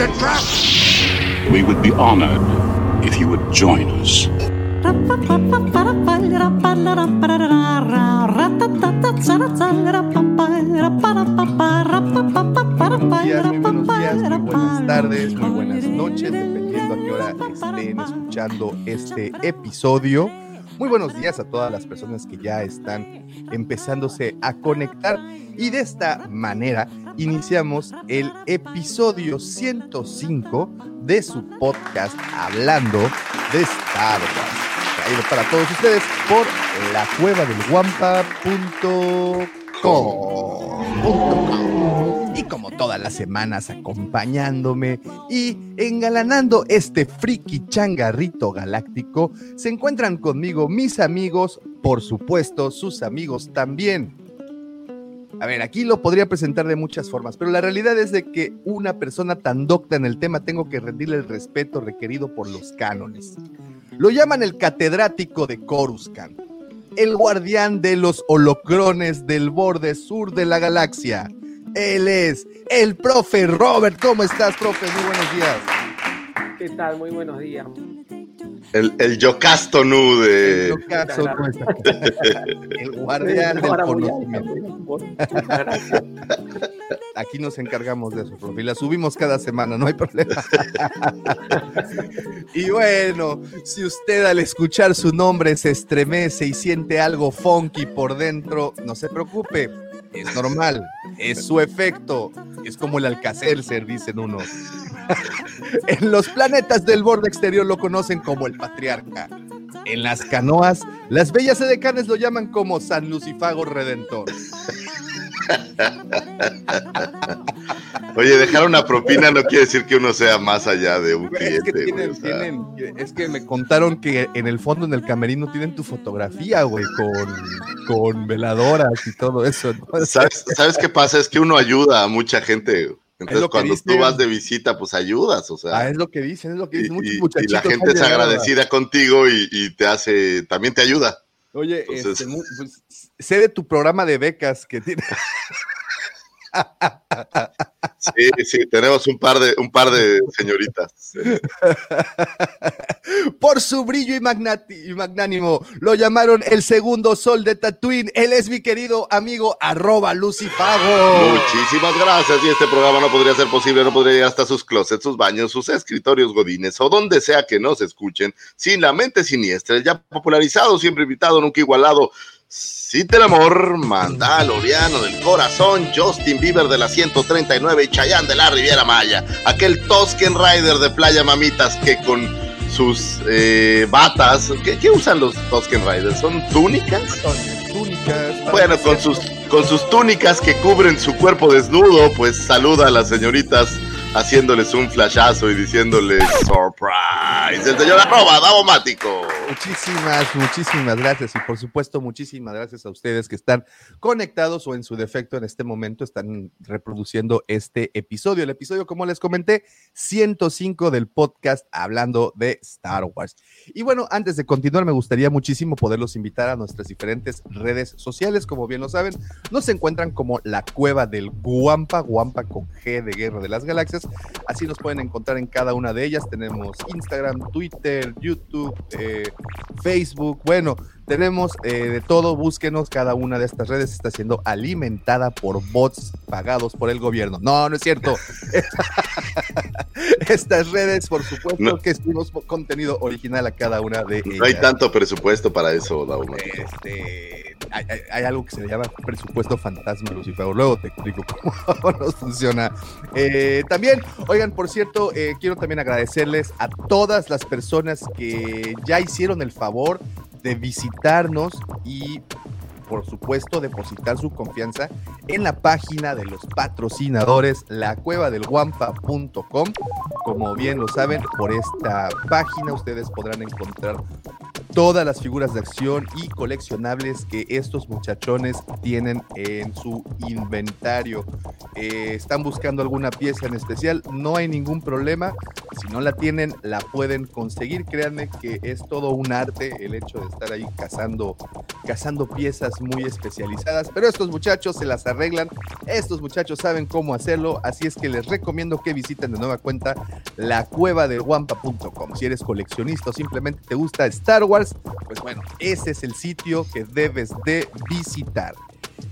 It's a trap! We would be honored if you would join us. Buenos días, muy buenos días, muy buenas tardes, muy buenas noches, dependiendo a qué hora estén escuchando este episodio. Muy buenos días a todas las personas que ya están empezándose a conectar. Y de esta manera iniciamos el episodio 105 de su podcast Hablando de Star Wars. Traído para todos ustedes por la cueva del y como todas las semanas acompañándome y engalanando este friki changarrito galáctico, se encuentran conmigo mis amigos, por supuesto sus amigos también. A ver, aquí lo podría presentar de muchas formas, pero la realidad es de que una persona tan docta en el tema tengo que rendirle el respeto requerido por los cánones. Lo llaman el catedrático de Coruscant, el guardián de los holocrones del borde sur de la galaxia. Él es el profe Robert. ¿Cómo estás, profe? Muy buenos días. ¿Qué tal? Muy buenos días. El, el Yocasto Nu de. El Yocasto Nu. El guardián del conocimiento. Aquí nos encargamos de eso, profe. Y la subimos cada semana, no hay problema. y bueno, si usted al escuchar su nombre se estremece y siente algo funky por dentro, no se preocupe es normal, es su efecto, es como el alcacelser, dicen unos. en los planetas del borde exterior lo conocen como el patriarca. En las canoas, las bellas edecanes lo llaman como San Lucifago Redentor. Oye, dejar una propina no quiere decir que uno sea más allá de un cliente. Es que, tienen, tienen, es que me contaron que en el fondo, en el camerino, tienen tu fotografía, güey, con, con veladoras y todo eso. ¿no? ¿Sabes, ¿Sabes qué pasa? Es que uno ayuda a mucha gente. Entonces, cuando dicen. tú vas de visita, pues ayudas, o sea. Ah, es lo que dicen, es lo que dicen. y, Muchos y la gente es agradecida contigo y, y te hace, también te ayuda. Oye, Entonces- este, pues, sé de tu programa de becas que tiene. Sí, sí, tenemos un par de, un par de señoritas. Por su brillo y, magnati- y magnánimo, lo llamaron el segundo sol de Tatooine. Él es mi querido amigo arroba Lucifago. Muchísimas gracias. Y este programa no podría ser posible, no podría llegar hasta sus closets, sus baños, sus escritorios godines o donde sea que nos escuchen, sin la mente siniestra, ya popularizado, siempre invitado, nunca igualado. Cite el amor, Mandaloriano del corazón, Justin Bieber de la 139 y Chayanne de la Riviera Maya. Aquel Tosken Rider de Playa Mamitas que con sus eh, batas, ¿qué, qué usan los Tosken Riders? ¿Son túnicas? Túnicas. Bueno, con sus, con sus túnicas que cubren su cuerpo desnudo, pues saluda a las señoritas haciéndoles un flashazo y diciéndoles surprise. El señor arroba, Davomático. Muchísimas, muchísimas gracias. Y por supuesto, muchísimas gracias a ustedes que están conectados o en su defecto en este momento están reproduciendo este episodio. El episodio, como les comenté, 105 del podcast hablando de Star Wars. Y bueno, antes de continuar, me gustaría muchísimo poderlos invitar a nuestras diferentes redes sociales. Como bien lo saben, nos encuentran como la cueva del Guampa, Guampa con G de Guerra de las Galaxias. Así nos pueden encontrar en cada una de ellas. Tenemos Instagram, Twitter, YouTube, eh, Facebook. Bueno, tenemos eh, de todo. Búsquenos. Cada una de estas redes está siendo alimentada por bots pagados por el gobierno. No, no es cierto. Estas redes, por supuesto, No. que subimos contenido original a cada una de ellas. No hay tanto presupuesto para eso, Davomático. Este, hay, hay- hay algo que se le llama presupuesto fantasma, Lucifer. Luego te explico cómo nos funciona. Eh, también, oigan, por cierto, eh, quiero también agradecerles a todas las personas que ya hicieron el favor de visitarnos y por supuesto, depositar su confianza en la página de los patrocinadores, lacuevadelguampa.com. Como bien lo saben, por esta página ustedes podrán encontrar todas las figuras de acción y coleccionables que estos muchachones tienen en su inventario. Eh, están buscando alguna pieza en especial, no hay ningún problema. Si no la tienen, la pueden conseguir. Créanme que es todo un arte el hecho de estar ahí cazando, cazando piezas muy especializadas. Pero estos muchachos se las arreglan, estos muchachos saben cómo hacerlo, así es que les recomiendo que visiten de nueva cuenta la cueva de guampa.com. Si eres coleccionista o simplemente te gusta Star Wars, pues bueno, ese es el sitio que debes de visitar.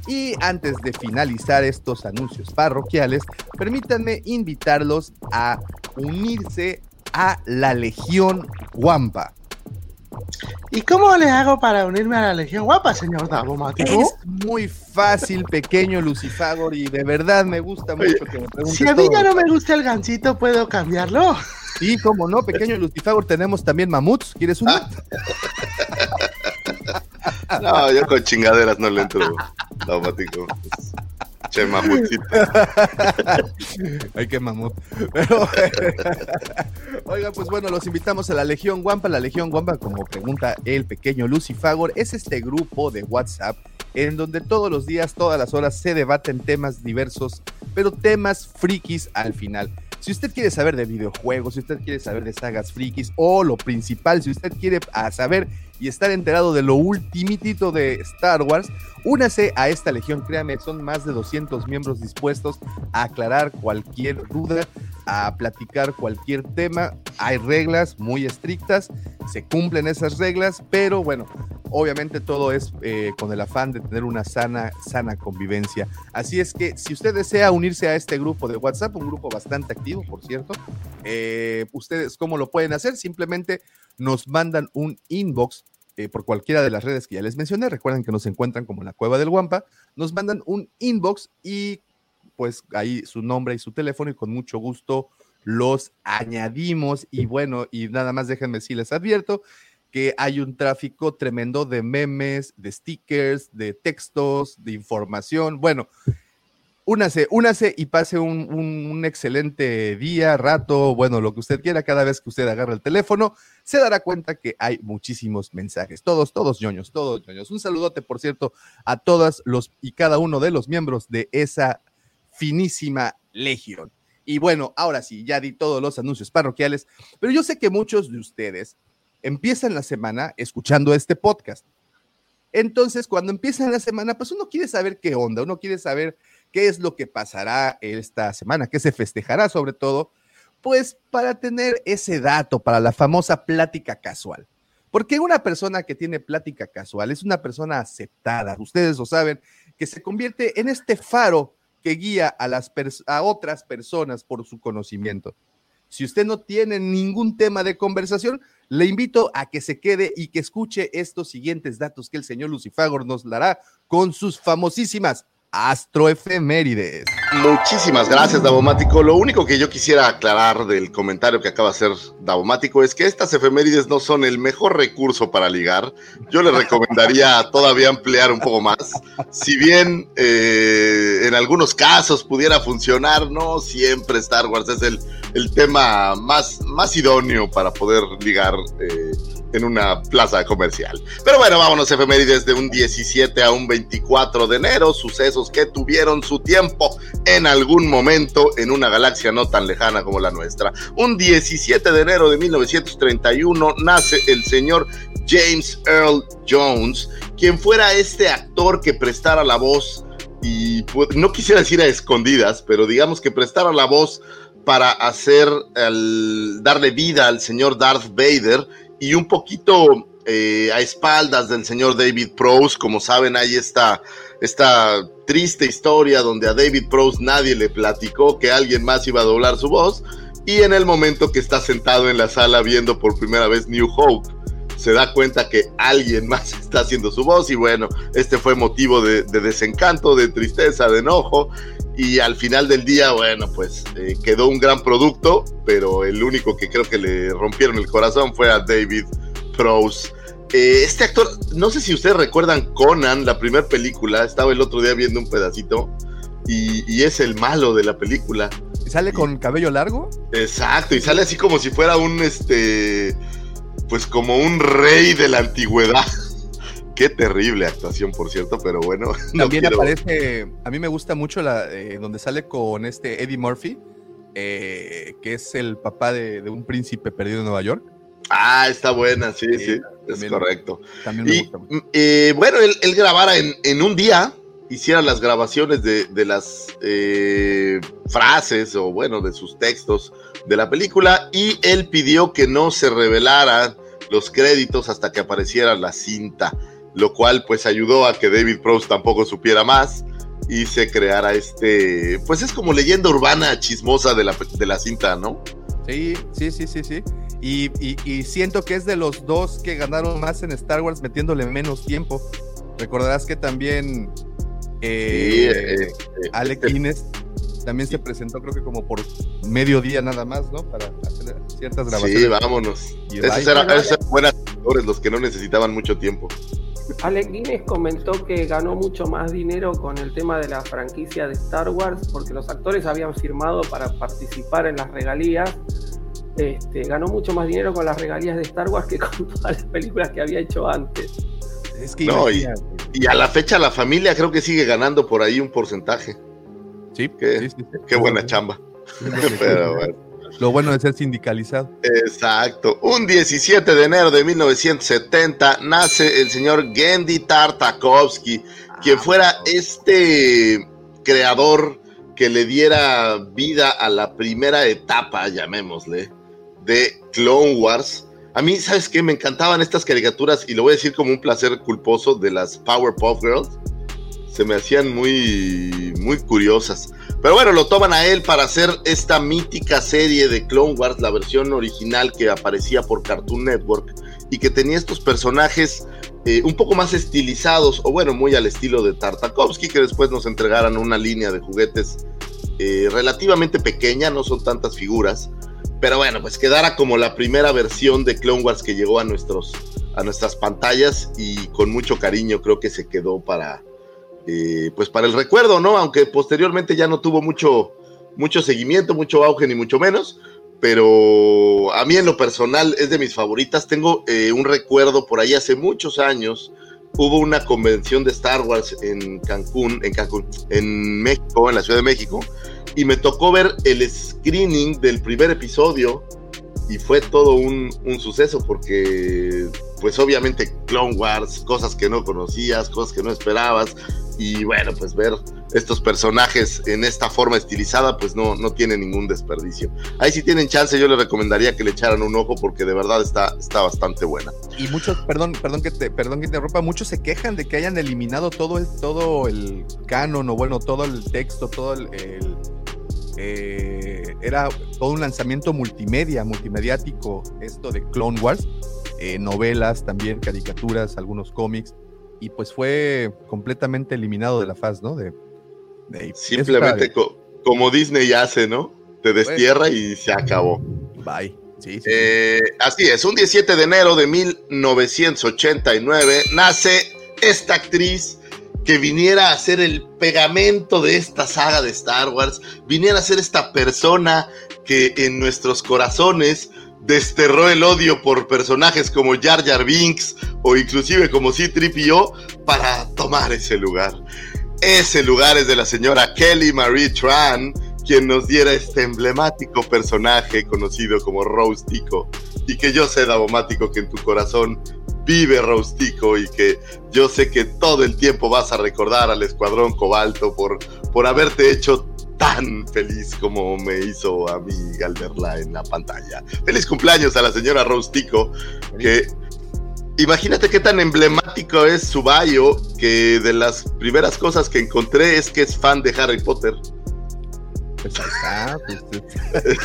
Y antes de finalizar estos anuncios parroquiales, permítanme invitarlos a unirse a la Legión Guampa. ¿Y cómo le hago para unirme a la Legión Guapa, señor Davomático? Es muy fácil, pequeño Lucifagor, y de verdad me gusta mucho que me preguntes Si a mí ya no me gusta el gancito, ¿puedo cambiarlo? Y como no, pequeño Lucifagor, tenemos también mamuts. ¿Quieres uno? No, yo con chingaderas no le entro, automático. Che, mamutito. Ay, qué mamut. Pero, oiga, pues bueno, los invitamos a la Legión Guampa. La Legión Guampa, como pregunta el pequeño Lucifagor, es este grupo de WhatsApp en donde todos los días, todas las horas se debaten temas diversos, pero temas frikis al final. Si usted quiere saber de videojuegos, si usted quiere saber de sagas frikis o lo principal, si usted quiere saber y estar enterado de lo ultimitito de Star Wars, únase a esta legión, créame, son más de 200 miembros dispuestos a aclarar cualquier duda, a platicar cualquier tema. Hay reglas muy estrictas, se cumplen esas reglas, pero bueno, obviamente todo es eh, con el afán de tener una sana, sana convivencia. Así es que si usted desea unirse a este grupo de WhatsApp, un grupo bastante activo, por cierto, eh, ustedes cómo lo pueden hacer, simplemente nos mandan un inbox eh, por cualquiera de las redes que ya les mencioné. Recuerden que nos encuentran como la Cueva del Guampa. Nos mandan un inbox y pues ahí su nombre y su teléfono y con mucho gusto los añadimos. Y bueno, y nada más déjenme si les advierto que hay un tráfico tremendo de memes, de stickers, de textos, de información. Bueno, únase, únase y pase un, un- excelente día, rato, bueno, lo que usted quiera, cada vez que usted agarra el teléfono, se dará cuenta que hay muchísimos mensajes, todos, todos ñoños, todos ñoños. Un saludote, por cierto, a todas los y cada uno de los miembros de esa finísima legión. Y bueno, ahora sí, ya di todos los anuncios parroquiales, pero yo sé que muchos de ustedes empiezan la semana escuchando este podcast. Entonces, cuando empiezan la semana, pues uno quiere saber qué onda, uno quiere saber qué es lo que pasará esta semana, qué se festejará sobre todo, pues para tener ese dato, para la famosa plática casual. Porque una persona que tiene plática casual es una persona aceptada, ustedes lo saben, que se convierte en este faro que guía a, las a otras personas por su conocimiento. Si usted no tiene ningún tema de conversación, le invito a que se quede y que escuche estos siguientes datos que el señor Lucifagor nos dará con sus famosísimas astroefemérides. Muchísimas gracias, Davomático. Lo único que yo quisiera aclarar del comentario que acaba de hacer Davomático es que estas efemérides no son el mejor recurso para ligar. Yo le recomendaría todavía ampliar un poco más. Si bien eh, en algunos casos pudiera funcionar, no siempre Star Wars es el, el tema más, más idóneo para poder ligar. eh, en una plaza comercial. Pero bueno, vámonos efemérides de un 17 a un 24 de enero, sucesos que tuvieron su tiempo en algún momento en una galaxia no tan lejana como la nuestra. Un 17 de enero de 1931 nace el señor James Earl Jones, quien fuera este actor que prestara la voz y pu- no quisiera decir a escondidas, pero digamos que prestara la voz para hacer, al- darle vida al señor Darth Vader y un poquito eh, a espaldas del señor David Prowse. Como saben, hay esta, esta triste historia donde a David Prowse nadie le platicó que alguien más iba a doblar su voz. Y en el momento que está sentado en la sala viendo por primera vez New Hope, se da cuenta que alguien más está haciendo su voz. Y bueno, este fue motivo de, de desencanto, de tristeza, de enojo. Y al final del día, bueno, pues eh, quedó un gran producto, pero el único que creo que le rompieron el corazón fue a David Prowse. Eh, este actor, no sé si ustedes recuerdan Conan, la primera película, estaba el otro día viendo un pedacito y, y es el malo de la película. ¿Y ¿Sale con cabello largo? Exacto, y sale así como si fuera un, este, pues como un rey de la antigüedad. Qué terrible actuación, por cierto, pero bueno. no También quiero- aparece, a mí me gusta mucho la eh, donde sale con este Eddie Murphy, eh, que es el papá de, de un príncipe perdido en Nueva York. Ah, está buena, sí, Sí, sí, es correcto. También me Y gusta mucho. mm, eh, bueno, él, él grabara en, en un día, hiciera las grabaciones de, de las eh, frases o bueno, de sus textos de la película y él pidió que no se revelaran los créditos hasta que apareciera la cinta, lo cual pues ayudó a que David Prowse tampoco supiera más y se creara este, pues es como leyenda urbana chismosa de la, de la cinta, ¿no? Sí, sí, sí, sí, sí. Y, y- y siento que es de los dos que ganaron más en Star Wars metiéndole menos tiempo. Recordarás que también eh, Sí, eh, eh, Alec eh, Guinness también se presentó creo que como por medio día nada más, ¿no? Para hacer ciertas grabaciones. Sí, vámonos. Y Esos eran, esos eran buenos actores, los que no necesitaban mucho tiempo. Alec Guinness comentó que ganó mucho más dinero con el tema de la franquicia de Star Wars porque los actores habían firmado para participar en las regalías. Este, ganó mucho más dinero con las regalías de Star Wars que con todas las películas que había hecho antes. Es que No, y- a la fecha la familia creo que sigue ganando por ahí un porcentaje. Sí, Qué- sí, sí, sí. Qué buena chamba. Pero bueno. Lo bueno de ser sindicalizado. Exacto. Un 17 de enero de 1970 nace el señor Gendy Tartakovsky, quien fuera este creador que le diera vida a la primera etapa, llamémosle, de Clone Wars. A mí, ¿sabes qué? Me encantaban estas caricaturas y lo voy a decir como un placer culposo de las Powerpuff Girls. Se me hacían muy, muy curiosas. Pero bueno, lo toman a él para hacer esta mítica serie de Clone Wars, la versión original que aparecía por Cartoon Network y que tenía estos personajes eh, un poco más estilizados, o bueno, muy al estilo de Tartakovsky, que después nos entregaran una línea de juguetes eh, relativamente pequeña, no son tantas figuras, pero bueno, pues quedara como la primera versión de Clone Wars que llegó a, nuestros, a nuestras pantallas y con mucho cariño creo que se quedó para, eh, pues para el recuerdo, ¿no? Aunque posteriormente ya no tuvo mucho, mucho seguimiento, mucho auge, ni mucho menos. Pero a mí en lo personal es de mis favoritas. Tengo eh, un recuerdo por ahí hace muchos años. Hubo una convención de Star Wars en Cancún, en Cancún, en México, en la Ciudad de México, y me tocó ver el screening del primer episodio y fue todo un, un suceso porque, pues obviamente Clone Wars, cosas que no conocías, cosas que no esperabas, y bueno, pues ver estos personajes en esta forma estilizada, pues no, no tiene ningún desperdicio. Ahí si tienen chance, yo les recomendaría que le echaran un ojo porque de verdad está, está bastante buena. Y muchos, perdón, perdón que te, perdón que te interrumpa, muchos se quejan de que hayan eliminado todo el, todo el canon, o bueno, todo el texto, todo el, el, eh, era todo un lanzamiento multimedia, multimediático, esto de Clone Wars, eh, novelas también, caricaturas, algunos cómics, y pues fue completamente eliminado de la faz, ¿no? De, de- Simplemente co- como Disney hace, ¿no? Te destierra y se acabó. Bye. Sí, sí, sí. Eh, así es, un 17 de enero de 1989 nace esta actriz que viniera a ser el pegamento de esta saga de Star Wars, viniera a ser esta persona que en nuestros corazones desterró el odio por personajes como Jar Jar Binks o inclusive como C-3PO para tomar ese lugar. Ese lugar es de la señora Kelly Marie Tran, quien nos diera este emblemático personaje conocido como Rose Tico. Y que yo sé, Davomático, que en tu corazón vive Rose Tico y que yo sé que todo el tiempo vas a recordar al Escuadrón Cobalto por, por haberte hecho tan feliz como me hizo a mí Galderla en la pantalla. Feliz cumpleaños a la señora Rose Tico, que imagínate qué tan emblemático es su bio, que de las primeras cosas que encontré es que es fan de Harry Potter. Pues ahí está, pues,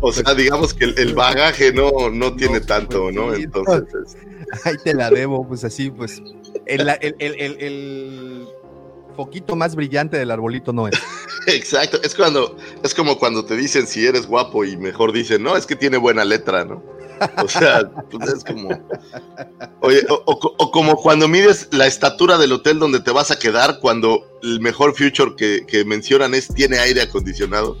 O sea, digamos que el, el bagaje no, no tiene tanto, ¿no? Entonces, Ahí te la debo, pues así, pues. El, el, el, foquito más brillante del arbolito no es. exacto. Es cuando, es como cuando te dicen si eres guapo y mejor dicen, no, es que tiene buena letra, ¿no? O sea, pues es como. Oye, o- o como cuando mides la estatura del hotel donde te vas a quedar, cuando el mejor future que, que mencionan es tiene aire acondicionado.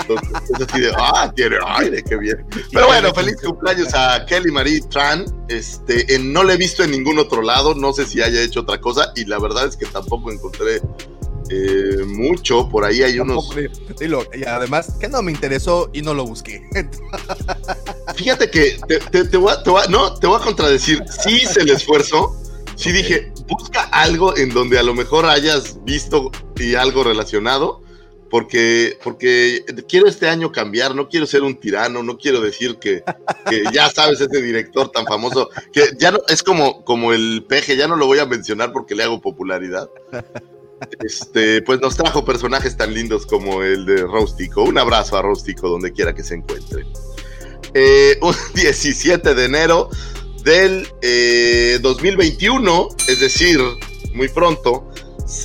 Entonces, es así de, ah, tiene aire, qué bien. Pero bueno, feliz cumpleaños a Kelly Marie Tran. Este, en- no la he visto en ningún otro lado, no sé si haya hecho otra cosa, y la verdad es que tampoco encontré eh, mucho. Por ahí hay unos. Dilo, y además, que no me interesó y no lo busqué. Fíjate que te, te- te voy a, te voy a- no, te voy a contradecir. Sí hice el esfuerzo. Sí dije, busca algo en donde a lo mejor hayas visto y algo relacionado. Porque, porque quiero este año cambiar, no quiero ser un tirano, no quiero decir que, que ya sabes, ese director tan famoso, que ya no, es como, como el peje, ya no lo voy a mencionar porque le hago popularidad. Este, pues nos trajo personajes tan lindos como el de Rústico. Un abrazo a Rústico donde quiera que se encuentre. Eh, un 17 de enero del eh, 2021, es decir, muy pronto,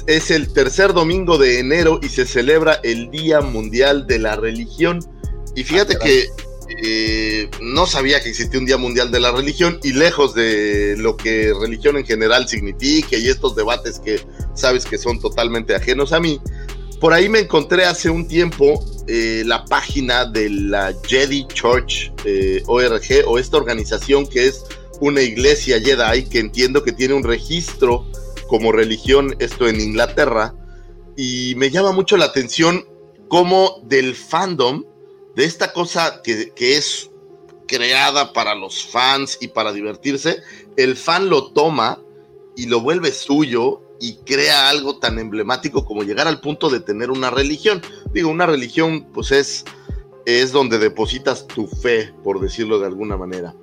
es el tercer domingo de enero y se celebra el Día Mundial de la Religión. Y fíjate que eh, no sabía que existía un Día Mundial de la Religión y lejos de lo que religión en general signifique y estos debates que sabes que son totalmente ajenos a mí, por ahí me encontré hace un tiempo eh, la página de la Jedi Church eh, ORG o esta organización que es una iglesia Jedi que entiendo que tiene un registro como religión, esto en Inglaterra, y me llama mucho la atención cómo del fandom, de esta cosa que, que es creada para los fans y para divertirse, el fan lo toma y lo vuelve suyo y crea algo tan emblemático como llegar al punto de tener una religión. Digo, una religión pues es, es donde depositas tu fe, por decirlo de alguna manera.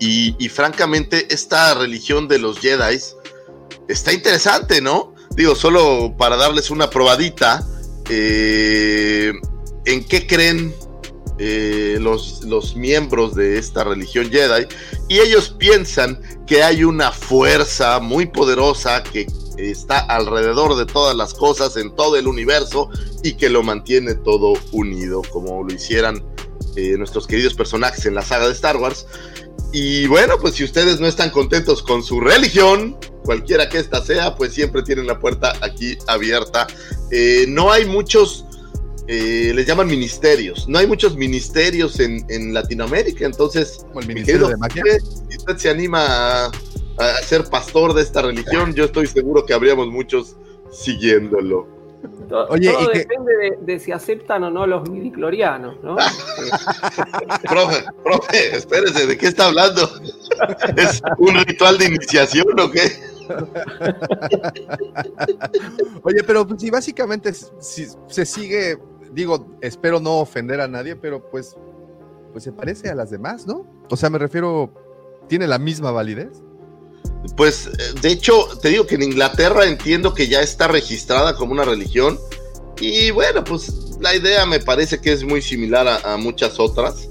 Y, y francamente, esta religión de los Jedi está interesante, ¿no? Digo, solo para darles una probadita, eh, ¿en qué creen eh, los, los miembros de esta religión Jedi? Y ellos piensan que hay una fuerza muy poderosa que está alrededor de todas las cosas en todo el universo y que lo mantiene todo unido, como lo hicieran eh, nuestros queridos personajes en la saga de Star Wars. Y bueno, pues si ustedes no están contentos con su religión, cualquiera que ésta sea, pues siempre tienen la puerta aquí abierta. Eh, no hay muchos, eh, les llaman ministerios, no hay muchos ministerios en, en Latinoamérica, entonces, Como el mi Ministerio querido de Magia. Jorge, si usted se anima a, a ser pastor de esta religión, yo estoy seguro que habríamos muchos siguiéndolo. Oye, todo y que- depende de, de si aceptan o no los midiclorianos, ¿no? Profe, profe, espérese, ¿de qué está hablando? ¿Es un ritual de iniciación o qué? Oye, pero pues, si básicamente si se sigue, digo, espero no ofender a nadie, pero pues, pues se parece a las demás, ¿no? O sea, me refiero, ¿tiene la misma validez? Pues eh, de hecho, te digo que en Inglaterra entiendo que ya está registrada como una religión. Y bueno, pues la idea me parece que es muy similar a muchas otras.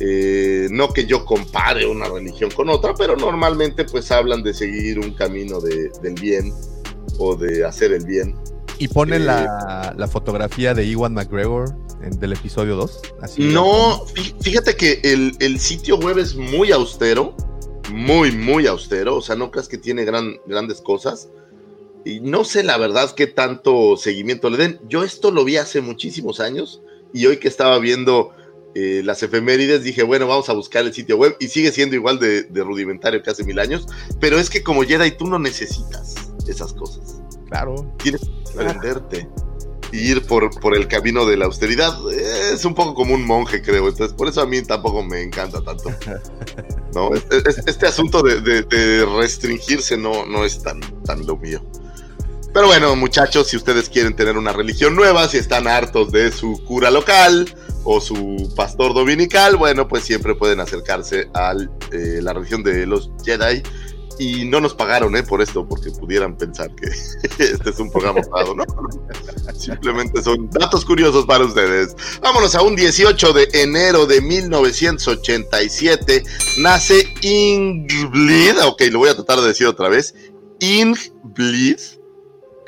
Eh, no que yo compare una religión con otra, pero normalmente pues hablan de seguir un camino de- del bien o de hacer el bien. Y ponen Eh, la, la fotografía de Iwan McGregor en- del episodio 2. Así No, fí- fíjate que el, el sitio web es muy austero, muy, muy austero, o sea, no creas que tiene gran, grandes cosas. Y no sé la verdad qué tanto seguimiento le den. Yo esto lo vi hace muchísimos años y hoy que estaba viendo eh, las efemérides dije, bueno, vamos a buscar el sitio web y sigue siendo igual de, de rudimentario que hace mil años, pero es que como Jedi tú no necesitas esas cosas Claro. aprenderte y ir por, por el camino de la austeridad. Es un poco como un monje, creo. Entonces, por eso a mí tampoco me encanta tanto. No, Es- es- este asunto de, de- de restringirse no, no es tan, tan lo mío. Pero bueno, muchachos, si ustedes quieren tener una religión nueva, si están hartos de su cura local o su pastor dominical, bueno, pues siempre pueden acercarse a la religión de los Jedi. Y no nos pagaron ¿eh? por esto, porque pudieran pensar que este es un programa pagado, ¿no? Simplemente son datos curiosos para ustedes. Vámonos a un 18 de enero de 1987. Nace Ingbleed, ok, lo voy a tratar de decir otra vez. Ingbleed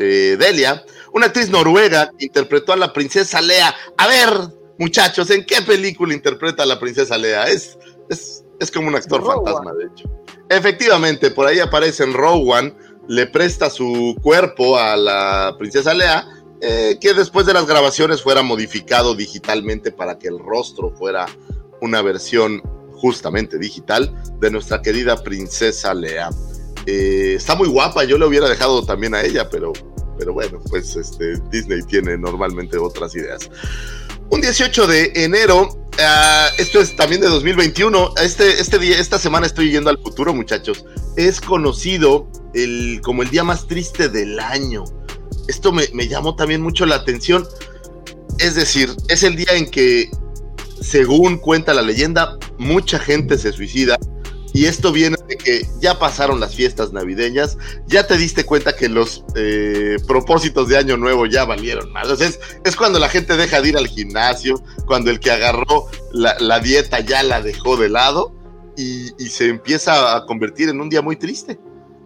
eh, Delia, una actriz noruega que interpretó a la princesa Lea. A ver, muchachos, ¿en qué película interpreta a la princesa Lea? Es, es Es como un actor Rowan. fantasma, de hecho. Efectivamente, por ahí aparece en Rowan, le presta su cuerpo a la princesa Lea, eh, que después de las grabaciones fuera modificado digitalmente para que el rostro fuera una versión justamente digital de nuestra querida princesa Lea. Eh, está muy guapa, yo le hubiera dejado también a ella, pero, pero bueno, pues este, Disney tiene normalmente otras ideas. Un 18 de enero, ah, esto es también de 2021, este, este día, esta semana estoy yendo al futuro, muchachos. Es conocido como el día más triste del año. Esto me llamó también mucho la atención. Es decir, es el día en que, según cuenta la leyenda, mucha gente se suicida. Y esto viene de que ya pasaron las fiestas navideñas, ya te diste cuenta que los eh, propósitos de año nuevo ya valieron más. O sea, es, es cuando la gente deja de ir al gimnasio, cuando el que agarró la, la dieta ya la dejó de lado y, y se empieza a convertir en un día muy triste.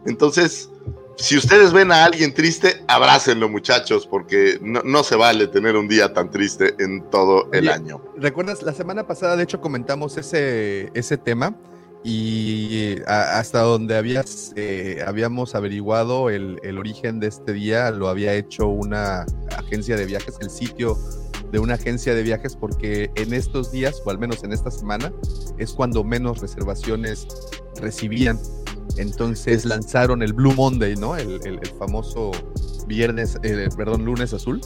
Entonces, si ustedes ven a alguien triste, abrácenlo, muchachos, porque no, no se vale tener un día tan triste en todo el Oye, año. ¿Recuerdas? La semana pasada, de hecho, comentamos ese, ese tema y a- hasta donde habías, eh, habíamos averiguado el, el origen de este día, lo había hecho una agencia de viajes, el sitio de una agencia de viajes, porque en estos días, o al menos en esta semana, es cuando menos reservaciones recibían. Entonces lanzaron el Blue Monday, ¿no? El, el- el famoso viernes, eh, perdón, lunes azul.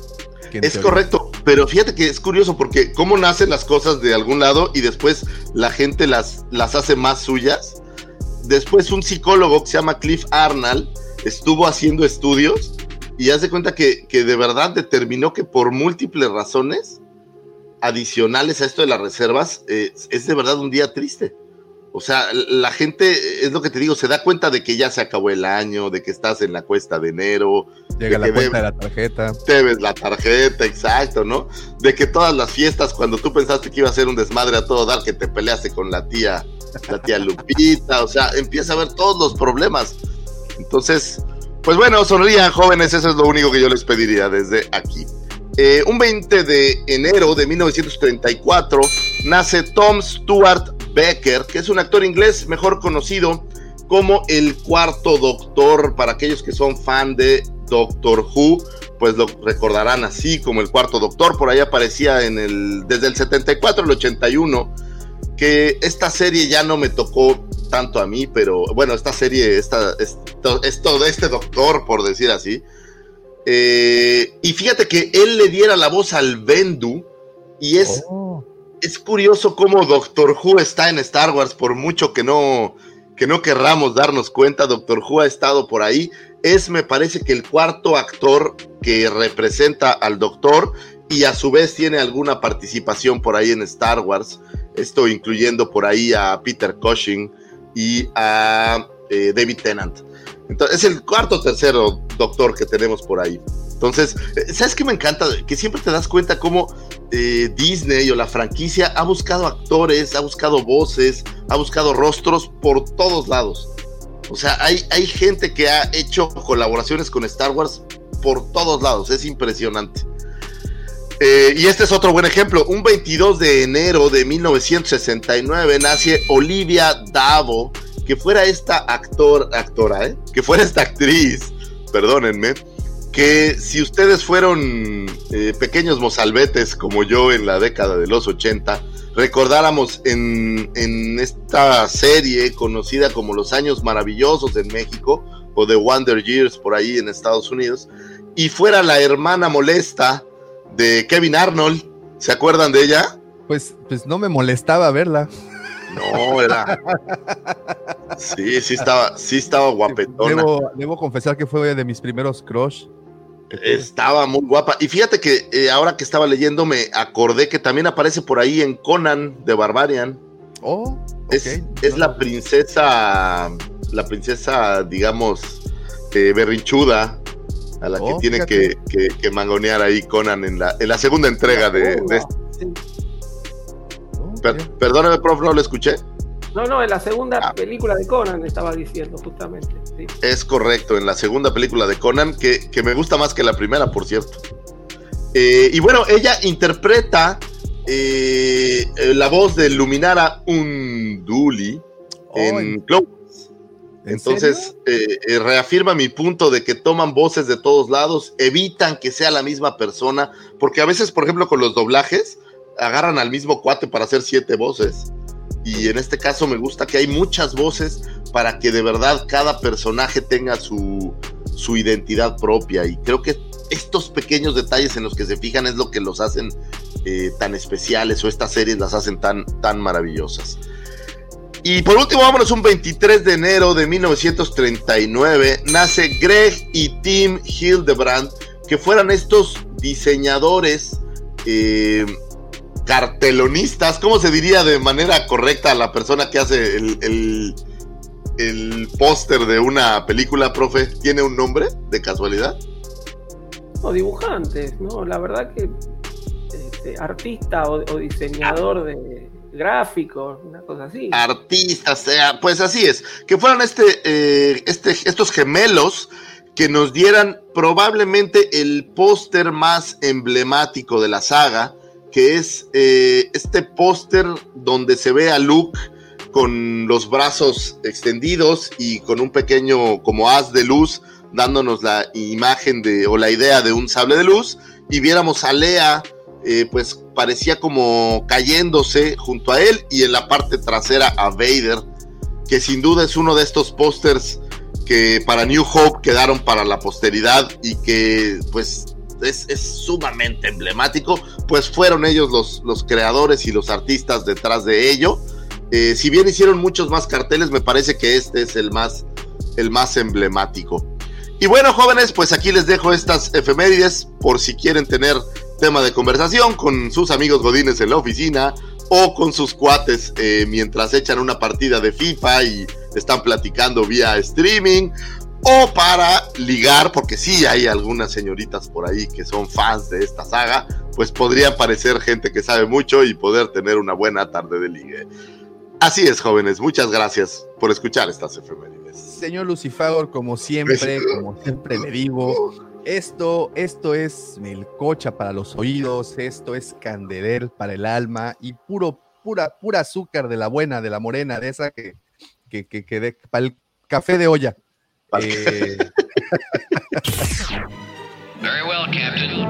que Es teoría- correcto, pero fíjate que es curioso porque cómo nacen las cosas de algún lado y después la gente las, las hace más suyas. Después un psicólogo que se llama Cliff Arnold estuvo haciendo estudios y hace cuenta que, que de verdad determinó que por múltiples razones adicionales a esto de las reservas eh, es de verdad un día triste. O sea, la gente, es lo que te digo, se da cuenta de que ya se acabó el año, de que estás en la cuesta de enero, Llega de la que cuenta debe- de la tarjeta. te ves la tarjeta, exacto, ¿no? De que todas las fiestas, cuando tú pensaste que iba a ser un desmadre a todo dar, que te peleaste con la tía, la tía Lupita, o sea, empieza a ver todos los problemas. Entonces, pues bueno, sonrían jóvenes, eso es lo único que yo les pediría desde aquí. Eh, un 20 de enero de 1934 nace Tom Stuart Becker, que es un actor inglés mejor conocido como el cuarto doctor. Para aquellos que son fan de Doctor Who pues lo recordarán así como el cuarto doctor, por ahí aparecía en el, desde el 74 al 81, que esta serie ya no me tocó tanto a mí, pero bueno, esta serie, esta, esto, esto de este doctor, por decir así, eh, y fíjate que él le diera la voz al Bendu, y es, Oh, es curioso cómo Doctor Who está en Star Wars, por mucho que no, que no querramos darnos cuenta, Doctor Who ha estado por ahí. Es, me parece que el cuarto actor que representa al Doctor y a su vez tiene alguna participación por ahí en Star Wars. Esto incluyendo por ahí a Peter Cushing y a eh, David Tennant. Entonces, es el cuarto o tercero Doctor que tenemos por ahí. Entonces, eh, ¿sabes qué me encanta? Que siempre te das cuenta cómo eh, Disney o la franquicia ha buscado actores, ha buscado voces, ha buscado rostros por todos lados. O sea, hay, hay gente que ha hecho colaboraciones con Star Wars por todos lados, es impresionante. Eh, y este es otro buen ejemplo. Un 22 de enero de 1969 nace Olivia Davo, que fuera esta actor, actora, ¿eh? que fuera esta actriz, perdónenme, que si ustedes fueron eh, pequeños mozalbetes como yo en la década de los 80, recordáramos en, en esta serie conocida como Los Años Maravillosos en México o The Wonder Years por ahí en Estados Unidos, y fuera la hermana molesta de Kevin Arnold, ¿se acuerdan de ella? pues, pues no me molestaba verla. No, era. Sí, sí estaba, sí estaba guapetona. Debo, debo confesar que fue de mis primeros crush. Estaba muy guapa. Y fíjate que eh, ahora que estaba leyendo me acordé que también aparece por ahí en Conan de Barbarian. Oh, Es, ok, es no la princesa, la princesa, digamos, eh, berrinchuda, a la que Oh, tiene que, que- que mangonear ahí Conan en la, en la segunda entrega de, de- Sí. Oh, per- perdóname, prof, no lo escuché. No, no, en la segunda Ah. película de Conan estaba diciendo justamente. sí. Es correcto, en la segunda película de Conan, que, que me gusta más que la primera, por cierto. Eh, y bueno, ella interpreta eh, eh, la voz de Luminara Unduli en Cloverfield. ¿En Entonces, eh, eh, reafirma mi punto de que toman voces de todos lados, evitan que sea la misma persona, porque a veces, por ejemplo, con los doblajes, agarran al mismo cuate para hacer siete voces. Y en este caso me gusta que hay muchas voces para que de verdad cada personaje tenga su, su identidad propia. Y creo que estos pequeños detalles en los que se fijan es lo que los hacen eh, tan especiales o estas series las hacen tan, tan maravillosas. Y por último, vámonos un 23 de enero de 1939. Nace Greg y Tim Hildebrand, que fueran estos diseñadores, eh, cartelonistas, ¿cómo se diría de manera correcta a la persona que hace el, el, el póster de una película, profe? ¿Tiene un nombre de casualidad? No, dibujantes, ¿no? La verdad que este, artista o, o diseñador de gráficos, una cosa así. artistas, sea, pues así es, que fueran este, eh, este, estos gemelos que nos dieran probablemente el póster más emblemático de la saga, que es eh, este póster donde se ve a Luke con los brazos extendidos y con un pequeño como haz de luz dándonos la imagen de o la idea de un sable de luz y viéramos a Lea eh, pues parecía como cayéndose junto a él y en la parte trasera a Vader, que sin duda es uno de estos pósters que para New Hope quedaron para la posteridad y que pues es, es sumamente emblemático, pues fueron ellos los, los, creadores y los artistas detrás de ello. Eh, si bien hicieron muchos más carteles, me parece que este es el más, el más emblemático. Y bueno, jóvenes, pues aquí les dejo estas efemérides por si quieren tener tema de conversación con sus amigos godines en la oficina o con sus cuates eh, mientras echan una partida de FIFA y están platicando vía streaming o para ligar, porque sí hay algunas señoritas por ahí que son fans de esta saga, pues podría parecer gente que sabe mucho y poder tener una buena tarde de ligue. Así es, jóvenes, muchas gracias por escuchar estas efemérides. Señor Lucifagor, como siempre, como siempre le digo, esto, esto es melcocha para los oídos, esto es canderel para el alma y puro, pura, pura azúcar de la buena, de la morena, de esa que, que, que, que de, para el café de olla. Eh... Very well, Captain.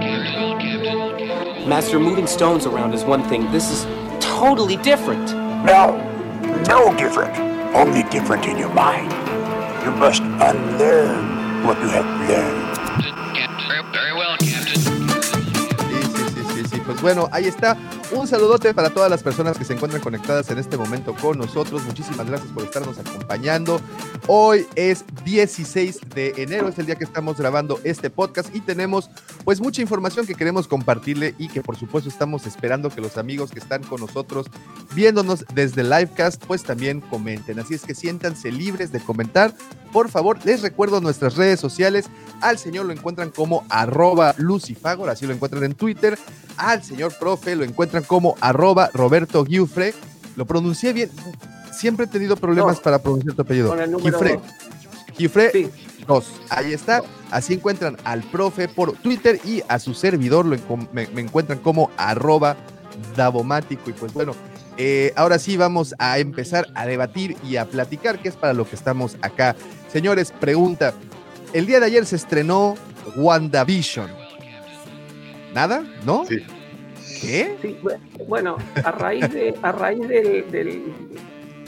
Master, moving stones around is one thing. This is totally different. No, no different. Only different in your mind. You must unlearn what you have learned. Very well, Captain. Sí, sí, sí, sí, sí. Pues bueno, ahí está. Un saludote para todas las personas que se encuentran conectadas en este momento con nosotros. Muchísimas gracias por estarnos acompañando. Hoy es 16 de enero, es el día que estamos grabando este podcast y tenemos pues mucha información que queremos compartirle y que por supuesto estamos esperando que los amigos que están con nosotros viéndonos desde Livecast pues también comenten. Así es que siéntanse libres de comentar. Por favor, les recuerdo nuestras redes sociales. Al señor lo encuentran como arroba lucifagor, así lo encuentran en Twitter. Al señor profe lo encuentran como arroba Roberto Giufre. Lo pronuncié bien. Siempre he tenido problemas No. para pronunciar tu apellido. Sí. 2. Ahí está. Así encuentran al profe por Twitter y a su servidor lo me encuentran como arroba Davomático. Y pues bueno, eh, ahora sí vamos a empezar a debatir y a platicar, que es para lo que estamos acá. Señores, pregunta. El día de ayer se estrenó WandaVision. ¿Nada? ¿No? Sí. ¿Qué? Sí, bu- bueno, a raíz de, a raíz del, del-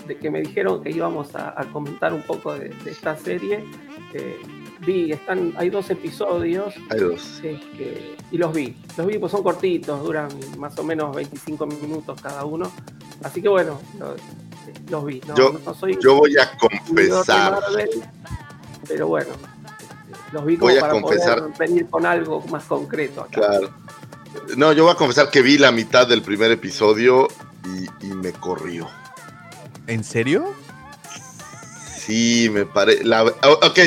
de que me dijeron que íbamos a, a comentar un poco de, de esta serie, eh, vi, están, hay dos episodios Hay dos. este, y los vi. Los vi, pues son cortitos, duran más o menos 25 minutos cada uno. Así que bueno, los, los vi. No, Yo- no soy Yo voy a confesar. Marvel, pero bueno, los vi como Voy a para confesar. poder venir con algo más concreto acá. Claro. No, yo voy a confesar que vi la mitad del primer episodio y, y me corrió. ¿En serio? Sí, me parece. Ok,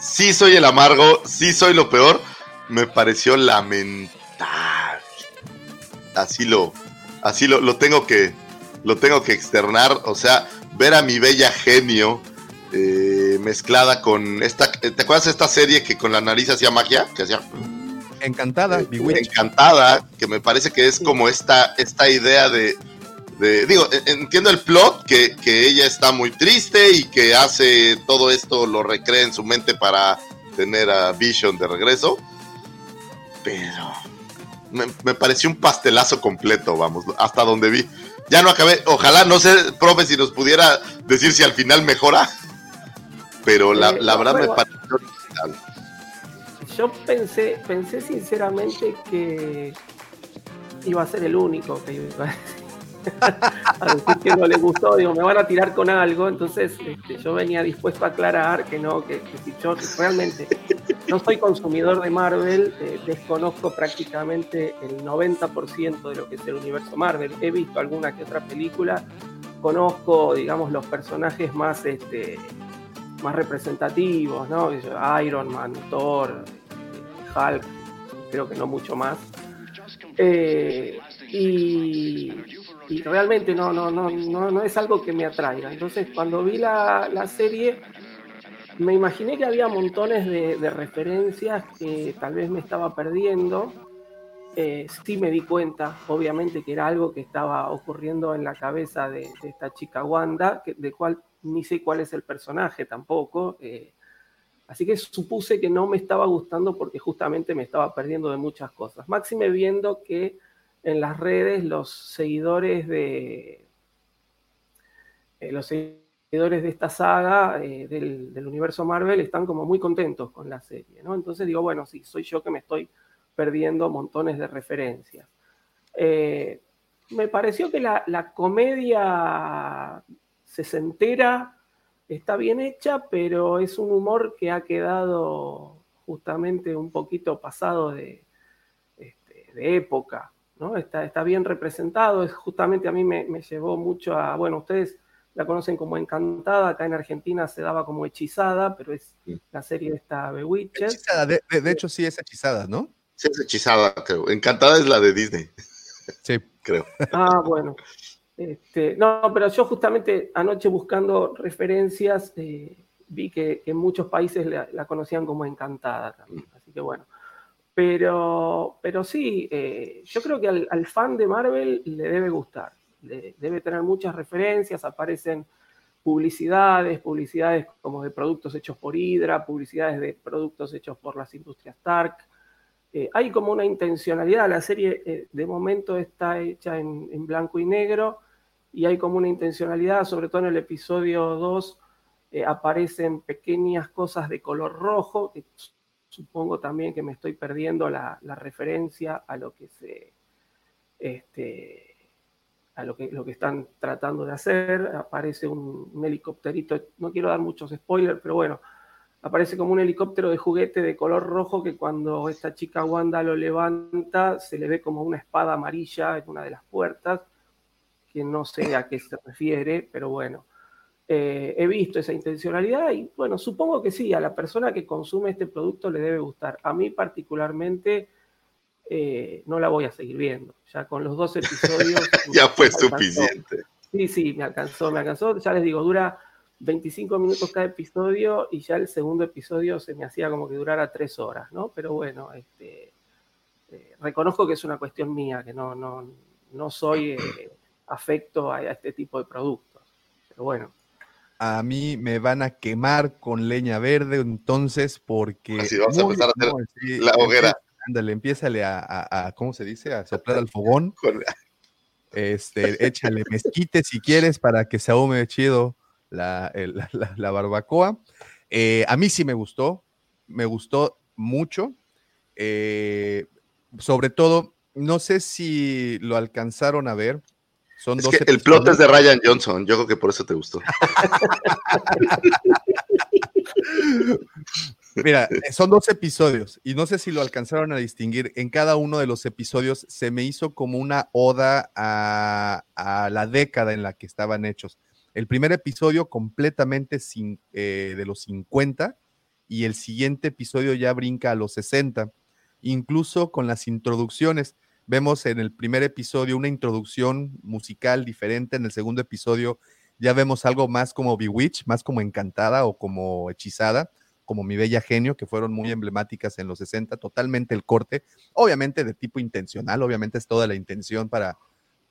sí soy el amargo, sí soy lo peor. Me pareció lamentable. Así lo, así lo, lo tengo que, lo tengo que externar. O sea, ver a mi bella genio eh, mezclada con esta. ¿Te acuerdas de esta serie que con la nariz hacía magia? Que hacía Encantada, Bewitched. encantada, que me parece que es como esta, esta idea de de- digo, en- entiendo el plot, que, que ella está muy triste y que hace todo esto, lo recrea en su mente para tener a Vision de regreso. Pero me, me pareció un pastelazo completo, vamos, hasta donde vi. Ya no acabé, ojalá, no sé, profe, si nos pudiera decir si al final mejora. Pero la, Eh, la verdad me pareció original. Yo pensé, pensé sinceramente que iba a ser el único que iba a decir, a decir que no le gustó, digo, me van a tirar con algo, entonces este, yo venía dispuesto a aclarar que no, que, que realmente no soy consumidor de Marvel, eh, desconozco prácticamente el 90% de lo que es el universo Marvel, he visto alguna que otra película, conozco, digamos, los personajes más, este, más representativos, ¿no? Iron Man, Thor, Hulk, creo que no mucho más. Eh, y, realmente no, no, no, no, no es algo que me atraiga. Entonces, cuando vi la, la serie, me imaginé que había montones de, referencias que tal vez me estaba perdiendo. Eh, sí me di cuenta, obviamente, que era algo que estaba ocurriendo en la cabeza de, de esta chica Wanda, que, de cual ni sé cuál es el personaje tampoco. eh, así que supuse que no me estaba gustando porque justamente me estaba perdiendo de muchas cosas. Máxime viendo que en las redes los seguidores de eh, los seguidores de esta saga eh, del, universo Marvel están como muy contentos con la serie, ¿no? Entonces digo, bueno, sí, soy yo que me estoy perdiendo montones de referencias. Eh, me pareció que la, la comedia sesentera está bien hecha, pero es un humor que ha quedado justamente un poquito pasado de, este, de época, ¿no? Está, está bien representado, es justamente a mí me, me llevó mucho a, bueno, ustedes la conocen como Encantada, acá en Argentina se daba como Hechizada, pero es la serie de esta Bewitched. Hechizada, de, de- de hecho, sí es hechizada, ¿no? Sí, es hechizada, creo. Encantada es la de Disney. Sí. Creo. Ah, bueno. Este, no, pero yo justamente anoche buscando referencias eh, vi que, que en muchos países la, conocían como Encantada también. Así que bueno. Pero, pero sí, eh, yo creo que al, fan de Marvel le debe gustar. Le- debe tener muchas referencias, aparecen publicidades, publicidades como de productos hechos por Hydra, publicidades de productos hechos por las industrias Stark. Eh, hay como una intencionalidad, la serie de momento está hecha en blanco y negro y hay como una intencionalidad, sobre todo en el episodio 2 eh, aparecen pequeñas cosas de color rojo, que supongo también que me estoy perdiendo la, la referencia a lo que se este, a lo que, lo que están tratando de hacer. Aparece un, un helicópterito, no quiero dar muchos spoilers, pero bueno, aparece como un helicóptero de juguete de color rojo que cuando esta chica Wanda lo levanta se le ve como una espada amarilla en una de las puertas, que no sé a qué se refiere, pero bueno. Eh, he visto esa intencionalidad y bueno, supongo que sí, a la persona que consume este producto le debe gustar. A mí particularmente eh, no la voy a seguir viendo. Ya con los dos episodios... Ya fue suficiente. Sí, sí, me alcanzó, me alcanzó. Ya les digo, dura 25 minutos cada episodio y ya el segundo episodio se me hacía como que durara tres horas, ¿no? Pero bueno, este, eh, reconozco que es una cuestión mía, que no, no, no soy eh, afecto a, a este tipo de productos. Pero bueno. A mí me van a quemar con leña verde, entonces, porque. Así vamos a empezar a hacer no, sí, la hoguera. Ándale, empiézale a, a- a- ¿cómo se dice? A soplar al fogón. Este, échale mezquite si quieres para que se ahume chido la, el- la- la- la barbacoa. Eh, a mí sí me gustó, me gustó mucho. Eh, sobre todo, no sé si lo alcanzaron a ver. Son Es dos que el plot es de Ryan Johnson. Yo creo que por eso te gustó. Mira, eh, son dos episodios y no sé si lo alcanzaron a distinguir. En cada uno de los episodios se me hizo como una oda a, a la década en la que estaban hechos. El primer episodio completamente sin- eh, de los 50 y el siguiente episodio ya brinca a los 60. Incluso con las introducciones. Vemos en el primer episodio una introducción musical diferente, en el segundo episodio ya vemos algo más como Bewitch, más como encantada o como hechizada como Mi Bella Genio, que fueron muy emblemáticas en los 60, totalmente el corte, obviamente de tipo intencional, obviamente es toda la intención para,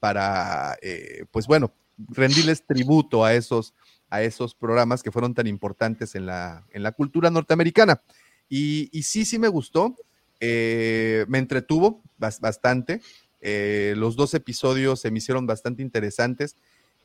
para, eh, pues bueno, rendirles tributo a esos, a esos programas que fueron tan importantes en la, en la cultura norteamericana. Y, y sí, sí me gustó, eh, me entretuvo bas- bastante. Eh, los dos episodios se me hicieron bastante interesantes.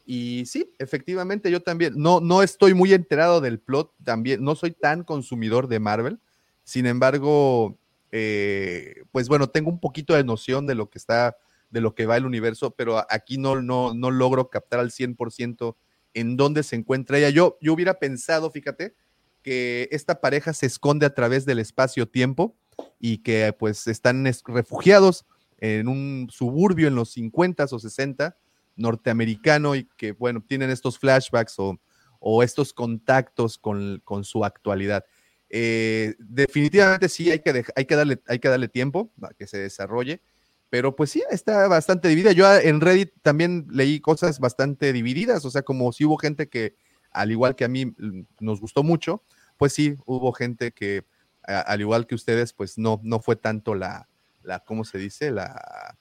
Y sí, efectivamente, yo también no, no estoy muy enterado del plot, también no soy tan consumidor de Marvel. Sin embargo, eh, pues bueno, tengo un poquito de noción de lo que está, de lo que va el universo, pero aquí no, no, no logro captar al 100% en dónde se encuentra ella. Yo, yo hubiera pensado, fíjate, que esta pareja se esconde a través del espacio-tiempo y que pues están es- refugiados en un suburbio en los 50s o 60 norteamericano y que bueno, tienen estos flashbacks o, estos contactos con, con su actualidad. Eh, definitivamente sí hay que, hay, que darle, hay que darle tiempo a que se desarrolle, pero pues sí, está bastante dividida. Yo ah, en Reddit también leí cosas bastante divididas, o sea, como si hubo gente que, al igual que a mí, mm, nos gustó mucho, pues sí, hubo gente que, a- al igual que ustedes, pues no, no fue tanto la, la ¿cómo se dice? La,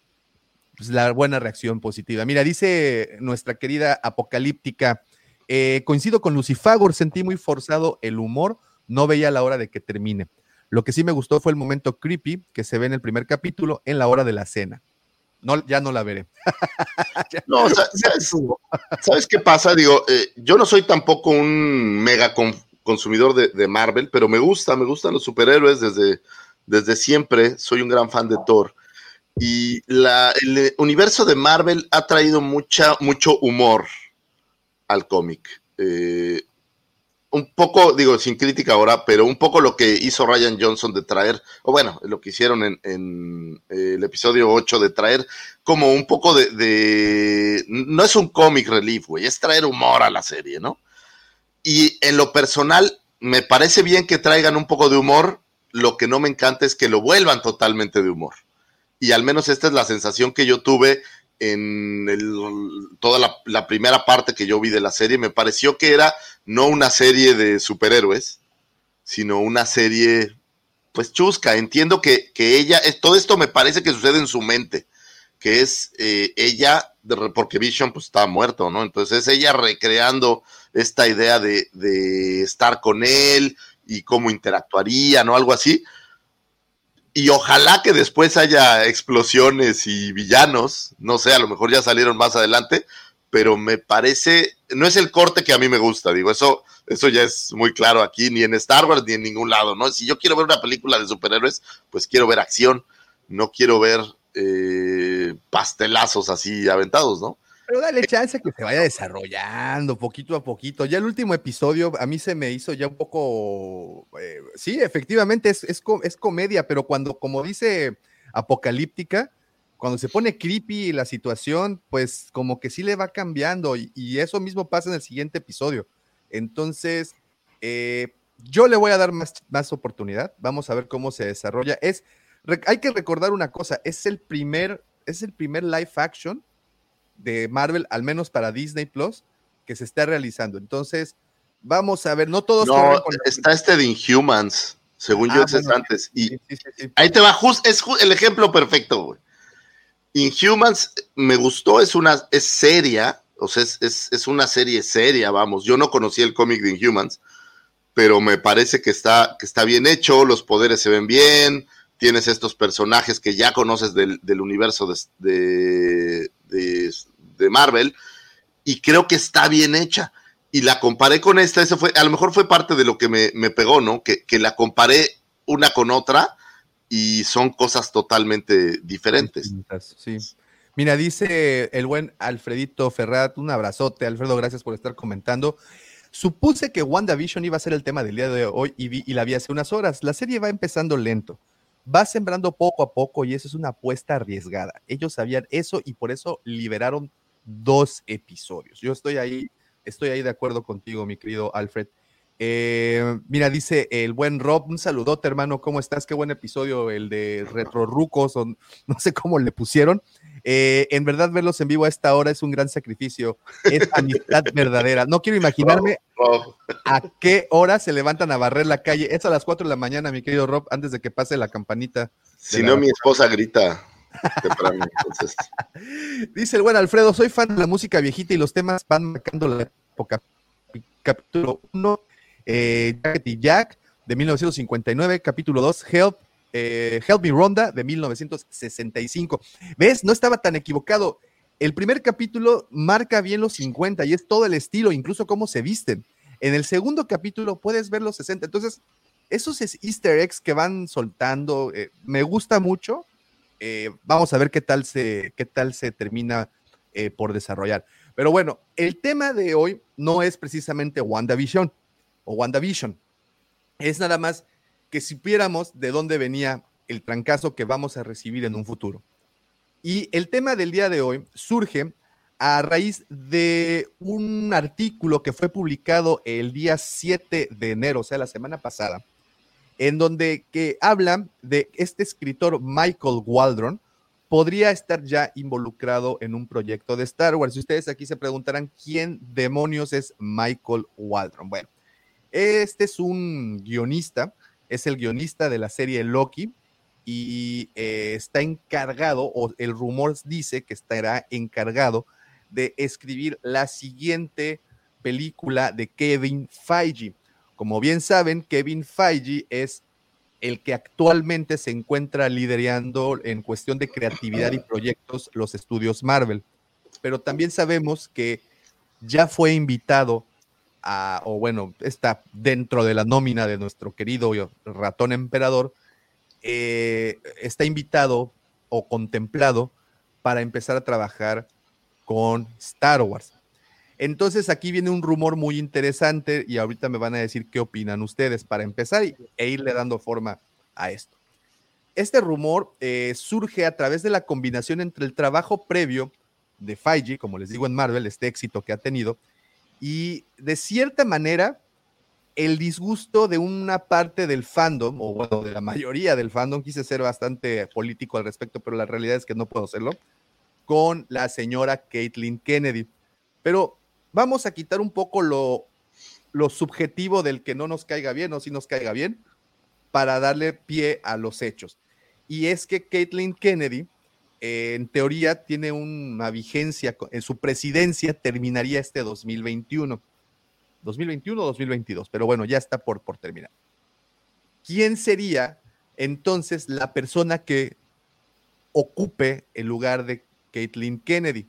pues, la buena reacción positiva. Mira, dice nuestra querida apocalíptica, eh, coincido con Lucifagor, sentí muy forzado el humor, no veía la hora de que termine. Lo que sí me gustó fue el momento creepy que se ve en el primer capítulo en la hora de la cena. No, ya no la veré. No, sa- ¿sabes, ¿sabes qué pasa? Digo, eh, yo no soy tampoco un mega con- consumidor de, Marvel, pero me gusta, me gustan los superhéroes desde, desde siempre. Soy un gran fan de Thor. Y la, el universo de Marvel ha traído mucha, mucho humor al cómic. Eh, un poco, digo, sin crítica ahora, pero un poco lo que hizo Ryan Johnson de traer, o bueno, lo que hicieron en, eh, el episodio 8 de traer como un poco de, de- no es un comic relief, güey, es traer humor a la serie, ¿no? Y en lo personal, me parece bien que traigan un poco de humor, lo que no me encanta es que lo vuelvan totalmente de humor. Y al menos esta es la sensación que yo tuve en toda la, primera parte que yo vi de la serie. Me pareció que era no una serie de superhéroes, sino una serie, pues chusca. Entiendo que, que ella, todo esto me parece que sucede en su mente, que es eh, ella, porque Vision pues estaba muerto, ¿no? Entonces es ella recreando esta idea de, de estar con él y cómo interactuaría, ¿no? Algo así. Y ojalá que después haya explosiones y villanos, no sé, a lo mejor ya salieron más adelante, pero me parece, no es el corte que a mí me gusta, digo, eso, eso ya es muy claro aquí, ni en Star Wars ni en ningún lado, ¿no? Si yo quiero ver una película de superhéroes, pues quiero ver acción, no quiero ver eh, pastelazos así aventados, ¿no? Pero dale chance que se vaya desarrollando poquito a poquito. Ya el último episodio a mí se me hizo ya un poco, eh, sí, efectivamente es, es, co- es comedia, pero cuando, como dice Apocalíptica, cuando se pone creepy la situación, pues como que sí le va cambiando y, y eso mismo pasa en el siguiente episodio. Entonces, eh, yo le voy a dar más, más oportunidad. Vamos a ver cómo se desarrolla. Es, hay que recordar una cosa, es el primer, es el primer live action de Marvel, al menos para Disney Plus, que se está realizando. Entonces, vamos a ver, no todos No, la- está este de Inhumans, según Ah, yo es bueno, antes. Y sí, sí, sí, sí. ahí te va, just, es el ejemplo perfecto, güey. Inhumans me gustó, es una, es seria, o sea, es, es, es una serie seria, vamos. Yo no conocí el cómic de Inhumans, pero me parece que está, que está bien hecho, los poderes se ven bien, tienes estos personajes que ya conoces del, del universo de, de, de- Marvel, y creo que está bien hecha. Y la comparé con esta, eso fue, a lo mejor fue parte de lo que me, me pegó, ¿no? Que, que la comparé una con otra y son cosas totalmente diferentes. Sí. Mira, dice el buen Alfredito Ferrat, un abrazote, Alfredo, gracias por estar comentando. Supuse que WandaVision iba a ser el tema del día de hoy y, vi- y la vi hace unas horas. La serie va empezando lento, va sembrando poco a poco y eso es una apuesta arriesgada. Ellos sabían eso y por eso liberaron dos episodios. Yo estoy ahí, estoy ahí de acuerdo contigo, mi querido Alfred. Eh, mira, dice el buen Rob, un saludote, hermano, ¿cómo estás? Qué buen episodio, el de Retro Rucos, o no sé cómo le pusieron. Eh, en verdad, verlos en vivo a esta hora es un gran sacrificio, es amistad verdadera. No quiero imaginarme Rob, a qué hora se levantan a barrer la calle. Es a las 4 de la mañana, mi querido Rob, antes de que pase la campanita. si no, mi esposa grita. temprano. Entonces, Dice el buen Alfredo, soy fan de la música viejita y los temas van marcando la época. Capítulo 1, eh, Jacket y Jack, de 1959. Capítulo 2, Help, eh, Help Me Ronda, de 1965. ¿Ves? No estaba tan equivocado. El primer capítulo marca bien los 50 y es todo el estilo, incluso cómo se visten. En el segundo capítulo puedes ver los 60. Entonces, esos es easter eggs que van soltando, eh, me gusta mucho. Eh, vamos a ver qué tal se, qué tal se termina por desarrollar. Pero bueno, el tema de hoy no es precisamente WandaVision o WandaVision. Es nada más que supiéramos de dónde venía el trancazo que vamos a recibir en un futuro. Y el tema del día de hoy surge a raíz de un artículo que fue publicado el día 7 de enero, o sea, la semana pasada, en donde que habla de este escritor Michael Waldron, podría estar ya involucrado en un proyecto de Star Wars. Y ustedes aquí se preguntarán quién demonios es Michael Waldron. Bueno, este es un guionista, es el guionista de la serie Loki y eh, está encargado, o el rumor dice que estará encargado de escribir la siguiente película de Kevin Feige. Como bien saben, Kevin Feige es el que actualmente se encuentra liderando en cuestión de creatividad y proyectos los estudios Marvel. Pero también sabemos que ya fue invitado o bueno, está dentro de la nómina de nuestro querido ratón emperador, eh, está invitado o contemplado para empezar a trabajar con Star Wars. Entonces aquí viene un rumor muy interesante y ahorita me van a decir qué opinan ustedes para empezar e irle dando forma a esto. Este rumor eh, surge a través de la combinación entre el trabajo previo de Feige, como les digo en Marvel, este éxito que ha tenido, y de cierta manera el disgusto de una parte del fandom, o bueno, de la mayoría del fandom, quise ser bastante político al respecto, pero la realidad es que no puedo hacerlo, con la señora Caitlin Kennedy. Pero vamos a quitar un poco lo, lo subjetivo del que no nos caiga bien o si nos caiga bien, para darle pie a los hechos. Y es que Caitlin Kennedy, eh, en teoría, tiene una vigencia, en su presidencia terminaría este 2021. 2021-2022, pero bueno, ya está por, por terminar. ¿Quién sería entonces la persona que ocupe el lugar de Caitlin Kennedy?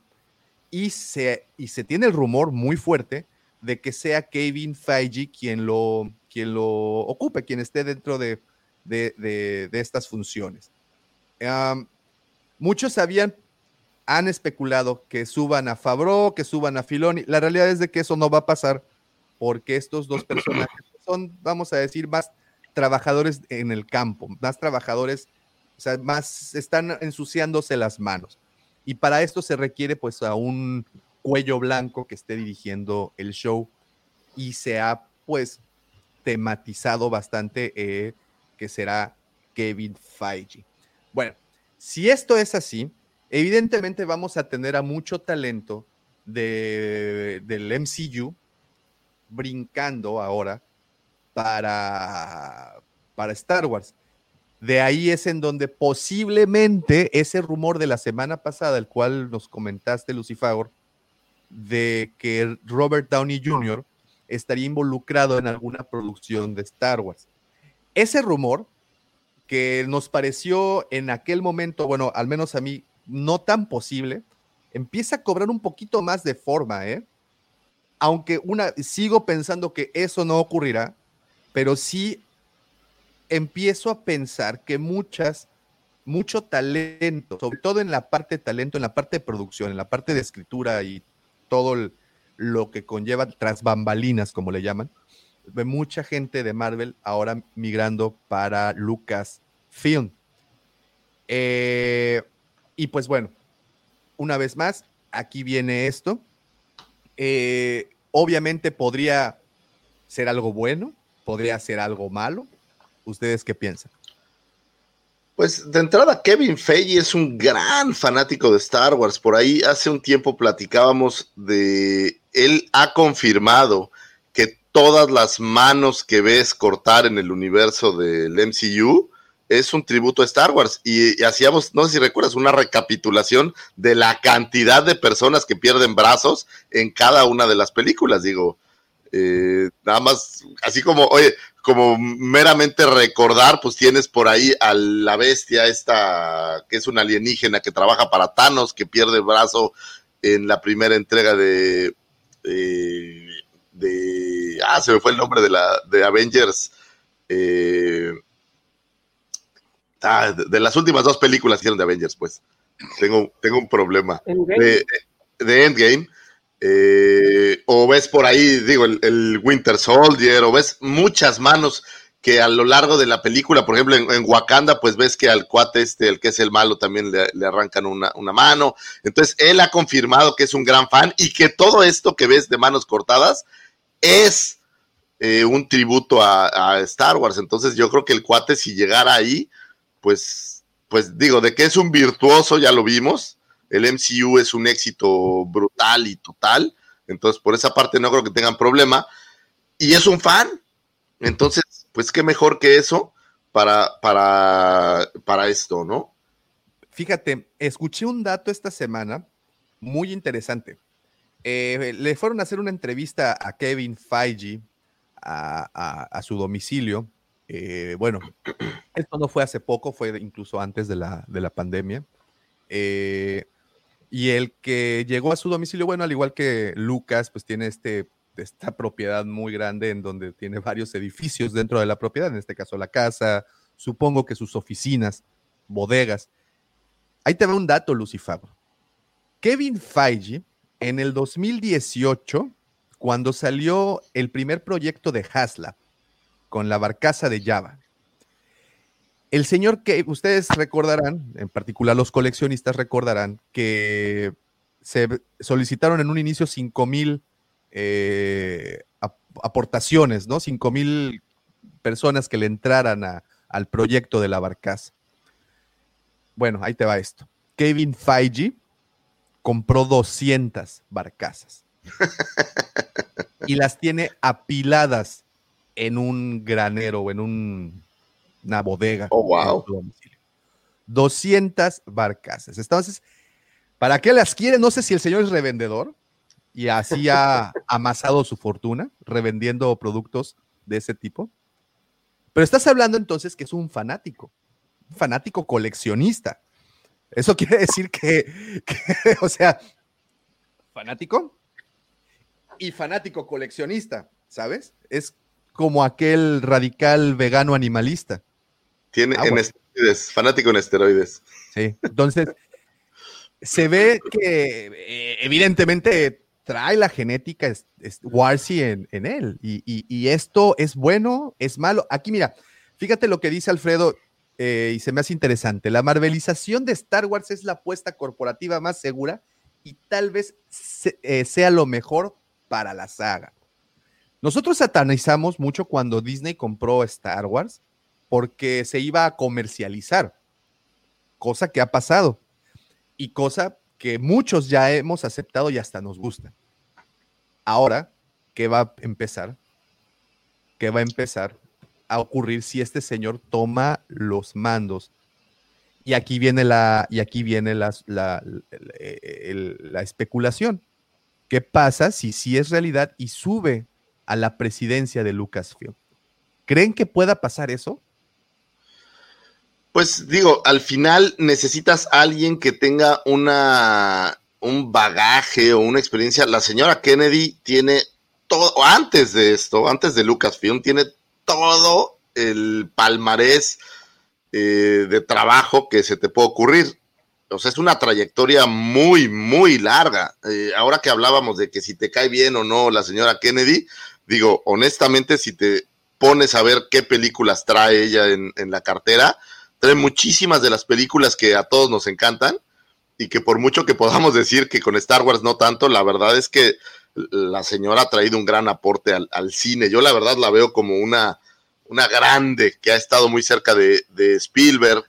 Y se, y se tiene el rumor muy fuerte de que sea Kevin Feige quien lo, quien lo ocupe, quien esté dentro de, de, de, de estas funciones. Um, muchos habían, han especulado que suban a Fabro, que suban a Filoni. La realidad es de que eso no va a pasar porque estos dos personajes son, vamos a decir, más trabajadores en el campo, más trabajadores, o sea, más están ensuciándose las manos. Y para esto se requiere pues a un cuello blanco que esté dirigiendo el show y se ha pues tematizado bastante eh, que será Kevin Feige. Bueno, si esto es así, evidentemente vamos a tener a mucho talento de, del MCU brincando ahora para, para Star Wars. De ahí es en donde posiblemente ese rumor de la semana pasada, el cual nos comentaste, Lucifagor, de que Robert Downey Jr. estaría involucrado en alguna producción de Star Wars. Ese rumor que nos pareció en aquel momento, bueno, al menos a mí, no tan posible, empieza a cobrar un poquito más de forma, ¿eh? Aunque una, sigo pensando que eso no ocurrirá, pero sí empiezo a pensar que muchas, mucho talento, sobre todo en la parte de talento, en la parte de producción, en la parte de escritura y todo lo que conlleva tras bambalinas, como le llaman, ve mucha gente de Marvel ahora migrando para Lucasfilm. Eh, y pues bueno, una vez más, aquí viene esto. Eh, obviamente podría ser algo bueno, podría ser algo malo. ¿Ustedes qué piensan? Pues de entrada, Kevin Feige es un gran fanático de Star Wars. Por ahí hace un tiempo platicábamos de. Él ha confirmado todas las manos que ves cortar en el universo del MCU es un tributo a Star Wars. Y, hacíamos, no sé si recuerdas, una recapitulación de la cantidad de personas que pierden brazos en cada una de las películas, digo, eh, nada más, así como, oye, como meramente recordar, pues tienes por ahí a la bestia esta, que es una alienígena que trabaja para Thanos, que pierde brazo en la primera entrega de, eh, de, ah, se me fue el nombre de la, de Avengers, eh, ah, de, de, las últimas dos películas que hicieron de Avengers, pues, tengo, tengo un problema. De, de Endgame eh, o ves por ahí, digo, el, el, Winter Soldier, o ves muchas manos que a lo largo de la película, por ejemplo, en, en Wakanda, pues ves que al cuate este, el que es el malo, también le, le arrancan una, una, mano. Entonces, él ha confirmado que es un gran fan y que todo esto que ves de manos cortadas es eh, un tributo a, Star Wars. Entonces, yo creo que el cuate, si llegara ahí, pues, pues digo, de que es un virtuoso, ya lo vimos el MCU es un éxito brutal y total, entonces por esa parte no creo que tengan problema. Y es un fan, entonces, pues qué mejor que eso para, para, para esto, ¿no? Fíjate, escuché un dato esta semana muy interesante. Eh, le fueron a hacer una entrevista a Kevin Feige a, su domicilio. Eh, bueno, esto no fue hace poco, fue incluso antes de la, de la pandemia. Eh, y el que llegó a su domicilio, bueno, al igual que Lucas, pues tiene este, esta propiedad muy grande en donde tiene varios edificios dentro de la propiedad, en este caso la casa, supongo que sus oficinas, bodegas. Ahí te va un dato, Lucifer. Kevin Feige, en el 2018, cuando salió el primer proyecto de Hasla con la barcaza de Java, el señor que ustedes recordarán, en particular los coleccionistas recordarán, que se solicitaron en un inicio 5 mil eh, aportaciones, ¿no? 5 mil personas que le entraran al proyecto de la barcaza. Bueno, ahí te va esto. Kevin Feige compró 200 barcazas y las tiene apiladas en un granero o en un una bodega. Oh, wow. 200 barcazas. Entonces, ¿para qué las quiere? No sé si el señor es revendedor y así ha amasado su fortuna revendiendo productos de ese tipo. Pero estás hablando entonces que es un fanático, un fanático coleccionista. Eso quiere decir que, que o sea, fanático y fanático coleccionista, ¿sabes? Es como aquel radical vegano animalista. Tiene ah, en bueno. esteroides, fanático en esteroides. Sí, entonces se ve que eh, evidentemente trae la genética es, es Warsi en, en, él. Y, y, y, esto es bueno, es malo. Aquí mira, fíjate lo que dice Alfredo eh, y se me hace interesante. La marvelización de Star Wars es la apuesta corporativa más segura y tal vez se, eh, sea lo mejor para la saga. Nosotros satanizamos mucho cuando Disney compró Star Wars porque se iba a comercializar, cosa que ha pasado y cosa que muchos ya hemos aceptado y hasta nos gusta. Ahora, ¿qué va a empezar? ¿Qué va a empezar a ocurrir si este señor toma los mandos? Y aquí viene la, y aquí viene la, la, la, la especulación. ¿Qué pasa si sí es realidad y sube a la presidencia de Lucasfilm? ¿Creen que pueda pasar eso? Pues digo, al final necesitas a alguien que tenga una un bagaje o una experiencia. La señora Kennedy tiene todo, antes de esto, antes de Lucasfilm, tiene todo el palmarés eh, de trabajo que se te puede ocurrir. O sea, es una trayectoria muy, muy larga. Eh, ahora que hablábamos de que si te cae bien o no la señora Kennedy, digo, honestamente, si te pones a ver qué películas trae ella en, en la cartera, trae muchísimas de las películas que a todos nos encantan y que por mucho que podamos decir que con Star Wars no tanto, la verdad es que la señora ha traído un gran aporte al, cine. Yo la verdad la veo como una, una grande que ha estado muy cerca de, de, Spielberg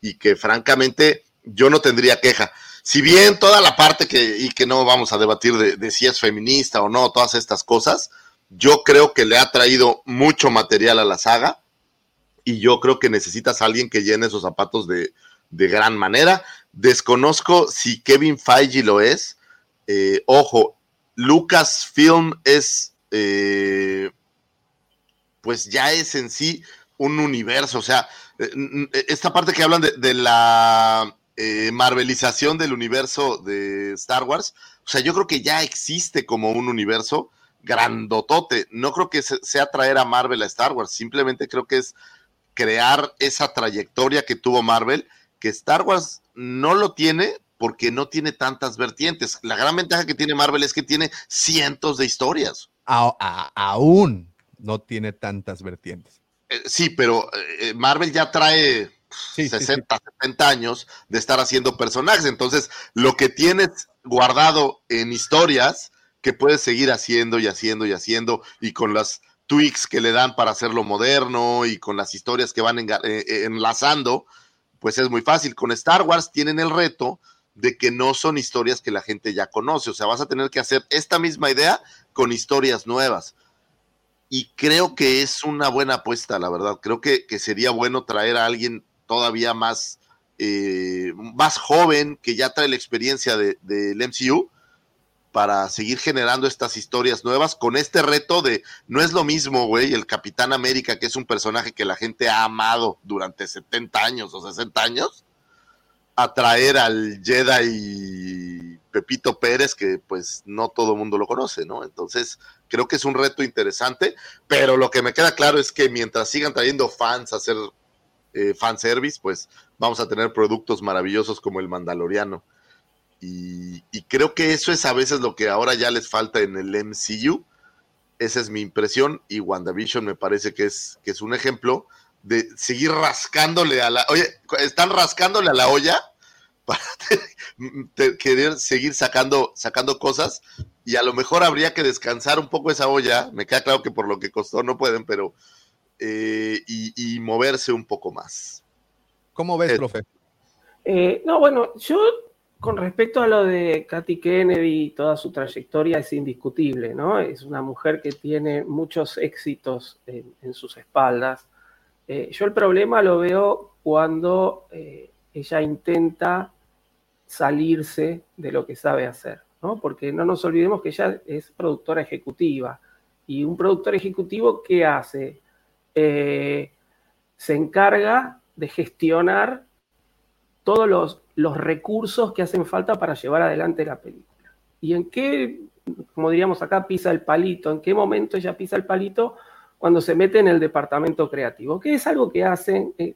y que francamente yo no tendría queja. Si bien toda la parte que, y que no vamos a debatir de, de si es feminista o no, todas estas cosas, yo creo que le ha traído mucho material a la saga y yo creo que necesitas a alguien que llene esos zapatos de, de gran manera. Desconozco si Kevin Feige lo es. Eh, ojo, Lucasfilm es, eh, pues ya es en sí un universo, o sea, eh, esta parte que hablan de, la marvelización del universo de Star Wars, o sea, yo creo que ya existe como un universo grandotote. No creo que sea traer a Marvel a Star Wars, simplemente creo que es crear esa trayectoria que tuvo Marvel, que Star Wars no lo tiene porque no tiene tantas vertientes. La gran ventaja que tiene Marvel es que tiene cientos de historias. aún no tiene tantas vertientes. Eh, sí, pero eh, Marvel ya trae 60, 70 años de estar haciendo personajes. Entonces, lo que tienes guardado en historias que puedes seguir haciendo y haciendo y haciendo y con las tweaks que le dan para hacerlo moderno y con las historias que van eh, enlazando, pues es muy fácil. Con Star Wars tienen el reto de que no son historias que la gente ya conoce. O sea, vas a tener que hacer esta misma idea con historias nuevas. Y creo que es una buena apuesta, la verdad. Creo que, sería bueno traer a alguien todavía más, eh, más joven, que ya trae la experiencia del MCU, para seguir generando estas historias nuevas con este reto de, no es lo mismo, güey, el Capitán América, que es un personaje que la gente ha amado durante 70 años o 60 años, atraer al Jedi Pepito Pérez, que pues no todo el mundo lo conoce, ¿no? Entonces, creo que es un reto interesante, pero lo que me queda claro es que mientras sigan trayendo fans a hacer eh, fanservice, pues vamos a tener productos maravillosos como el Mandaloriano. Y, y, creo que eso es a veces lo que ahora ya les falta en el MCU. Esa es mi impresión y WandaVision me parece que es, que es un ejemplo de seguir rascándole a la... Oye, están rascándole a la olla para querer seguir sacando, sacando cosas y a lo mejor habría que descansar un poco esa olla. Me queda claro que por lo que costó no pueden, pero... Eh, y, moverse un poco más. ¿Cómo ves, eh, profe? Eh, no, bueno, yo con respecto a lo de Katy Kennedy y toda su trayectoria es indiscutible, ¿no? Es una mujer que tiene muchos éxitos en sus espaldas. Eh, yo el problema lo veo cuando eh, ella intenta salirse de lo que sabe hacer, ¿no? Porque no nos olvidemos que ella es productora ejecutiva. Y un productor ejecutivo, ¿qué hace? Eh, se encarga de gestionar todos los, los recursos que hacen falta para llevar adelante la película. ¿Y en qué, como diríamos acá, pisa el palito? ¿En qué momento ella pisa el palito? Cuando se mete en el departamento creativo, que es algo que hacen, eh,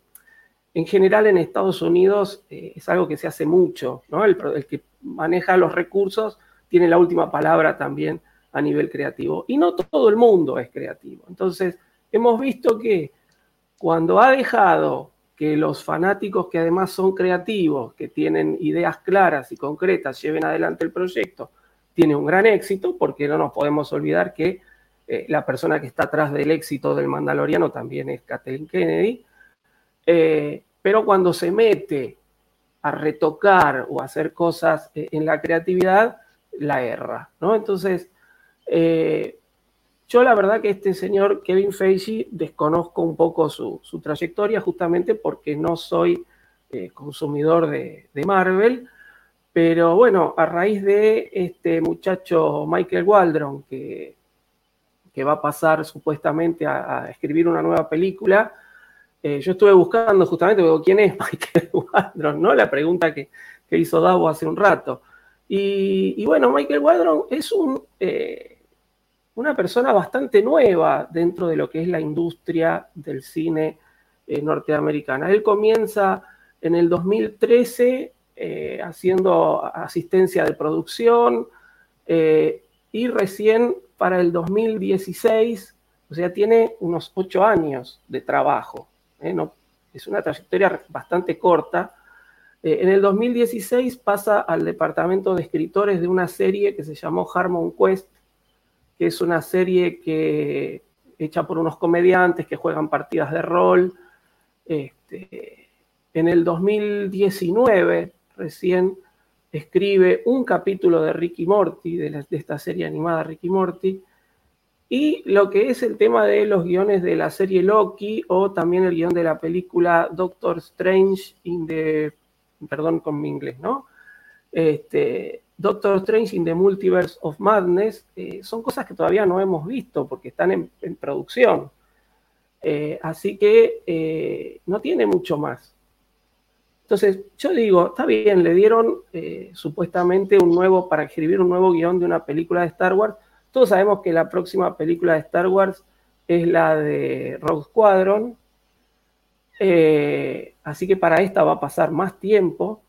en general en Estados Unidos eh, es algo que se hace mucho, ¿no? El, que maneja los recursos tiene la última palabra también a nivel creativo. Y no todo el mundo es creativo. Entonces, hemos visto que cuando ha dejado que los fanáticos que además son creativos, que tienen ideas claras y concretas, lleven adelante el proyecto, tiene un gran éxito, porque no nos podemos olvidar que eh, la persona que está atrás del éxito del Mandaloriano también es Kathleen Kennedy, eh, pero cuando se mete a retocar o a hacer cosas eh, en la creatividad, la erra, ¿no? Entonces, yo la verdad que este señor Kevin Feige desconozco un poco su, trayectoria justamente porque no soy consumidor de, de Marvel, pero bueno, a raíz de este muchacho Michael Waldron, que que va a pasar supuestamente a, escribir una nueva película. Eh, yo estuve buscando justamente, quién es Michael Waldron, ¿no? La pregunta que, hizo Davo hace un rato. Y, bueno, Michael Waldron es eh, una persona bastante nueva dentro de lo que es la industria del cine eh, norteamericana. Él comienza en el 2013 haciendo asistencia de producción y recién para el 2016, o sea, tiene unos ocho años de trabajo. ¿eh? es una trayectoria bastante corta. Eh, en el 2016 pasa al departamento de escritores de una serie que se llamó Harmon Quest, que es una serie que hecha por unos comediantes que juegan partidas de rol. Este, en el 2019 recién escribe un capítulo de Ricky Morty, de, esta serie animada Ricky Morty, Y lo que es el tema de los guiones de la serie Loki o también el guion de la película Doctor Strange in the... Perdón con mi inglés, ¿no? Este, Doctor Strange in the Multiverse of Madness eh, son cosas que todavía no hemos visto porque están en, producción. Eh, así que eh, no tiene mucho más. Entonces, yo digo, está bien, le dieron supuestamente un nuevo, para escribir un nuevo guion de una película de Star Wars. Todos sabemos que la próxima película de Star Wars es la de Rogue Squadron. así que para esta va a pasar más tiempo.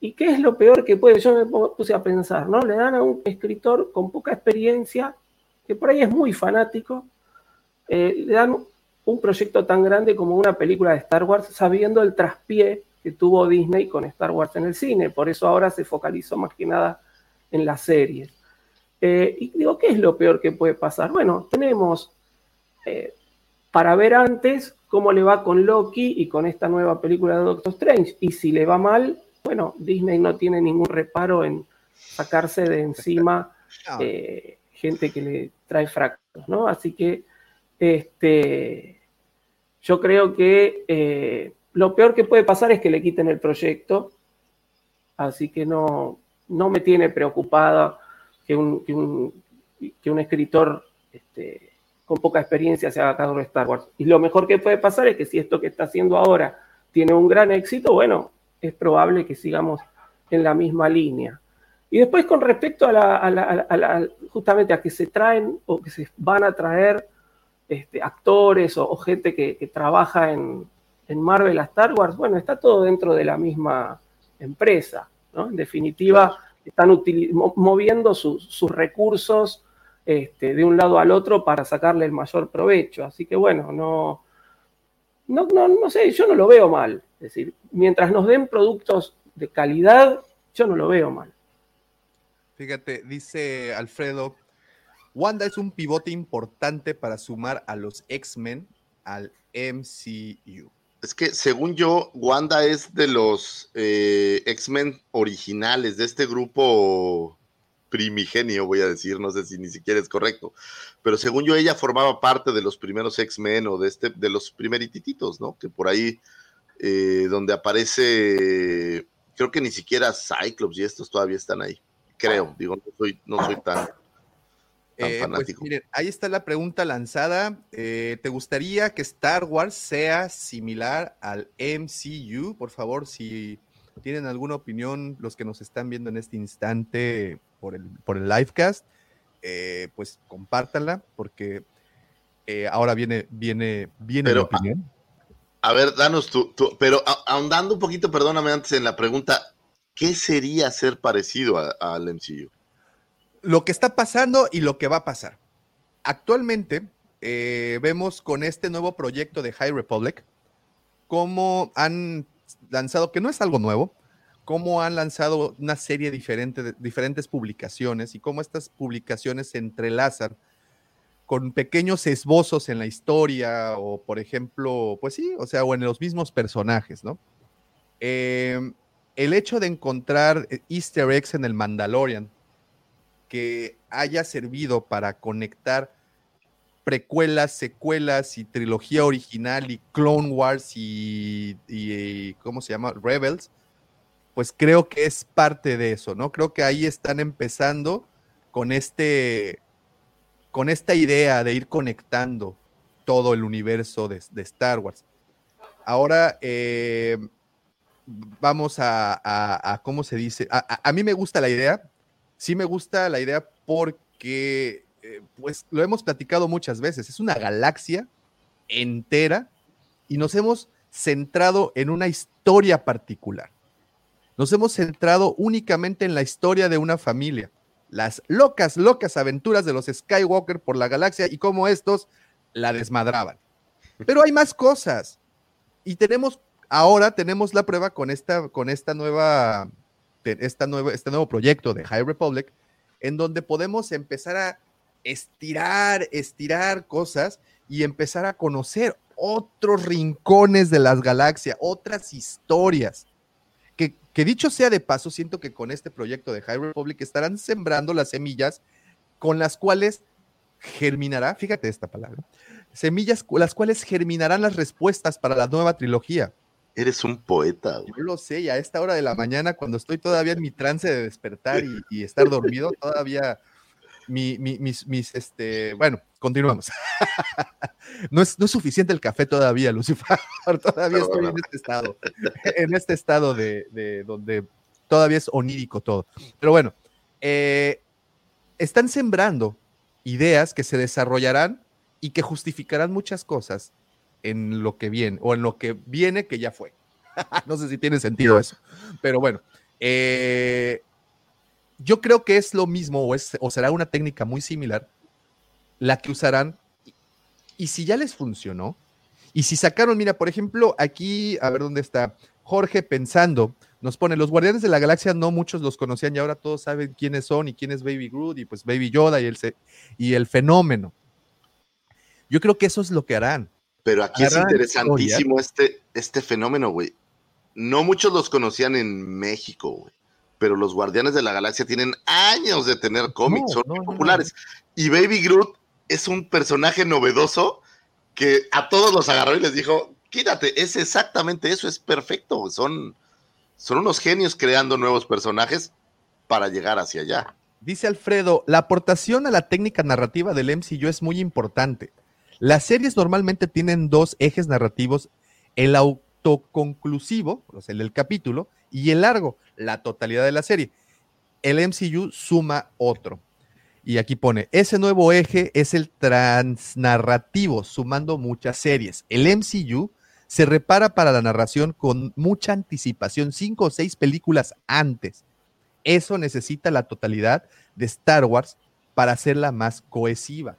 ¿Y qué es lo peor que puede? Yo me puse a pensar, ¿no? Le dan a un escritor con poca experiencia, que por ahí es muy fanático, eh, le dan un proyecto tan grande como una película de Star Wars, sabiendo el traspié que tuvo Disney con Star Wars en el cine. Por eso ahora se focalizó más que nada en las series. Eh, y digo, ¿qué es lo peor que puede pasar? Bueno, tenemos eh, para ver antes cómo le va con Loki y con esta nueva película de Doctor Strange. Y si le va mal, bueno, Disney no tiene ningún reparo en sacarse de encima eh, gente que le trae fracasos, ¿no? Así que este, yo creo que lo peor que puede pasar es que le quiten el proyecto, así que no, me tiene preocupada que un, que un, escritor este, con poca experiencia se haga cargo de Star Wars. Y lo mejor que puede pasar es que si esto que está haciendo ahora tiene un gran éxito, bueno, es probable que sigamos en la misma línea. Y después con respecto a la, justamente a que se traen o que se van a traer este, actores o, gente que, trabaja en, Marvel a Star Wars, bueno, está todo dentro de la misma empresa, ¿no? En definitiva, están moviendo sus recursos este, de un lado al otro para sacarle el mayor provecho. Así que bueno, no, no, no, no sé, yo no lo veo mal. Es decir, mientras nos den productos de calidad, yo no lo veo mal. Fíjate, dice Alfredo, Wanda es un pivote importante para sumar a los X-Men al MCU. Es que según yo, Wanda es de los eh, X-Men originales, de este grupo primigenio, voy a decir, no sé si ni siquiera es correcto, pero según yo ella formaba parte de los primeros X-Men o de este, de los primeritititos, ¿no? Que por ahí eh, donde aparece, creo que ni siquiera Cyclops y estos todavía están ahí. Creo, digo, no soy, no soy tan, eh, pues miren, ahí está la pregunta lanzada. Eh, ¿Te gustaría que Star Wars sea similar al MCU? Por favor, si tienen alguna opinión, los que nos están viendo en este instante por el, por el livecast, pues compártanla, porque ahora viene, viene, viene la opinión. A ver, danos tú, pero ahondando un poquito, perdóname antes en la pregunta, ¿qué sería ser parecido al MCU? Lo que está pasando y lo que va a pasar. Actualmente eh, vemos con este nuevo proyecto de High Republic cómo han lanzado, que no es algo nuevo, cómo han lanzado una serie diferente de diferentes publicaciones y cómo estas publicaciones se entrelazan con pequeños esbozos en la historia o, por ejemplo, pues sí, o sea, o en los mismos personajes, ¿no? Em, el hecho de encontrar easter eggs en el Mandalorian que haya servido para conectar precuelas, secuelas y trilogía original y Clone Wars y, ¿cómo se llama? Rebels, pues creo que es parte de eso, ¿no? Creo que ahí están empezando con este con esta idea de ir conectando todo el universo de, Star Wars. Ahora eh, vamos a, ¿cómo se dice? A, mí me gusta la idea, sí me gusta la idea porque, eh, pues lo hemos platicado muchas veces, es una galaxia entera y nos hemos centrado en una historia particular. Nos hemos centrado únicamente en la historia de una familia las locas, locas aventuras de los Skywalker por la galaxia y cómo estos la desmadraban. Pero hay más cosas. Y tenemos, ahora tenemos la prueba con esta, con esta nueva, esta nueva, este nuevo proyecto de High Republic, en donde podemos empezar a estirar, estirar cosas y empezar a conocer otros rincones de las galaxias, otras historias que dicho sea de paso, siento que con este proyecto de High Republic estarán sembrando las semillas con las cuales germinará, fíjate esta palabra, semillas las cuales germinarán las respuestas para la nueva trilogía. Eres un poeta, güey. Yo lo sé, y a esta hora de la mañana, cuando estoy todavía en mi trance de despertar y, y estar dormido, todavía mi- mi- mis, mis, este, bueno, continuamos. no, es, no es suficiente el café todavía, Lucifer, todavía No, estoy no. en este estado, en este estado de, de donde todavía es onírico todo. Pero bueno, eh, están sembrando ideas que se desarrollarán y que justificarán muchas cosas en lo que viene, o en lo que viene que ya fue. no sé si tiene sentido eso, pero bueno, eh, yo creo que es lo mismo o, es, o será una técnica muy similar la que usarán. Y, y si ya les funcionó, y si sacaron, mira, por ejemplo, aquí, a ver dónde está, Jorge pensando, nos pone, los Guardianes de la Galaxia no muchos los conocían y ahora todos saben quiénes son y quién es Baby Groot y pues Baby Yoda y el, y el fenómeno. Yo creo que eso es lo que harán. Pero aquí es interesantísimo este, este fenómeno, güey. No muchos los conocían en México, güey. Pero los Guardianes de la Galaxia tienen años de tener cómics, No, son no, muy no. populares. Y Baby Groot es un personaje novedoso que a todos los agarró y les dijo, quítate, es exactamente eso, es perfecto. Son, son unos genios creando nuevos personajes para llegar hacia allá. Dice Alfredo, la aportación a la técnica narrativa del MCU es muy importante. Las series normalmente tienen dos ejes narrativos, el autoconclusivo, o sea, el del capítulo, y el largo, la totalidad de la serie. El MCU suma otro. Y aquí pone, ese nuevo eje es el transnarrativo, sumando muchas series. El MCU se repara para la narración con mucha anticipación, cinco o seis películas antes. Eso necesita la totalidad de Star Wars para hacerla más cohesiva.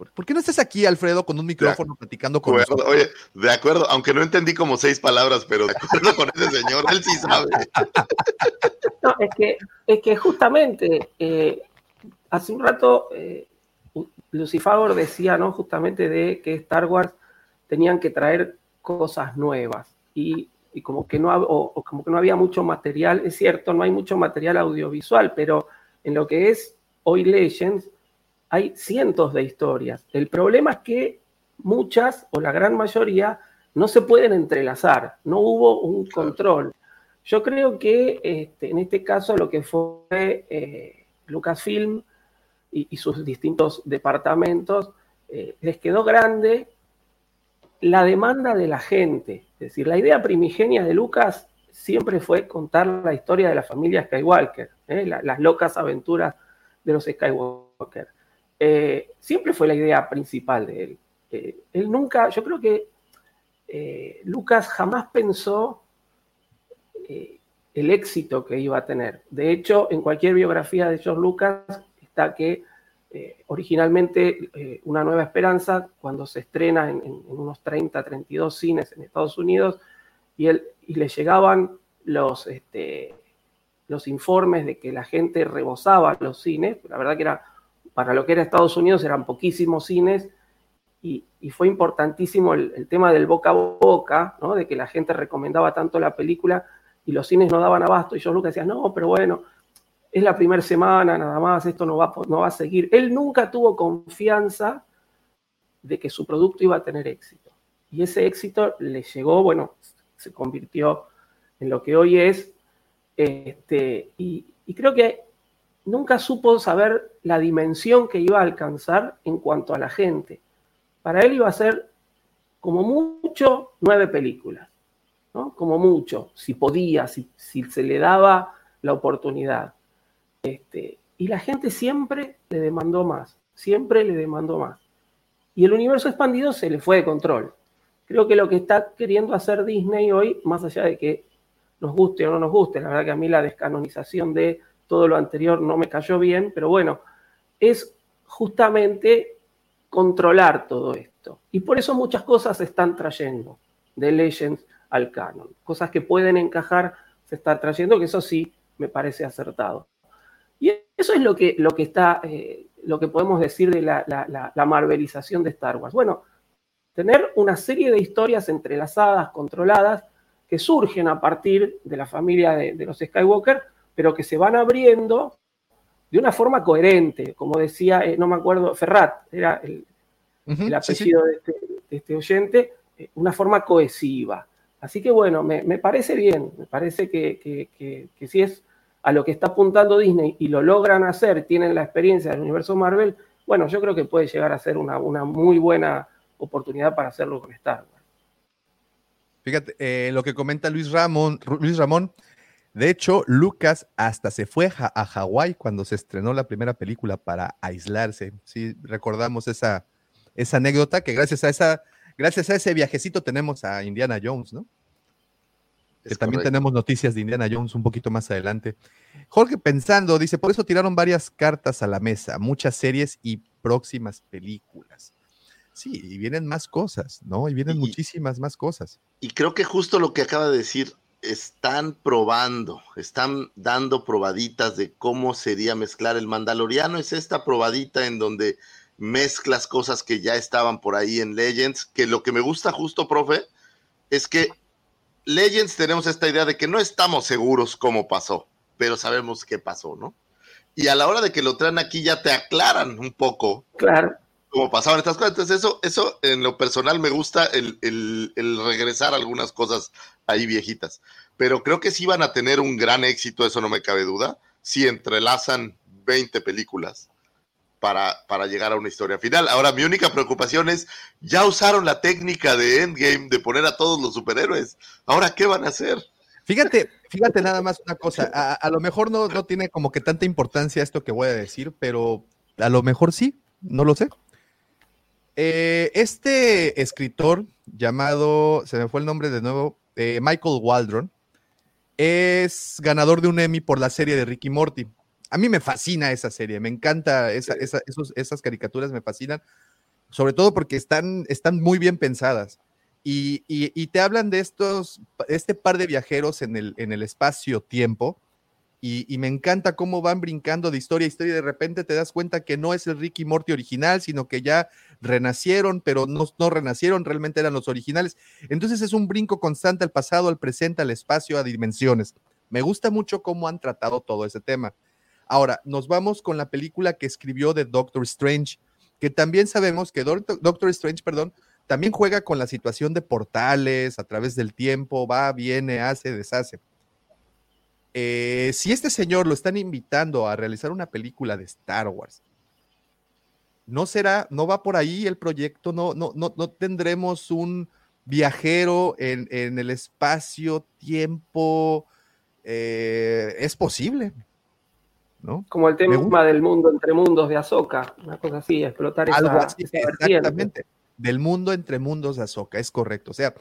¿Por, por qué no estás aquí, Alfredo, con un micrófono platicando con Acuerdo, nosotros? oye, de acuerdo, aunque no entendí como seis palabras, pero de acuerdo con ese señor, él sí sabe. No, es que, es que justamente eh, hace un rato eh, Lucifagor decía, ¿no? Justamente de que Star Wars tenían que traer cosas nuevas y, y como, que no, o- o como que no había mucho material. Es cierto, no hay mucho material audiovisual, pero en lo que es hoy Legends hay cientos de historias. El problema es que muchas o la gran mayoría no se pueden entrelazar, no hubo un control. Yo creo que este, en este caso lo que fue eh, Lucasfilm y, y sus distintos departamentos eh, les quedó grande la demanda de la gente. Es decir, la idea primigenia de Lucas siempre fue contar la historia de la familia Skywalker, ¿eh? La- las locas aventuras de los Skywalker. Eh, siempre fue la idea principal de él. Eh, él nunca, yo creo que eh, Lucas jamás pensó el éxito que iba a tener. De hecho, en cualquier biografía de George Lucas está que originalmente Una Nueva Esperanza, cuando se estrena en, en- en unos 30, 32 cines en Estados Unidos, y, él, y le llegaban los, este, los informes de que la gente rebosaba los cines, la verdad que era, para lo que era Estados Unidos eran poquísimos cines, y, fue importantísimo el, tema del boca a boca, ¿no? de que la gente recomendaba tanto la película y los cines no daban abasto, y George Lucas decía, no, pero bueno, es la primera semana nada más, esto no va, no va a seguir. Él nunca tuvo confianza de que su producto iba a tener éxito. Y ese éxito le llegó, bueno, se convirtió en lo que hoy es, este, y creo que nunca supo saber la dimensión que iba a alcanzar en cuanto a la gente. Para él iba a ser como mucho nueve películas, ¿no? Como mucho, si podía, si, se le daba la oportunidad. Este, y la gente siempre le demandó más, siempre le demandó más. Y el universo expandido se le fue de control. Creo que lo que está queriendo hacer Disney hoy, más allá de que nos guste o no nos guste, la verdad que a mí la descanonización de todo lo anterior no me cayó bien, pero bueno, es justamente controlar todo esto. Y por eso muchas cosas se están trayendo de Legends al canon. Cosas que pueden encajar se están trayendo, que eso sí me parece acertado. Y eso es lo que, lo que está, eh, lo que podemos decir de la, marvelización de Star Wars. Bueno, tener una serie de historias entrelazadas, controladas, que surgen a partir de la familia de los Skywalker, pero que se van abriendo de una forma coherente, como decía, eh, no me acuerdo, Ferrat, era el, Ujú, el sí, sí. apellido De, este, de este oyente, eh, una forma cohesiva. Así que bueno, me, me parece bien, me parece que, que- que- que si es a lo que está apuntando Disney y lo logran hacer, tienen la experiencia del universo Marvel, bueno, yo creo que puede llegar a ser una, una muy buena oportunidad para hacerlo con Star Wars. Fíjate, eh, lo que comenta Luis Ramón, Luis Ramón, de hecho, Lucas hasta se fue a Hawái cuando se estrenó la primera película para aislarse. Sí, recordamos esa, esa anécdota que gracias a esa, gracias a ese viajecito tenemos a Indiana Jones, ¿no? que también correcto. tenemos noticias de Indiana Jones un poquito más adelante. Jorge pensando, dice, por eso tiraron varias cartas a la mesa, muchas series y próximas películas. Sí, y vienen más cosas, ¿no? Y vienen Y- muchísimas más cosas. Y creo que justo lo que acaba de decir, están probando, están dando probaditas de cómo sería mezclar. El Mandaloriano es esta probadita en donde mezclas cosas que ya estaban por ahí en Legends, que lo que me gusta justo, profe, es que Legends tenemos esta idea de que no estamos seguros cómo pasó, pero sabemos qué pasó, ¿no? Y a la hora de que lo traen aquí ya te aclaran un poco Claro, cómo pasaban estas cosas. Entonces, eso, eso en lo personal me gusta el, el- el regresar algunas cosas ahí viejitas. Pero creo que sí van a tener un gran éxito, eso no me cabe duda, si entrelazan 20 películas para, para llegar a una historia final. Ahora, mi única preocupación es, ya usaron la técnica de Endgame de poner a todos los superhéroes. Ahora, ¿qué van a hacer? Fíjate, fíjate nada más una cosa, a, lo mejor no, no tiene como que tanta importancia esto que voy a decir, pero a lo mejor sí, no lo sé. Eh, este escritor llamado, se me fue el nombre de nuevo, Michael Waldron, es ganador de un Emmy por la serie de Ricky Morty. A mí me fascina esa serie, me encanta esa- esa- esos- esas caricaturas, me fascinan, sobre todo porque están, están muy bien pensadas. Y, y- y te hablan de estos, este par de viajeros en el, en el espacio-tiempo, y, me encanta cómo van brincando de historia a historia y de repente te das cuenta que no es el Ricky Morty original, sino que ya renacieron, pero no, no renacieron, realmente eran los originales. Entonces es un brinco constante al pasado, al presente, al espacio, a dimensiones. Me gusta mucho cómo han tratado todo ese tema. Ahora, nos vamos con la película que escribió de Doctor Strange, que también sabemos que Doctor, Doctor Strange, perdón, también juega con la situación de portales a través del tiempo, va, viene, hace, deshace. Eh, si este señor lo están invitando a realizar una película de Star Wars, no será, no va por ahí el proyecto, no, no, no, no tendremos un viajero en, en el espacio, tiempo, eh, es posible, ¿no? como el tema del mundo entre mundos de Ahsoka, una cosa así, explotar esa, Algo así, esa vertiente. exactamente. Del mundo entre mundos de Ahsoka, es correcto. O sea,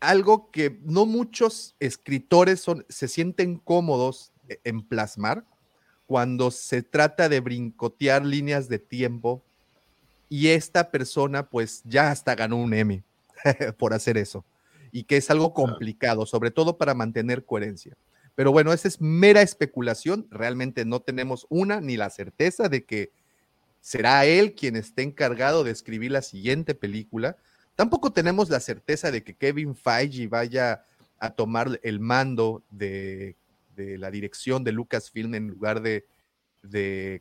algo que no muchos escritores son, se sienten cómodos e- en plasmar cuando se trata de brincotear líneas de tiempo y esta persona pues ya hasta ganó un Emmy por hacer eso y que es algo complicado, sobre todo para mantener coherencia. Pero bueno, esa es mera especulación, realmente no tenemos una ni la certeza de que será él quien esté encargado de escribir la siguiente película. Tampoco tenemos la certeza de que Kevin Feige vaya a tomar el mando de, la dirección de Lucasfilm en lugar de,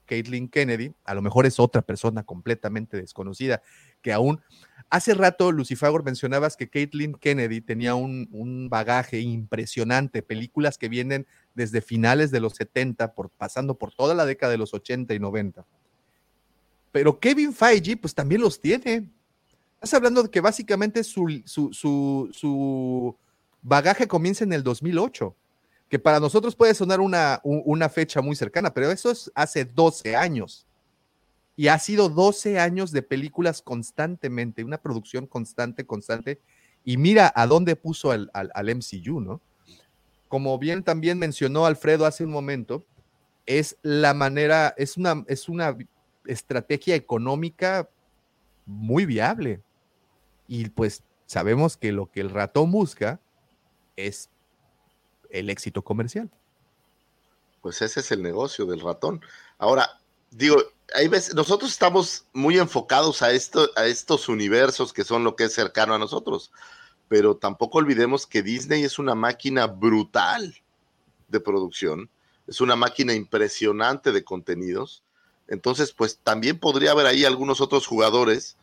Caitlin Kennedy. A lo mejor es otra persona completamente desconocida que aún... Hace rato, Lucifagor, mencionabas que Caitlin Kennedy tenía un, bagaje impresionante, películas que vienen desde finales de los 70, por, pasando por toda la década de los 80 y 90. Pero Kevin Feige, pues también los tiene. Estás hablando de que básicamente su, su, su, su bagaje comienza en el 2008, que para nosotros puede sonar una, una fecha muy cercana, pero eso es hace 12 años. Y ha sido 12 años de películas constantemente, una producción constante, constante. Y mira a dónde puso al, al, al MCU, ¿no? Como bien también mencionó Alfredo hace un momento, es la manera, es una, es una estrategia económica muy viable. Y pues sabemos que lo que el ratón busca es el éxito comercial. Pues ese es el negocio del ratón. Ahora, digo, hay veces, nosotros estamos muy enfocados a, esto, a estos universos que son lo que es cercano a nosotros, pero tampoco olvidemos que Disney es una máquina brutal de producción. es una máquina impresionante de contenidos. Entonces, pues también podría haber ahí algunos otros jugadores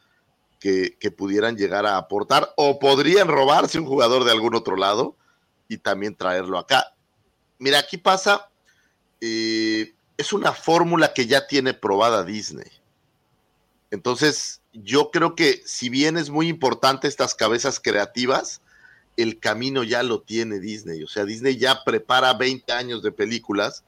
que, pudieran llegar a aportar o podrían robarse un jugador de algún otro lado y también traerlo acá. Mira, aquí pasa, eh, es una fórmula que ya tiene probada Disney. Entonces, yo creo que si bien es muy importante estas cabezas creativas, el camino ya lo tiene Disney. O sea, Disney ya prepara 20 años de películas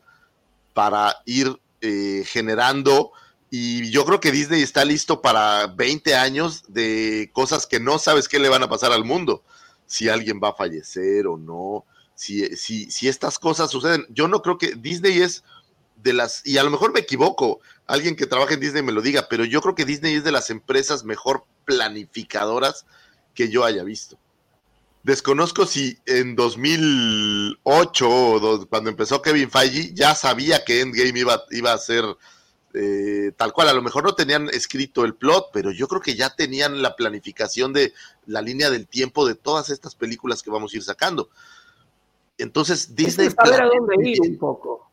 para ir eh, generando y yo creo que Disney está listo para 20 años de cosas que no sabes qué le van a pasar al mundo. Si alguien va a fallecer o no, si, si, estas cosas suceden. Yo no creo que Disney es de las, y a lo mejor me equivoco, alguien que trabaja en Disney me lo diga, pero yo creo que Disney es de las empresas mejor planificadoras que yo haya visto. Desconozco si en 2008 o cuando empezó Kevin Feige ya sabía que Endgame iba, iba a ser eh, tal cual. A lo mejor no tenían escrito el plot, pero yo creo que ya tenían la planificación de la línea del tiempo de todas estas películas que vamos a ir sacando. Entonces Disney... Es saber a dónde ir un poco.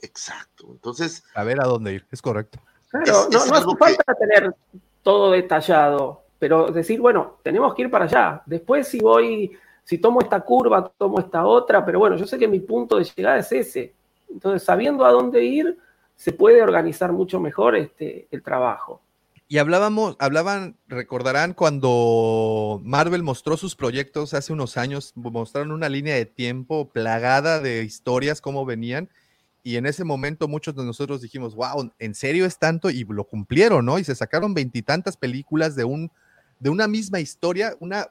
Exacto. Entonces... A ver a dónde ir, es correcto. Claro, es, no, es no hace falta tener todo detallado, pero decir, bueno, tenemos que ir para allá. Después si voy, si tomo esta curva, tomo esta otra, pero bueno, yo sé que mi punto de llegada es ese. Entonces, sabiendo a dónde ir, se puede organizar mucho mejor este, el trabajo. Y hablábamos, hablaban, recordarán cuando Marvel mostró sus proyectos hace unos años, mostraron una línea de tiempo plagada de historias, cómo venían, y en ese momento muchos de nosotros dijimos, wow, ¿en serio es tanto? Y lo cumplieron, ¿no? Y se sacaron veintitantas películas de, un, de una misma historia, una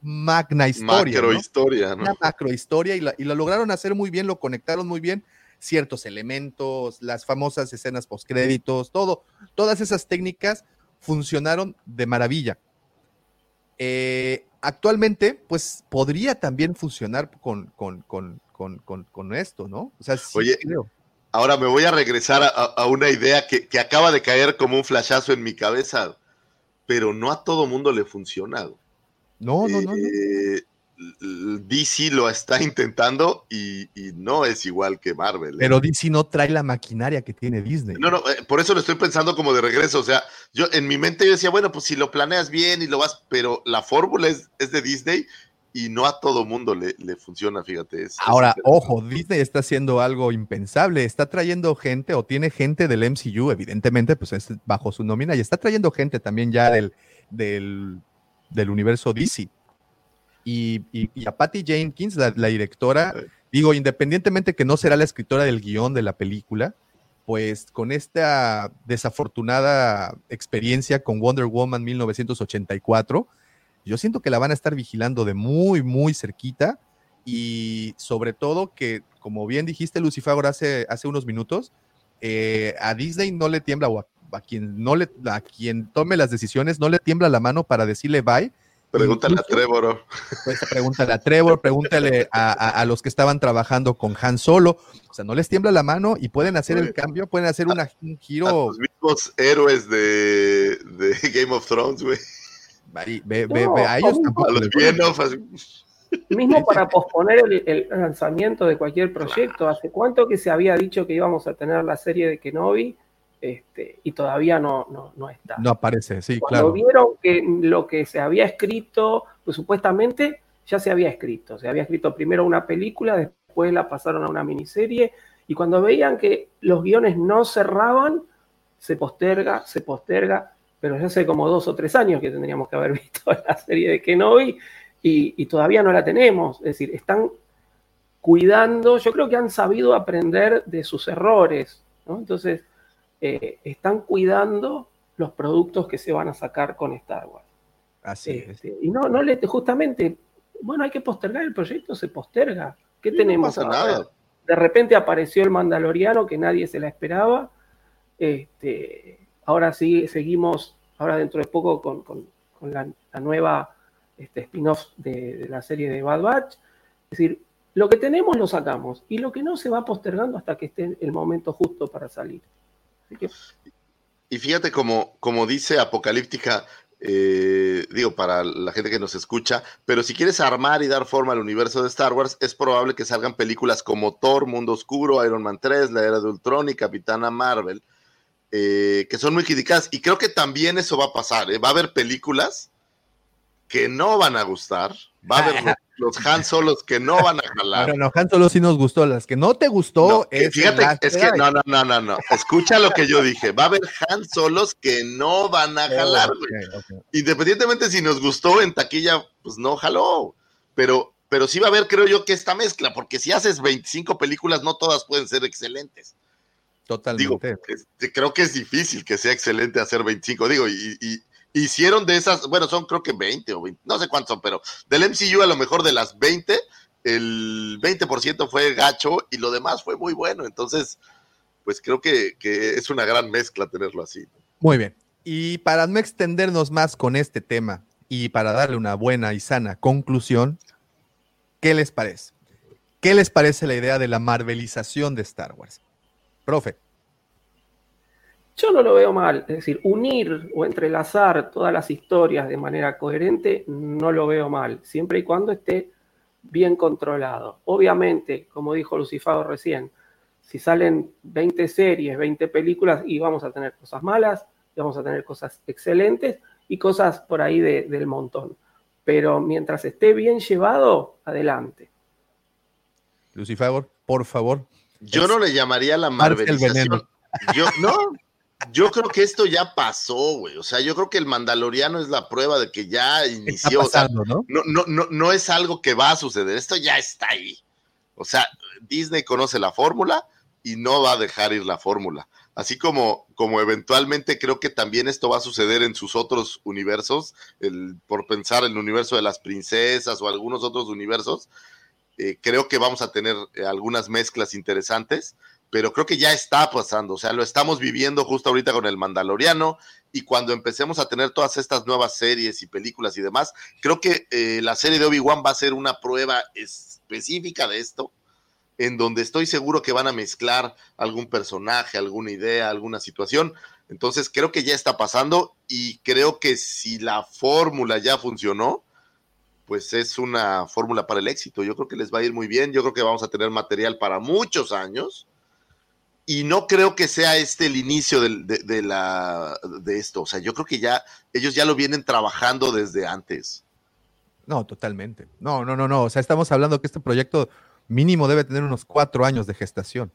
magna historia. Macro historia, ¿no? Una macro historia, y la, y la lograron hacer muy bien, lo conectaron muy bien ciertos elementos, las famosas escenas postcréditos, todo, todas esas técnicas funcionaron de maravilla. Eh, actualmente, pues podría también funcionar con, con, con, con esto, ¿no? O sea, sí Oye, creo. ahora me voy a regresar a, a una idea que, que, acaba de caer como un flashazo en mi cabeza, pero no a todo mundo le funciona. No, no, no. no. DC lo está intentando y, y, no es igual que Marvel. ¿eh? Pero DC no trae la maquinaria que tiene Disney. No, no, eh, por eso lo estoy pensando como de regreso. O sea, yo en mi mente yo decía, bueno, pues si lo planeas bien y lo vas, pero la fórmula es, es de Disney y no a todo mundo le, le funciona, fíjate. Es, Ahora, es ojo, Disney está haciendo algo impensable. Está trayendo gente o tiene gente del MCU, evidentemente, pues es bajo su nómina, y está trayendo gente también ya del, del, del universo DC y, y, y, a Patty Jenkins, la, la, directora, digo, independientemente que no será la escritora del guion de la película, pues con esta desafortunada experiencia con Wonder Woman 1984, yo siento que la van a estar vigilando de muy, muy cerquita y sobre todo que, como bien dijiste, Lucifer, hace, hace unos minutos, eh, a Disney no le tiembla, o a, a, quien no le, a quien tome las decisiones, no le tiembla la mano para decirle bye Pregúntale a Trevor. Pues, pregúntale a Trevor, pregúntale a, a, a, los que estaban trabajando con Han Solo. O sea, no les tiembla la mano y pueden hacer el cambio, pueden hacer una, un giro. los mismos héroes de, de Game of Thrones, güey. Ve, ve, ve, ve, a ellos tampoco. A los bien Mismo para posponer el, el, lanzamiento de cualquier proyecto. ¿Hace cuánto que se había dicho que íbamos a tener la serie de Kenobi? Este, y todavía no, no, no, está. No aparece, sí, Cuando claro. vieron que lo que se había escrito, pues supuestamente ya se había escrito. Se había escrito primero una película, después la pasaron a una miniserie, y cuando veían que los guiones no cerraban, se posterga, se posterga, pero ya hace como dos o tres años que tendríamos que haber visto la serie de Kenobi, y, y todavía no la tenemos. Es decir, están cuidando, yo creo que han sabido aprender de sus errores, ¿no? Entonces, eh, están cuidando los productos que se van a sacar con Star Wars. Así este, es. Y no, no le, justamente, bueno, hay que postergar el proyecto, se posterga. ¿Qué sí, tenemos? No nada. De repente apareció el Mandaloriano que nadie se la esperaba. Este, ahora sí, seguimos, ahora dentro de poco, con, con, con la, la, nueva este, spin-off de, de la serie de Bad Batch. Es decir, lo que tenemos lo sacamos y lo que no se va postergando hasta que esté el momento justo para salir. Y fíjate como, como dice Apocalíptica, eh, digo, para la gente que nos escucha, pero si quieres armar y dar forma al universo de Star Wars, es probable que salgan películas como Thor, Mundo Oscuro, Iron Man 3, La Era de Ultron y Capitana Marvel, eh, que son muy criticadas. Y creo que también eso va a pasar. ¿eh? Va a haber películas que no van a gustar, va a haber los, los Han Solos que no van a jalar. Bueno, Han Solo sí nos gustó, las que no te gustó No, es fíjate, es que no, no, no, no, no. Escucha lo que yo dije. Va a haber Han Solos que no van a jalar, güey. Ok, ok. Independientemente si nos gustó en taquilla, pues no jaló. Pero, pero sí va a haber, creo yo, que esta mezcla, porque si haces 25 películas, no todas pueden ser excelentes. Digo, Totalmente. este, creo que es difícil que sea excelente hacer 25. Digo, y, y hicieron de esas, bueno, son creo que 20 o 20, no sé cuántos son, pero del MCU a lo mejor de las 20, el 20% fue gacho y lo demás fue muy bueno. Entonces, pues creo que, que es una gran mezcla tenerlo así. Muy bien. Y para no extendernos más con este tema y para darle una buena y sana conclusión, ¿qué les parece? ¿Qué les parece la idea de la marvelización de Star Wars? Profe, Yo no lo veo mal, es decir, unir o entrelazar todas las historias de manera coherente, no lo veo mal, siempre y cuando esté bien controlado. Obviamente, como dijo Lucifago recién, si salen 20 series, 20 películas, y vamos a tener cosas malas, y vamos a tener cosas excelentes y cosas por ahí de- del montón. Pero mientras esté bien llevado, adelante. Lucifagor, por favor. Yo no le llamaría la marvelización. veneno. Yo, no, yo creo que esto ya pasó, güey. O sea, yo creo que el Mandaloriano es la prueba de que ya inició. o sea, ¿no? no, no, no, no es algo que va a suceder. Esto ya está ahí. O sea, Disney conoce la fórmula y no va a dejar ir la fórmula. Así como, como eventualmente creo que también esto va a suceder en sus otros universos, el, por pensar en el universo de las princesas o algunos otros universos, eh, creo que vamos a tener eh, algunas mezclas interesantes, pero creo que ya está pasando, o sea, lo estamos viviendo justo ahorita con el Mandaloriano y cuando empecemos a tener todas estas nuevas series y películas y demás, creo que eh, la serie de Obi-Wan va a ser una prueba específica de esto, en donde estoy seguro que van a mezclar algún personaje, alguna idea, alguna situación. Entonces creo que ya está pasando y creo que si la fórmula ya funcionó, pues es una fórmula para el éxito. Yo creo que les va a ir muy bien, yo creo que vamos a tener material para muchos años y no creo que sea este el inicio de la, de esto. O sea, yo creo que ya ellos ya lo vienen trabajando desde antes. No, totalmente. No, no, no, no. O sea, estamos hablando que este proyecto mínimo debe tener unos cuatro años de gestación.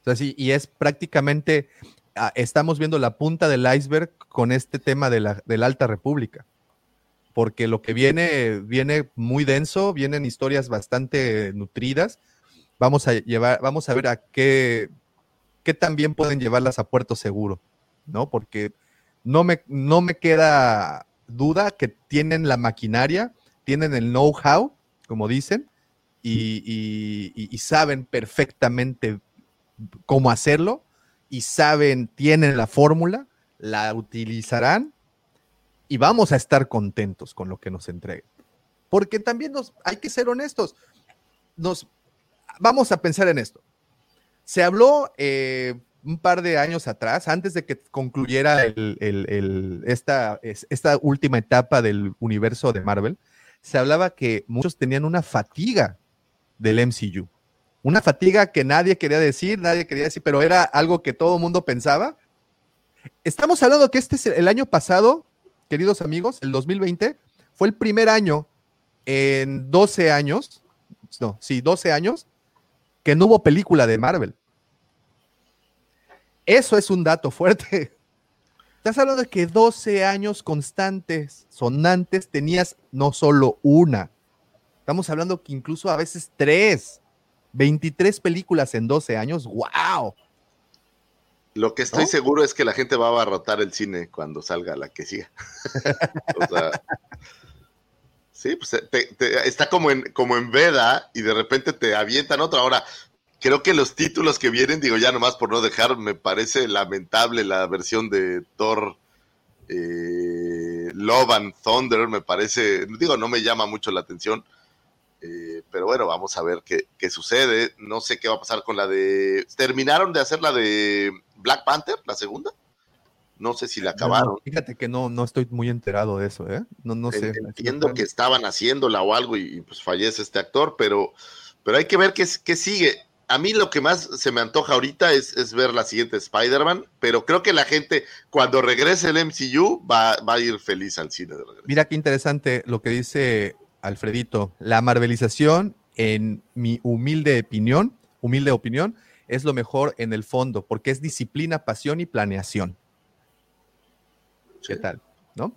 O sea, sí, y es prácticamente, ah, estamos viendo la punta del iceberg con este tema de la, de la Alta República. Porque lo que viene, viene muy denso, vienen historias bastante nutridas. Vamos a llevar, vamos a ver a qué, qué también pueden llevarlas a puerto seguro, ¿no? Porque no me, no me queda duda que tienen la maquinaria, tienen el know-how, como dicen, y- y saben perfectamente cómo hacerlo, y saben, tienen la fórmula, la utilizarán, y vamos a estar contentos con lo que nos entreguen. Porque también nos, hay que ser honestos, nos, vamos a pensar en esto. Se habló eh, un par de años atrás, antes de que concluyera el- el- el- esta, es- esta última etapa del universo de Marvel, se hablaba que muchos tenían una fatiga del MCU. Una fatiga que nadie quería decir, nadie quería decir, pero era algo que todo el mundo pensaba. Estamos hablando que este es el año pasado, queridos amigos, el 2020, fue el primer año en 12 años, no, sí, 12 años, que no hubo película de Marvel. Eso es un dato fuerte. Estás hablando de que 12 años constantes, sonantes, tenías no solo una. Estamos hablando que incluso a veces tres. 23 películas en 12 años. ¡Wow! Lo que estoy ¿No? seguro es que la gente va a abarrotar el cine cuando salga la que siga. o sea, sí, pues te- te- está como en, como en veda y de repente te avientan otra. Ahora, creo que los títulos que vienen, digo ya nomás por no dejar, me parece lamentable la versión de Thor eh, Love and Thunder, me parece, digo, no me llama mucho la atención. Eh, pero bueno, vamos a ver qué, qué sucede. No sé qué va a pasar con la de. ¿Terminaron de hacer la de Black Panther, la segunda? No sé si la acabaron. fíjate que no, no estoy muy enterado de eso, ¿eh? No, no sé. Entiendo que estaban haciéndola o algo y, pues fallece este actor, pero, pero hay que ver qué, qué sigue. A mí lo que más se me antoja ahorita es, ver la siguiente Spider-Man, pero creo que la gente cuando regrese el MCU va, va a ir feliz al cine de regreso. Mira qué interesante lo que dice Alfredito. La marvelización, en mi humilde opinión, humilde opinión, es lo mejor en el fondo, porque es disciplina, pasión y planeación. ¿Qué tal? ¿No?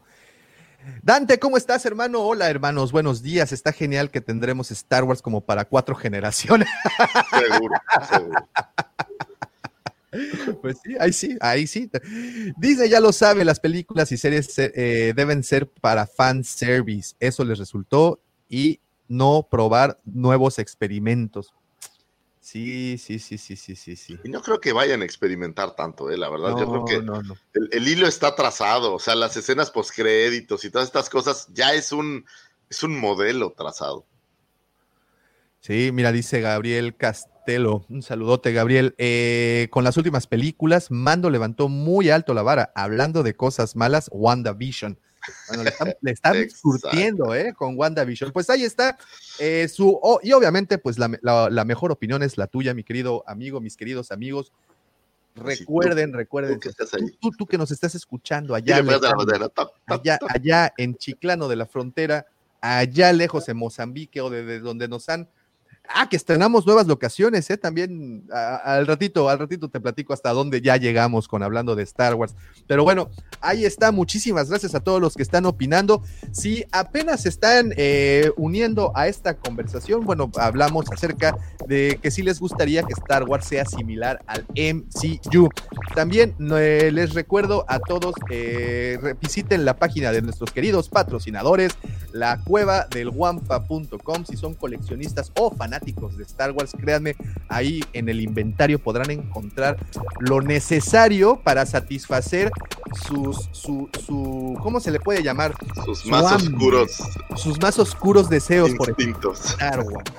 Dante, ¿cómo estás, hermano? Hola, hermanos, buenos días. Está genial que tendremos Star Wars como para cuatro generaciones. Seguro, seguro. Pues sí, ahí sí, ahí sí. Dice, ya lo sabe, las películas y series eh, deben ser para fan service. Eso les resultó y no probar nuevos experimentos. Sí, sí, sí, sí, sí, sí, sí. Y no creo que vayan a experimentar tanto, eh, la verdad. Yo creo que El, hilo está trazado, o sea, las escenas postcréditos y todas estas cosas ya es un, es un modelo trazado. Sí, mira, dice Gabriel Castelo. Un saludote, Gabriel. Eh, con las últimas películas, Mando levantó muy alto la vara, hablando de cosas malas, WandaVision. Bueno, le están, surtiendo, ¿eh? Con WandaVision. Pues ahí está. Eh, su, y obviamente, pues la, mejor opinión es la tuya, mi querido amigo, mis queridos amigos. Recuerden, recuerden, tú que, nos estás escuchando allá, allá, allá en Chiclano de la Frontera, allá lejos en Mozambique o de donde nos han Ah, que estrenamos nuevas locaciones, ¿eh? También al ratito, al ratito te platico hasta dónde ya llegamos con hablando de Star Wars. Pero bueno, ahí está. Muchísimas gracias a todos los que están opinando. Si apenas están eh, uniendo a esta conversación, bueno, hablamos acerca de que sí les gustaría que Star Wars sea similar al MCU. También eh, les recuerdo a todos, visiten la página de nuestros queridos patrocinadores, la cueva del si son coleccionistas o fanáticos de Star Wars, créanme, ahí en el inventario podrán encontrar lo necesario para satisfacer sus, su, su, ¿cómo se le puede llamar? Sus más oscuros. Sus más oscuros deseos por Star Wars.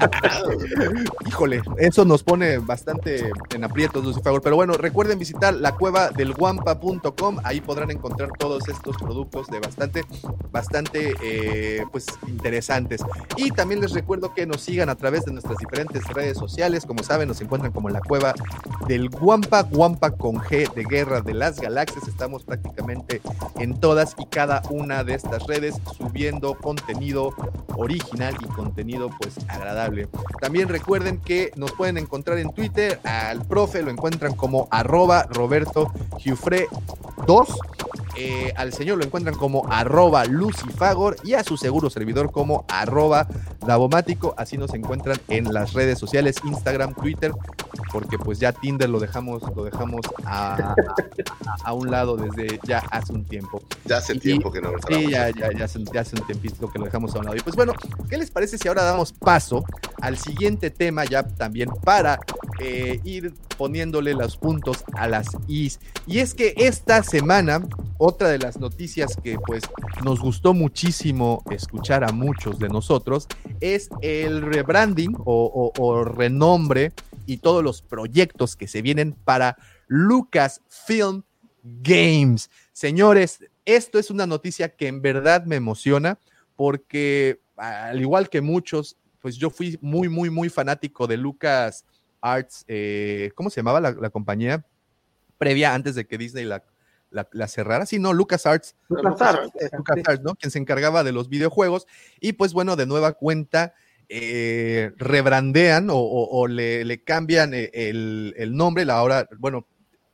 Híjole, eso nos pone bastante en aprietos, Lucifer. Pero bueno, recuerden visitar la cueva del guampa.com, ahí podrán encontrar todos estos productos de bastante, bastante, eh, pues, interesantes. Y también les recuerdo que nos sigan a través de nuestras diferentes redes sociales. Como saben, nos encuentran como la cueva del Guampa, Guampa con G de Guerra de las Galaxias. Estamos prácticamente en todas y cada una de estas redes subiendo contenido original y contenido pues agradable. También recuerden que nos pueden encontrar en Twitter. Al profe lo encuentran como arroba Roberto Giufre 2 eh, al señor lo encuentran como arroba lucifagor y a su seguro servidor como arroba davomático. Así nos encuentran en las redes sociales, Instagram, Twitter, porque pues ya Tinder lo dejamos, lo dejamos a, a, un lado desde ya hace un tiempo. Ya hace tiempo que no lo Sí, ya, ya, ya, hace, ya hace un tiempito que lo dejamos a un lado. Y pues bueno, ¿qué les parece si ahora damos paso al siguiente tema ya también para eh, ir poniéndole los puntos a las is? Y es que esta semana otra de las noticias que pues nos gustó muchísimo escuchar a muchos de nosotros es el rebranding o, renombre y todos los proyectos que se vienen para Lucasfilm Games. Señores, esto es una noticia que en verdad me emociona porque al igual que muchos, pues yo fui muy, muy, muy fanático de Lucas Arts, eh, ¿cómo se llamaba la, la compañía? Previa, antes de que Disney la, la, la cerrara, sí, no, LucasArts, Arts, ¿no? Quien se encargaba de los videojuegos. Y pues bueno, de nueva cuenta, eh, rebrandean o, le, cambian eh, el, nombre, la hora, bueno,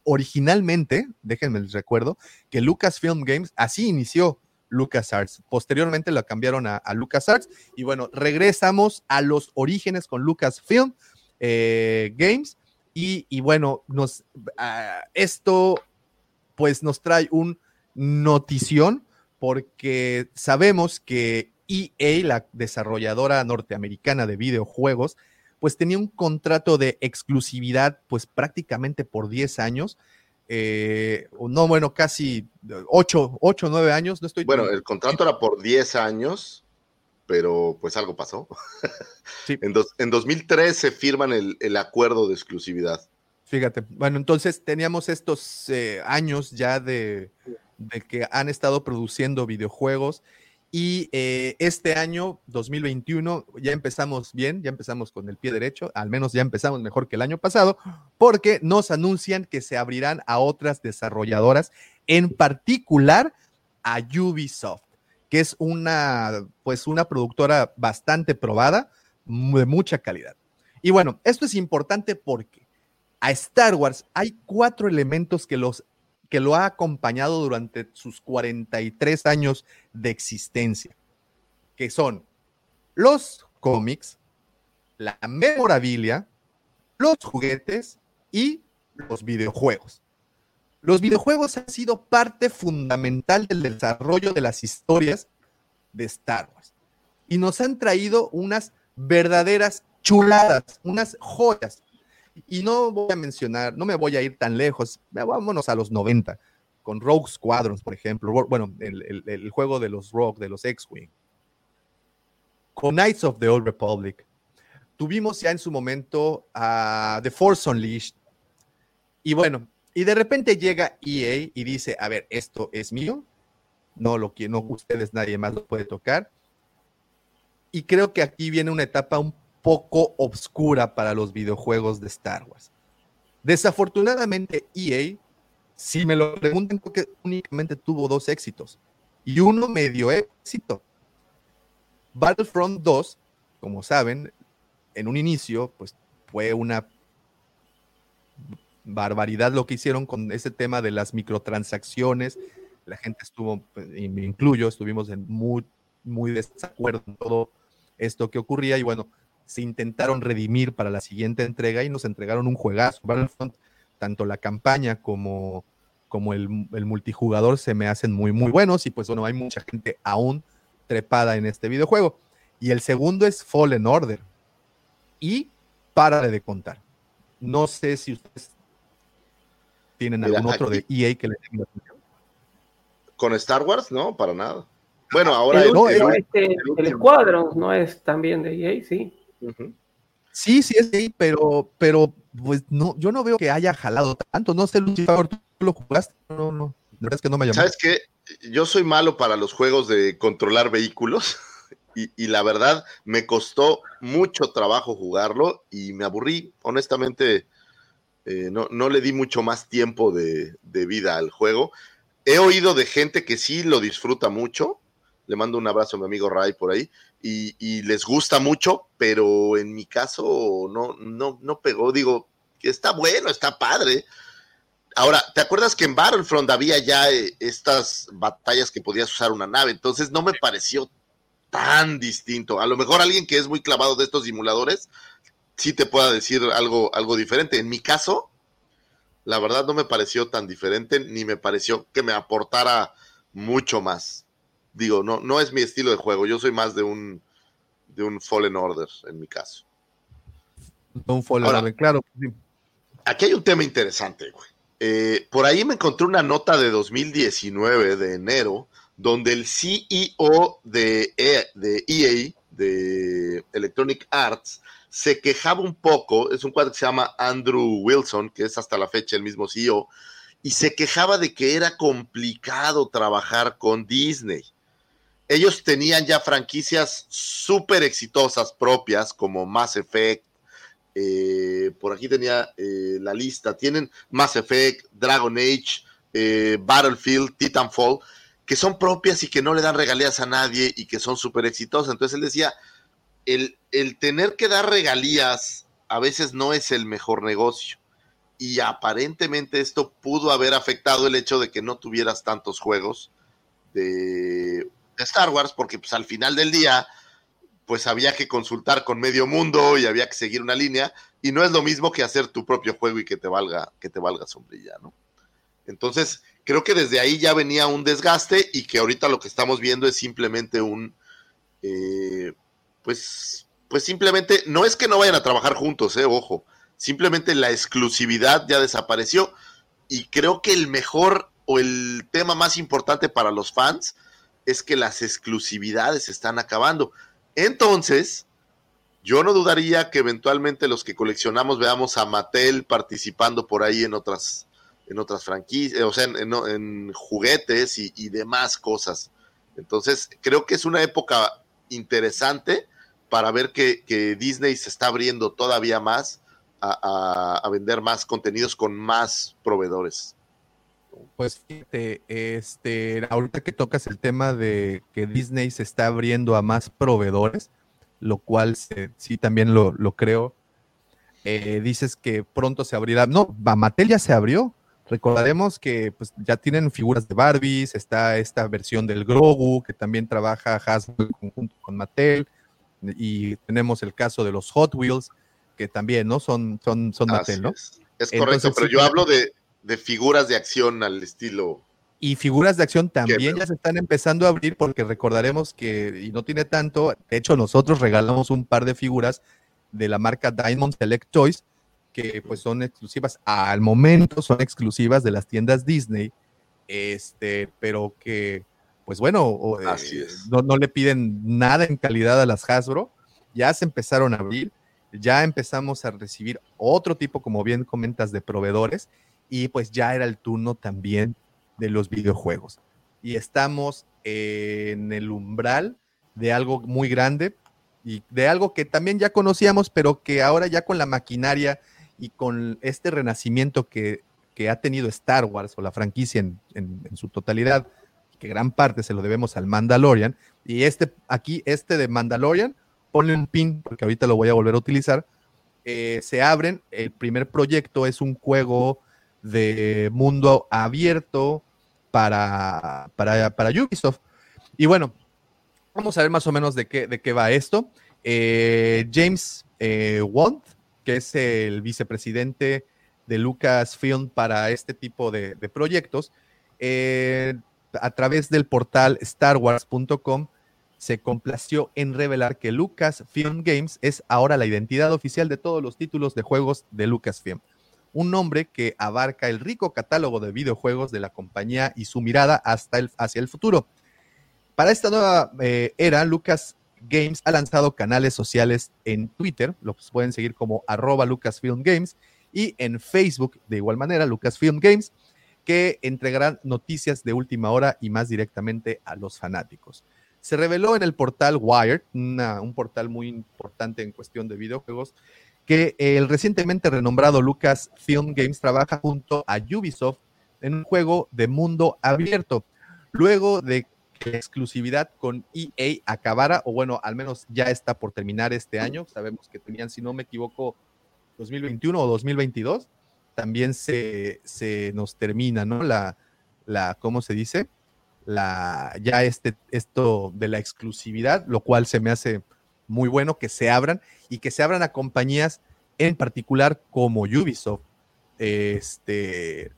originalmente, déjenme les recuerdo, que Lucasfilm Games, así inició LucasArts. Posteriormente lo cambiaron a, LucasArts y bueno, regresamos a los orígenes con Lucasfilm eh, Games. Y, bueno, nos, ah, esto pues nos trae un notición porque sabemos que EA, la desarrolladora norteamericana de videojuegos, pues tenía un contrato de exclusividad pues prácticamente por 10 años. Eh, no, bueno, casi 8, 8, 9 años, no estoy... Bueno, el contrato era por 10 años, pero pues algo pasó. en, en 2013 firman el, el acuerdo de exclusividad Fíjate, bueno, entonces teníamos estos eh, años ya de, de, que han estado produciendo videojuegos y eh, este año, 2021, ya empezamos bien, ya empezamos con el pie derecho, al menos ya empezamos mejor que el año pasado, porque nos anuncian que se abrirán a otras desarrolladoras, en particular a Ubisoft, que es una, pues una productora bastante probada, de mucha calidad. Y bueno, esto es importante porque a Star Wars hay cuatro elementos que, los, que lo ha acompañado durante sus 43 años de existencia, que son los cómics, la memorabilia, los juguetes y los videojuegos. Los videojuegos han sido parte fundamental del desarrollo de las historias de Star Wars y nos han traído unas verdaderas chuladas, unas joyas y no voy a mencionar, no me voy a ir tan lejos, vámonos a los 90, con Rogue Squadrons, por ejemplo, bueno, el, juego de los Rogue, de los X-Wing, con Knights of the Old Republic. Tuvimos ya en su momento a The Force Unleashed. Y bueno, y de repente llega EA y dice, a ver, esto es mío, no lo quiero, no ustedes, nadie más lo puede tocar. Y creo que aquí viene una etapa un poco obscura para los videojuegos de Star Wars. Desafortunadamente, EA, si me lo preguntan, creo que únicamente tuvo dos éxitos y uno medio éxito. Battlefront 2, como saben, en un inicio, pues fue una barbaridad lo que hicieron con ese tema de las microtransacciones. La gente estuvo, y me incluyo, estuvimos en muy, muy desacuerdo en todo esto que ocurría y bueno, se intentaron redimir para la siguiente entrega y nos entregaron un juegazo. Battlefront, tanto la campaña como, como el, multijugador se me hacen muy, muy buenos y pues bueno, hay mucha gente aún trepada en este videojuego. Y el segundo es Fallen Order. Y para de contar. No sé si ustedes tienen algún otro de EA que les tenga atención. Con Star Wars, no, para nada. Bueno, ahora el, no, este, el, Squadron no es también de EA, sí. Sí, sí es ahí, pero, pero pues no, yo no veo que haya jalado tanto. No sé, Lucifer, tú lo jugaste. No, no, la verdad es que no me llamó. ¿Sabes qué? Yo soy malo para los juegos de controlar vehículos y, la verdad me costó mucho trabajo jugarlo y me aburrí. Honestamente, eh, no, no, le di mucho más tiempo de, de vida al juego. He oído de gente que sí lo disfruta mucho. Le mando un abrazo a mi amigo Ray por ahí y, les gusta mucho, pero en mi caso no, no, no pegó. Digo, que está bueno, está padre. Ahora, ¿te acuerdas que en Battlefront había ya eh, estas batallas que podías usar una nave? Entonces no me pareció tan distinto. A lo mejor alguien que es muy clavado de estos simuladores sí te pueda decir algo, algo diferente. En mi caso, la verdad no me pareció tan diferente, ni me pareció que me aportara mucho más digo, no, no es mi estilo de juego. Yo soy más de un, de un Fallen Order en mi caso. Un Fallen Order, claro. Aquí hay un tema interesante, güey. Eh, por ahí me encontré una nota de 2019, de enero, donde el CEO de, e, de EA, de Electronic Arts, se quejaba un poco, es un cuadro que se llama Andrew Wilson, que es hasta la fecha el mismo CEO, y se quejaba de que era complicado trabajar con Disney ellos tenían ya franquicias súper exitosas propias como Mass Effect. Eh, por aquí tenía eh, la lista. Tienen Mass Effect, Dragon Age, eh, Battlefield, Titanfall, que son propias y que no le dan regalías a nadie y que son súper exitosas. Entonces él decía, el, el tener que dar regalías a veces no es el mejor negocio. Y aparentemente esto pudo haber afectado el hecho de que no tuvieras tantos juegos de de Star Wars, porque pues al final del día, pues había que consultar con medio mundo y había que seguir una línea, y no es lo mismo que hacer tu propio juego y que te valga, que te valga sombrilla, ¿no? Entonces, creo que desde ahí ya venía un desgaste y que ahorita lo que estamos viendo es simplemente un, eh, pues, pues simplemente, no es que no vayan a trabajar juntos, eh, ojo, simplemente la exclusividad ya desapareció y creo que el mejor o el tema más importante para los fans es que las exclusividades están acabando. Entonces, Yo no dudaría que eventualmente los que coleccionamos veamos a Mattel participando por ahí en otras, en otras franquicias, o sea, en, en- juguetes y, demás cosas. Entonces, creo que es una época interesante para ver que, Disney se está abriendo todavía más a vender más contenidos con más proveedores. Pues fíjate, este, ahorita que tocas el tema de que Disney se está abriendo a más proveedores, lo cual se- sí también lo, lo creo. Eh, dices que pronto se abrirá. No, va, Mattel ya se abrió. Recordaremos que pues, ya tienen figuras de Barbies, está esta versión del Grogu que también trabaja Hasbro en conjunto con Mattel, y tenemos el caso de los Hot Wheels que también, ¿no? Son, son, son Así Mattel, ¿no? Es, Es correcto, Entonces, pero sí, yo hablo de, de figuras de acción al estilo. Y figuras de acción también Qué ya se están empezando a abrir porque recordaremos que, y no tiene tanto, de hecho nosotros regalamos un par de figuras de la marca Diamond Select Toys que pues son exclusivas, al momento son exclusivas de las tiendas Disney, este, pero que pues bueno, eh, Así es. no, no le piden nada en calidad a las Hasbro, ya se empezaron a abrir, ya empezamos a recibir otro tipo, como bien comentas, de proveedores, y pues ya era el turno también de los videojuegos. Y estamos en el umbral de algo muy grande y de algo que también ya conocíamos, pero que ahora ya con la maquinaria y con este renacimiento que, que ha tenido Star Wars o la franquicia en, en- su totalidad, que gran parte se lo debemos al Mandalorian, y este aquí, este de Mandalorian, ponle un pin, porque ahorita lo voy a volver a utilizar, eh, se abren, el primer proyecto es un juego de mundo abierto para, para, para Ubisoft. Y bueno, vamos a ver más o menos de qué, de qué va esto. Eh, James eh, que es el vicepresidente de Lucasfilm para este tipo de, de proyectos, eh, a través del portal starwars.com se complació en revelar que Lucasfilm Games es ahora la identidad oficial de todos los títulos de juegos de Lucasfilm. Un nombre que abarca el rico catálogo de videojuegos de la compañía y su mirada hasta el, hacia el futuro. Para esta nueva eh, era, Lucas Games ha lanzado canales sociales en Twitter, los pueden seguir como arroba Lucasfilm Games, y en Facebook, de igual manera, Lucasfilm Games, que entregarán noticias de última hora y más directamente a los fanáticos. Se reveló en el portal Wired, una- un portal muy importante en cuestión de videojuegos, que el recientemente renombrado Lucasfilm Games trabaja junto a Ubisoft en un juego de mundo abierto. Luego de que la exclusividad con EA acabara, o bueno, al menos ya está por terminar este año, sabemos que tenían, si no me equivoco, 2021 o 2022, también se, se nos termina, ¿no? La, la, ¿cómo se dice? La, ya este, esto de la exclusividad, lo cual se me hace muy bueno que se abran y que se abran a compañías en particular como Ubisoft, este,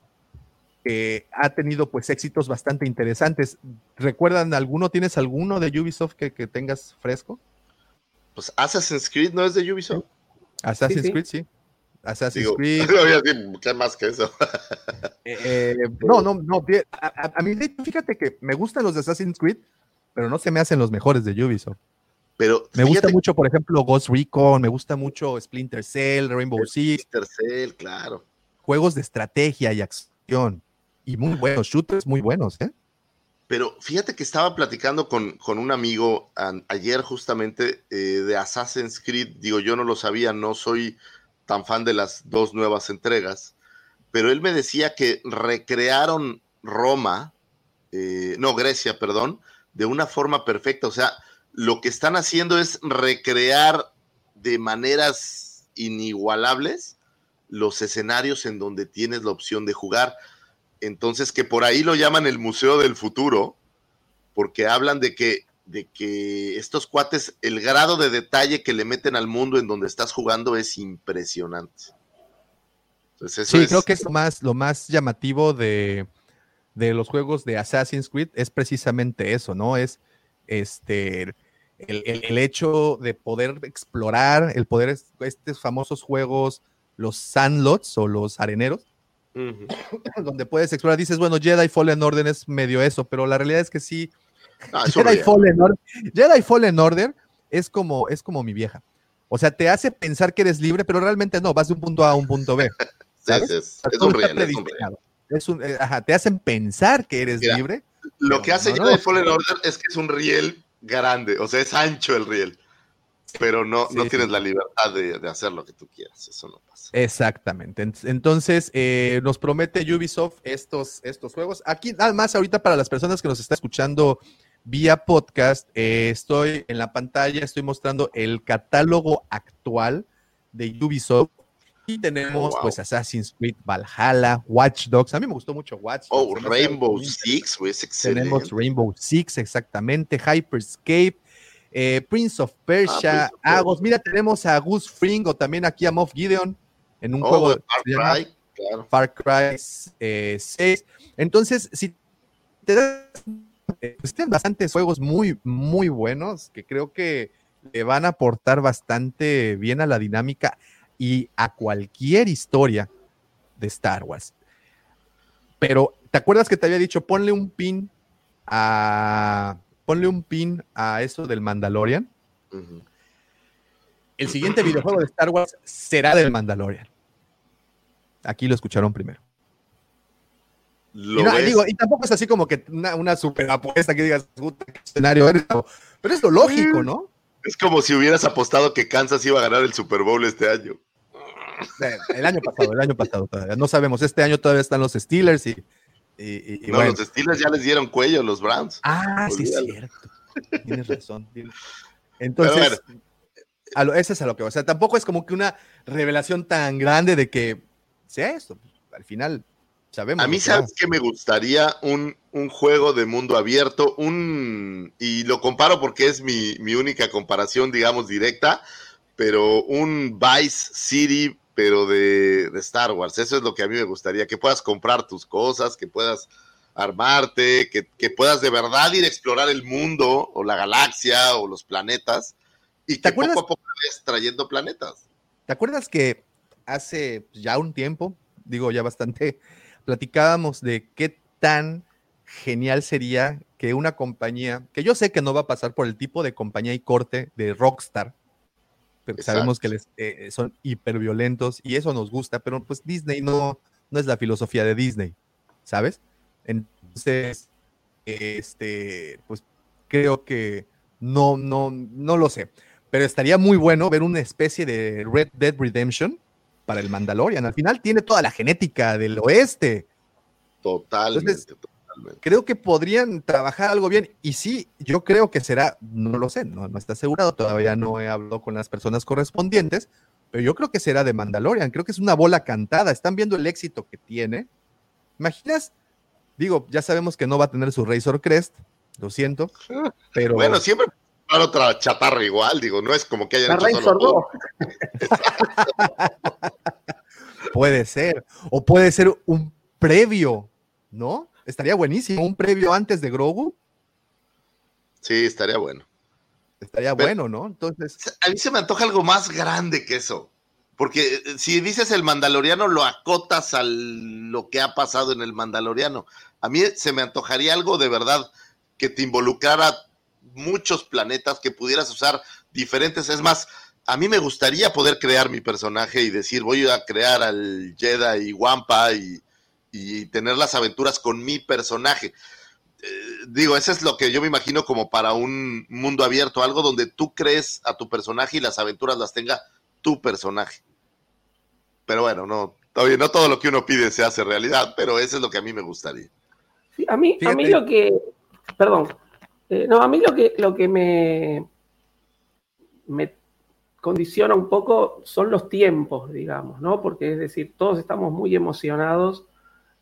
que ha tenido pues éxitos bastante interesantes. ¿Recuerdan alguno? ¿Tienes alguno de Ubisoft que, que tengas fresco? Pues Assassin's Creed no es de Ubisoft. Assassin's Sí, sí. Creed, sí. Assassin's Digo, Creed. no voy a decir, ¿qué más que eso? Eh, no, no, no. bien, A, a- a mí, fíjate que me gustan los de Assassin's Creed, pero no se me hacen los mejores de Ubisoft. Pero Me gusta mucho, por ejemplo, Ghost Recon, me gusta mucho Splinter Cell, Rainbow Six, Mr. Cell, claro. juegos de estrategia y acción. Y muy buenos, shooters muy buenos, ¿eh? Pero fíjate que estaba platicando con, con un amigo an- ayer justamente eh, de Assassin's Creed. Digo, yo no lo sabía, no soy tan fan de las dos nuevas entregas, pero él me decía que recrearon Roma, eh, no, Grecia, perdón, de una forma perfecta. O sea, lo que están haciendo es recrear de maneras inigualables los escenarios en donde tienes la opción de jugar. Entonces, que por ahí lo llaman el Museo del Futuro, porque hablan de que, de que estos cuates, el grado de detalle que le meten al mundo en donde estás jugando es impresionante. Entonces, Sí, es- creo que es lo más, lo más llamativo de, de los juegos de Assassin's Creed es precisamente eso, ¿no? Es este el, el- el hecho de poder explorar, el poder, es- estos famosos juegos, los sandlots o los areneros, Ujú. donde puedes explorar, dices, bueno, Jedi Fallen Order es medio eso, pero la realidad es que sí, Ah, es Jedi. Fallen, Order, Jedi Fallen Order es como, es como mi vieja. O sea, te hace pensar que eres libre, pero realmente no, vas de un punto A a un punto B. ¿sabes? Es, es, O sea, es todo un es un. Es un- eh, ajá, te hacen pensar que eres Mira, libre. Lo que hace no, no. Fallen Order es que es un riel grande, o sea, es ancho el riel. Pero no, no Sí, tienes la libertad de, de hacer lo que tú quieras. Eso no pasa. Exactamente. En- Entonces, eh, nos promete Ubisoft estos, estos juegos. Aquí, nada más, ahorita para las personas que nos están escuchando vía podcast, eh, estoy en la pantalla, estoy mostrando el catálogo actual de Ubisoft. Y tenemos, Oh, wow. pues, Assassin's Creed Valhalla, Watch Dogs. A mí me gustó mucho Watch Dogs. Oh, Rainbow Six, güey, es excelente. Tenemos Rainbow Six, exactamente, Hyperscape, eh, Prince of Persia, Ah, Agos. Mira, tenemos a Gus Fring o también aquí a Moff Gideon en un Oh, juego de Far Cry, claro. Far Cry eh, 6. Entonces, si te das, pues tienen bastantes juegos muy, muy buenos que creo que le van a aportar bastante bien a la dinámica y a cualquier historia de Star Wars. Pero, ¿te acuerdas que te había dicho, ponle un pin a. Ponle un pin a eso del Mandalorian? El siguiente videojuego de Star Wars será del Mandalorian. Aquí lo escucharon primero. Lo Y, no, digo, y tampoco es así como que una, una super apuesta que digas, puta, qué escenario eres". Pero es lo lógico, ¿no? es como si hubieras apostado que Kansas iba a ganar el Super Bowl este año. El año pasado, el año pasado todavía. No sabemos, este año todavía están los Steelers y. y- y- y no, bueno. los Steelers ya les dieron cuello a los Browns. Ah, sí, es cierto. Tienes razón. tienes- Entonces, a lo, ese es a lo que va. O sea, tampoco es como que una revelación tan grande de que sea esto. Al final, sabemos. A mí, ¿sabes que me gustaría? Un, un juego de mundo abierto, un y lo comparo porque es mi, mi única comparación, digamos, directa, pero un Vice City, pero de, de Star Wars. Eso es lo que a mí me gustaría, que puedas comprar tus cosas, que puedas armarte, que, que puedas de verdad ir a explorar el mundo o la galaxia o los planetas y que acuerdas? poco a poco vayas trayendo planetas. ¿Te acuerdas que hace ya un tiempo, digo ya bastante, platicábamos de qué tan genial sería que una compañía, que yo sé que no va a pasar por el tipo de compañía y corte de Rockstar, Exacto. sabemos que les, eh, son hiperviolentos y eso nos gusta, pero pues Disney no, no es la filosofía de Disney, ¿sabes? Entonces, este, pues creo que no, no, no lo sé. Pero estaría muy bueno ver una especie de Red Dead Redemption para el Mandalorian. Al final tiene toda la genética del oeste. Totalmente, Entonces. Creo que podrían trabajar algo bien. Y sí, yo creo que será, no lo sé, no, no está asegurado. Todavía no he hablado con las personas correspondientes. Pero yo creo que será de Mandalorian. Creo que es una bola cantada. Están viendo el éxito que tiene. ¿Imaginas? Digo, ya sabemos que no va a tener su Razor Crest. Lo siento. Pero Bueno, siempre para otra chatarra igual, digo, no es como que hayan La hecho Razor solo 2. uno. Puede ser. O puede ser un previo, ¿no? Estaría buenísimo. Un previo antes de Grogu. Sí, estaría bueno. Estaría Pero- bueno, ¿no? Entonces, A mí se me antoja algo más grande que eso. Porque eh, si dices el Mandaloriano, lo acotas a lo que ha pasado en el Mandaloriano. A mí se me antojaría algo de verdad que te involucrara muchos planetas, que pudieras usar diferentes. Es más, a mí me gustaría poder crear mi personaje y decir, voy a crear al Jedi y Wampa y, y tener las aventuras con mi personaje. Eh, digo, eso es lo que yo me imagino como para un mundo abierto, algo donde tú crees a tu personaje y las aventuras las tenga tu personaje. Pero bueno, no, todavía no todo lo que uno pide se hace realidad, pero eso es lo que a mí me gustaría. Sí, a mí, a mí lo que, perdón, Eh, no, a mí lo que, lo que me, me condiciona un poco son los tiempos, digamos, ¿no? Porque es decir, todos estamos muy emocionados.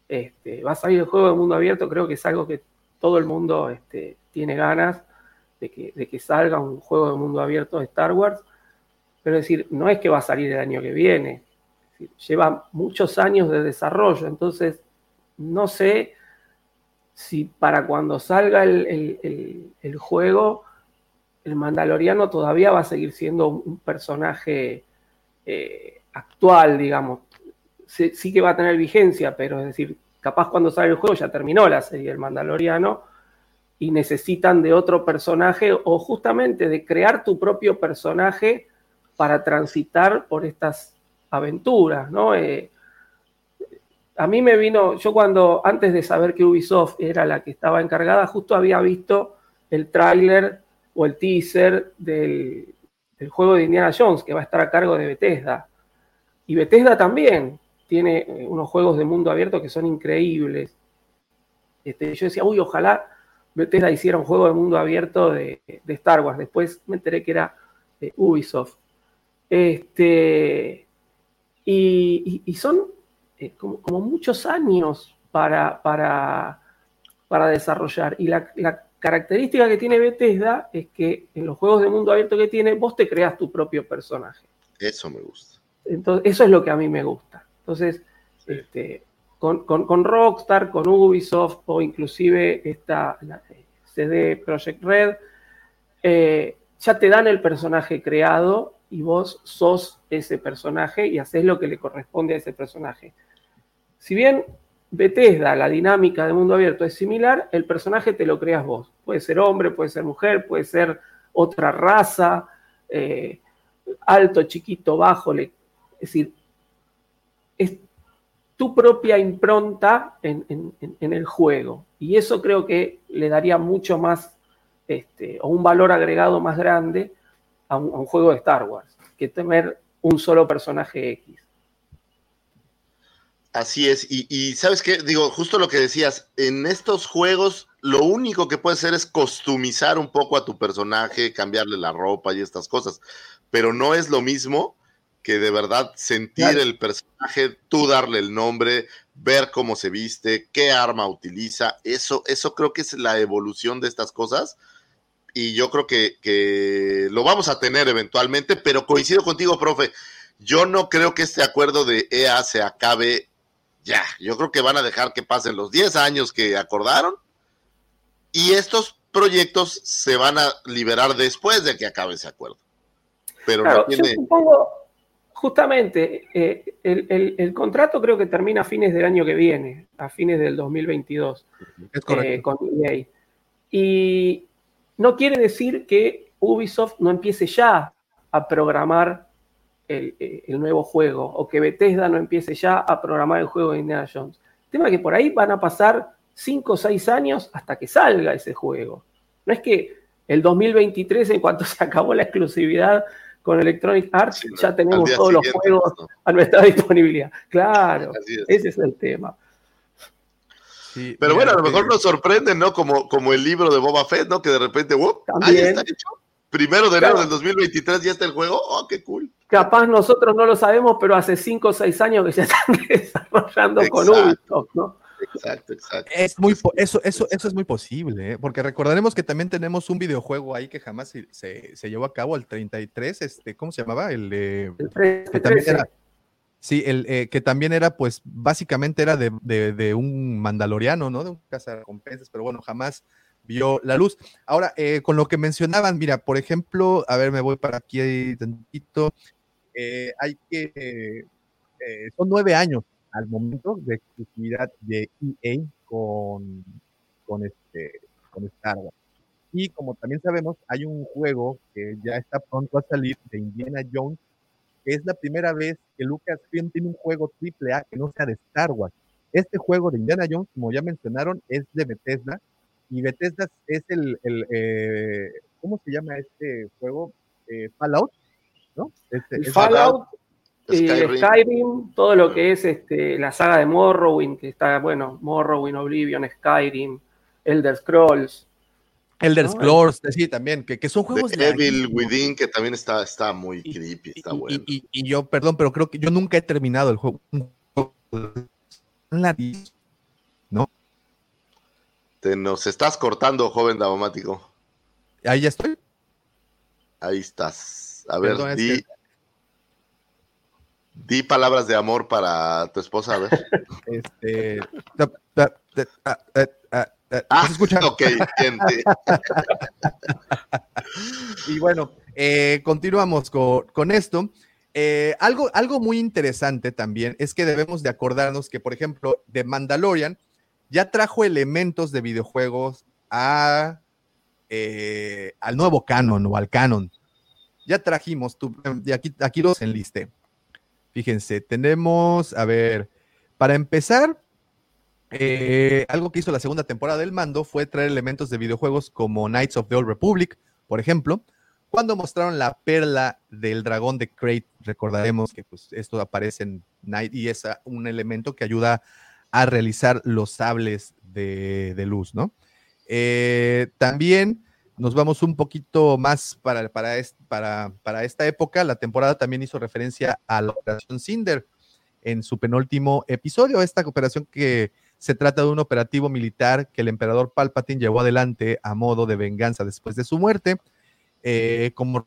Este, va a salir el juego de mundo abierto, creo que es algo que todo el mundo este, tiene ganas de que, salga un juego de mundo abierto de Star Wars. Pero es decir, no es que va a salir el año que viene. Lleva muchos años de desarrollo, entonces no sé si para cuando salga el, juego, el Mandaloriano todavía va a seguir siendo un personaje eh, actual, digamos. Sí, que va a tener vigencia, pero es decir, capaz cuando sale el juego ya terminó la serie del Mandaloriano y necesitan de otro personaje o justamente de crear tu propio personaje para transitar por estas aventuras, ¿no? Eh, a mí me vino, yo cuando, antes de saber que Ubisoft era la que estaba encargada, justo había visto el tráiler o el teaser del, del juego de Indiana Jones, que va a estar a cargo de Bethesda. Y Bethesda también tiene eh, unos juegos de mundo abierto que son increíbles. Este, yo decía, uy, ojalá Bethesda hiciera un juego de mundo abierto de, de Star Wars. Después me enteré que era de Ubisoft. Este, y, y- y son eh, como, como muchos años para, para, para desarrollar. Y la, la característica que tiene Bethesda es que en los juegos de mundo abierto que tiene, vos te creas tu propio personaje. Eso me gusta. Entonces, eso es lo que a mí me gusta. Entonces, este, con, con- con Rockstar, con Ubisoft o inclusive esta la, eh, CD Projekt Red, eh, ya te dan el personaje creado y vos sos ese personaje y haces lo que le corresponde a ese personaje. Si bien Bethesda, la dinámica de mundo abierto es similar, el personaje te lo creas vos. Puede ser hombre, puede ser mujer, puede ser otra raza, eh, alto, chiquito, bajo. le- es decir, es tu propia impronta en, en- el juego. Y eso creo que le daría mucho más, este, o un valor agregado más grande a un, juego de Star Wars, que tener un solo personaje X. Así es, y, y sabes qué, digo, justo lo que decías, en estos juegos lo único que puedes hacer es customizar un poco a tu personaje, cambiarle la ropa y estas cosas, pero no es lo mismo que de verdad sentir Claro. el personaje, tú darle el nombre, ver cómo se viste, qué arma utiliza, eso, eso creo que es la evolución de estas cosas y yo creo que, que lo vamos a tener eventualmente, pero coincido contigo, profe, yo no creo que este acuerdo de EA se acabe ya. Yo creo que van a dejar que pasen los 10 años que acordaron y estos proyectos se van a liberar después de que acabe ese acuerdo. Pero Claro, no tiene... yo supongo, justamente, eh, el, el- el contrato creo que termina a fines del año que viene, a fines del 2022, Es correcto. eh, con EA. Y no quiere decir que Ubisoft no empiece ya a programar el, eh, el nuevo juego, o que Bethesda no empiece ya a programar el juego de Indiana Jones. El tema es que por ahí van a pasar 5 o 6 años hasta que salga ese juego. No es que el 2023, en cuanto se acabó la exclusividad con Electronic Arts, Sí, ya tenemos todos los juegos ¿no? a nuestra disponibilidad. Claro, es. ese es el tema. Sí, Pero bueno, a lo que- mejor nos sorprende, ¿no? Como, como el libro de Boba Fett, ¿no? Que de repente, ¡wup! Ahí También. está hecho. Primero de enero Claro. del 2023 ya está el juego. ¡Oh, qué cool! Capaz nosotros no lo sabemos, pero hace 5 o 6 años que ya están desarrollando con. Ubisoft, ¿no? Exacto, exacto. Es muy eso, eso, eso es muy posible, ¿eh? porque recordaremos que también tenemos un videojuego ahí que jamás se, se- se llevó a cabo, el 33, este, ¿cómo se llamaba? El 13, que también 13. era, sí, el eh, que también era, pues, básicamente era de, de- de un mandaloriano, ¿no? De un cazarrecompensas, pero bueno, jamás vio la luz. Ahora, eh, con lo que mencionaban, mira, por ejemplo, a ver, me voy para aquí tantito. eh, hay que, eh, eh, son nueve años al momento de exclusividad de EA con, con, este, con Star Wars. Y como también sabemos, hay un juego que ya está pronto a salir de Indiana Jones, que es la primera vez que Lucasfilm tiene un juego AAA que no sea de Star Wars. Este juego de Indiana Jones, como ya mencionaron, es de Bethesda, y Bethesda es el, el, eh, ¿cómo se llama este juego? Eh, Fallout, ¿no? Este- El Fallout, el Skyrim. Skyrim, todo lo que es este, la saga de Morrowind, que está, bueno, Morrowind, Oblivion, Skyrim, Elder Scrolls. Elder No, Scrolls, sí, también, que, que son juegos The Evil. Within, que también está, está muy Y- creepy, está y, bueno. y- y- y yo, perdón, pero creo que yo nunca he terminado el juego. ¿No? Te nos estás cortando, joven daumático. Ahí ya estoy. Ahí estás. A ver, Perdón, es di, que- di palabras de amor para tu esposa, a ver. Este. ah, ah, ah, ah, ¿no Ah, se escucha? ok, sí. Y bueno, eh, continuamos con, con esto. Eh, algo, algo muy interesante también es que debemos de acordarnos que, por ejemplo, The Mandalorian ya trajo elementos de videojuegos a, eh, al nuevo canon o al canon. ya trajimos, tu, aquí, aquí los enlisté. Fíjense, tenemos, a ver, para empezar, eh, algo que hizo la segunda temporada del mando fue traer elementos de videojuegos como Knights of the Old Republic, por ejemplo, cuando mostraron la perla del dragón de Crate, recordaremos que pues, esto aparece en Night y es un elemento que ayuda a realizar los sables de, luz, ¿no? Eh, también nos vamos un poquito más para, para, esta época. La temporada también hizo referencia a la operación Cinder en su penúltimo episodio. Esta operación que se trata de un operativo militar que el emperador Palpatine llevó adelante a modo de venganza después de su muerte. Eh, como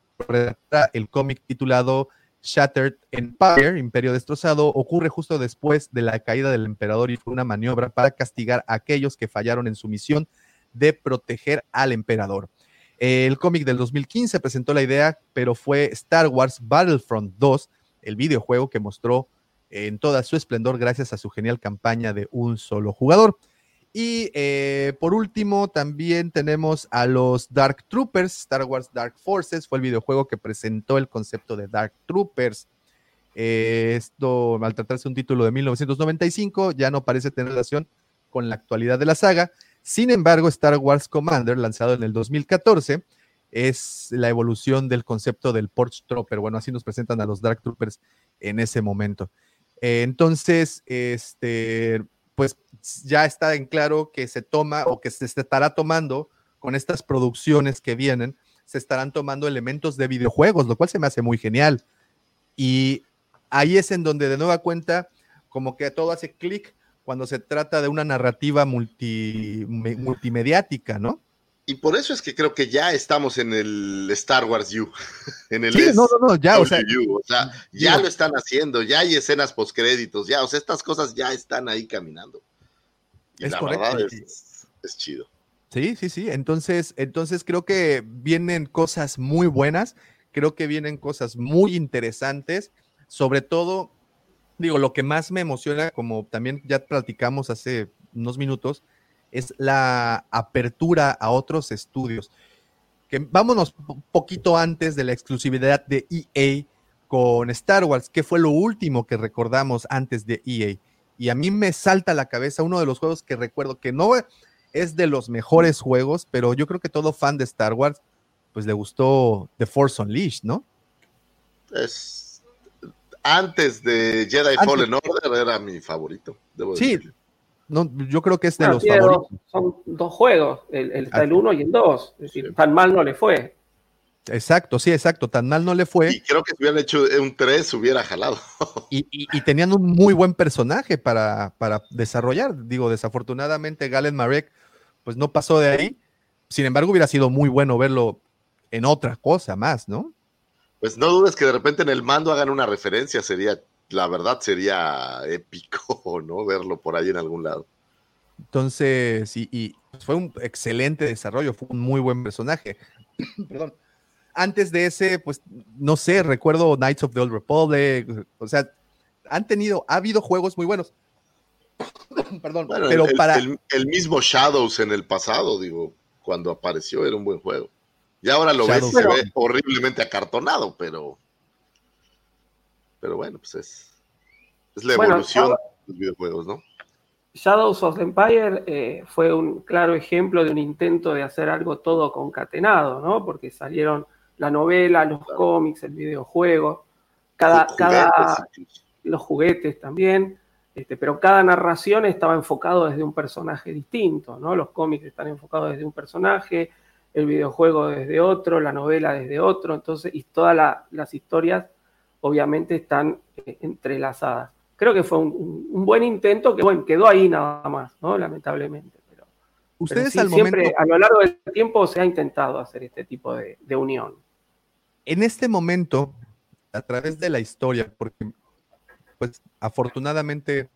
el cómic titulado Shattered Empire, Imperio Destrozado, ocurre justo después de la caída del emperador y fue una maniobra para castigar a aquellos que fallaron en su misión de proteger al emperador. El cómic del 2015 presentó la idea, pero fue Star Wars Battlefront 2, el videojuego que mostró en toda su esplendor gracias a su genial campaña de un solo jugador. Y eh, por último, también tenemos a los Dark Troopers, Star Wars Dark Forces, fue el videojuego que presentó el concepto de Dark Troopers. Eh, esto, al tratarse un título de 1995, ya no parece tener relación con la actualidad de la saga, sin embargo, Star Wars Commander, lanzado en el 2014, es la evolución del concepto del Porch Trooper. Bueno, así nos presentan a los Dark Troopers en ese momento. Eh, entonces, este, pues ya está en claro que se toma o que se estará tomando con estas producciones que vienen, se estarán tomando elementos de videojuegos, lo cual se me hace muy genial. Y ahí es en donde de nueva cuenta, como que todo hace clic cuando se trata de una narrativa multimediática, ¿no? Y por eso es que creo que ya estamos en el Star Wars U. En el sí, no, no, no, ya, o sea, ya lo están haciendo, ya hay escenas postcréditos, ya, o sea, estas cosas ya están ahí caminando. Y es la correcto. verdad es, es chido. Sí, sí, sí. Entonces, entonces creo que vienen cosas muy buenas, creo que vienen cosas muy interesantes, sobre todo digo, lo que más me emociona, como también ya platicamos hace unos minutos, es la apertura a otros estudios. Que vámonos un poquito antes de la exclusividad de EA con Star Wars, que fue lo último que recordamos antes de EA. Y a mí me salta a la cabeza uno de los juegos que recuerdo que no es de los mejores juegos, pero yo creo que todo fan de Star Wars, pues le gustó The Force Unleashed, ¿no? Es antes de Jedi Fallen Order era mi favorito. sí, no, yo creo que es de los favoritos. son dos juegos, el, el, 1 y el 2. Es decir, tan mal no le fue. Exacto, sí, exacto, tan mal no le fue. Y creo que si hubieran hecho un 3 hubiera jalado. Y, y, tenían un muy buen personaje para, para, desarrollar. Digo, desafortunadamente Galen Marek pues no pasó de ahí. Sin embargo, hubiera sido muy bueno verlo en otra cosa más, ¿no? Pues no dudes que de repente en el mando hagan una referencia, sería, la verdad sería épico, ¿no? Verlo por ahí en algún lado. Entonces, y, fue un excelente desarrollo, fue un muy buen personaje. Perdón. Antes de ese, pues, no sé, recuerdo Knights of the Old Republic, o sea, han tenido, ha habido juegos muy buenos. Perdón, pero para... el mismo Shadows en el pasado, digo, cuando apareció era un buen juego. Y ahora lo ves y se ve horriblemente acartonado, pero. Pero bueno, pues es. Es la evolución de los videojuegos, ¿no? Shadows of the Empire eh, fue un claro ejemplo de un intento de hacer algo todo concatenado, ¿no? Porque salieron la novela, los cómics, el videojuego, cada, los cada juguetes, los juguetes también, este, pero cada narración estaba enfocado desde un personaje distinto, ¿no? Los cómics están enfocados desde un personaje, el videojuego desde otro, la novela desde otro, entonces, y todas las historias obviamente están eh, entrelazadas. Creo que fue un, buen intento que, bueno, quedó ahí nada más, ¿no? Lamentablemente. Pero, Ustedes siempre, a lo largo del tiempo se ha intentado hacer este tipo de, unión. En este momento, a través de la historia, porque, pues, afortunadamente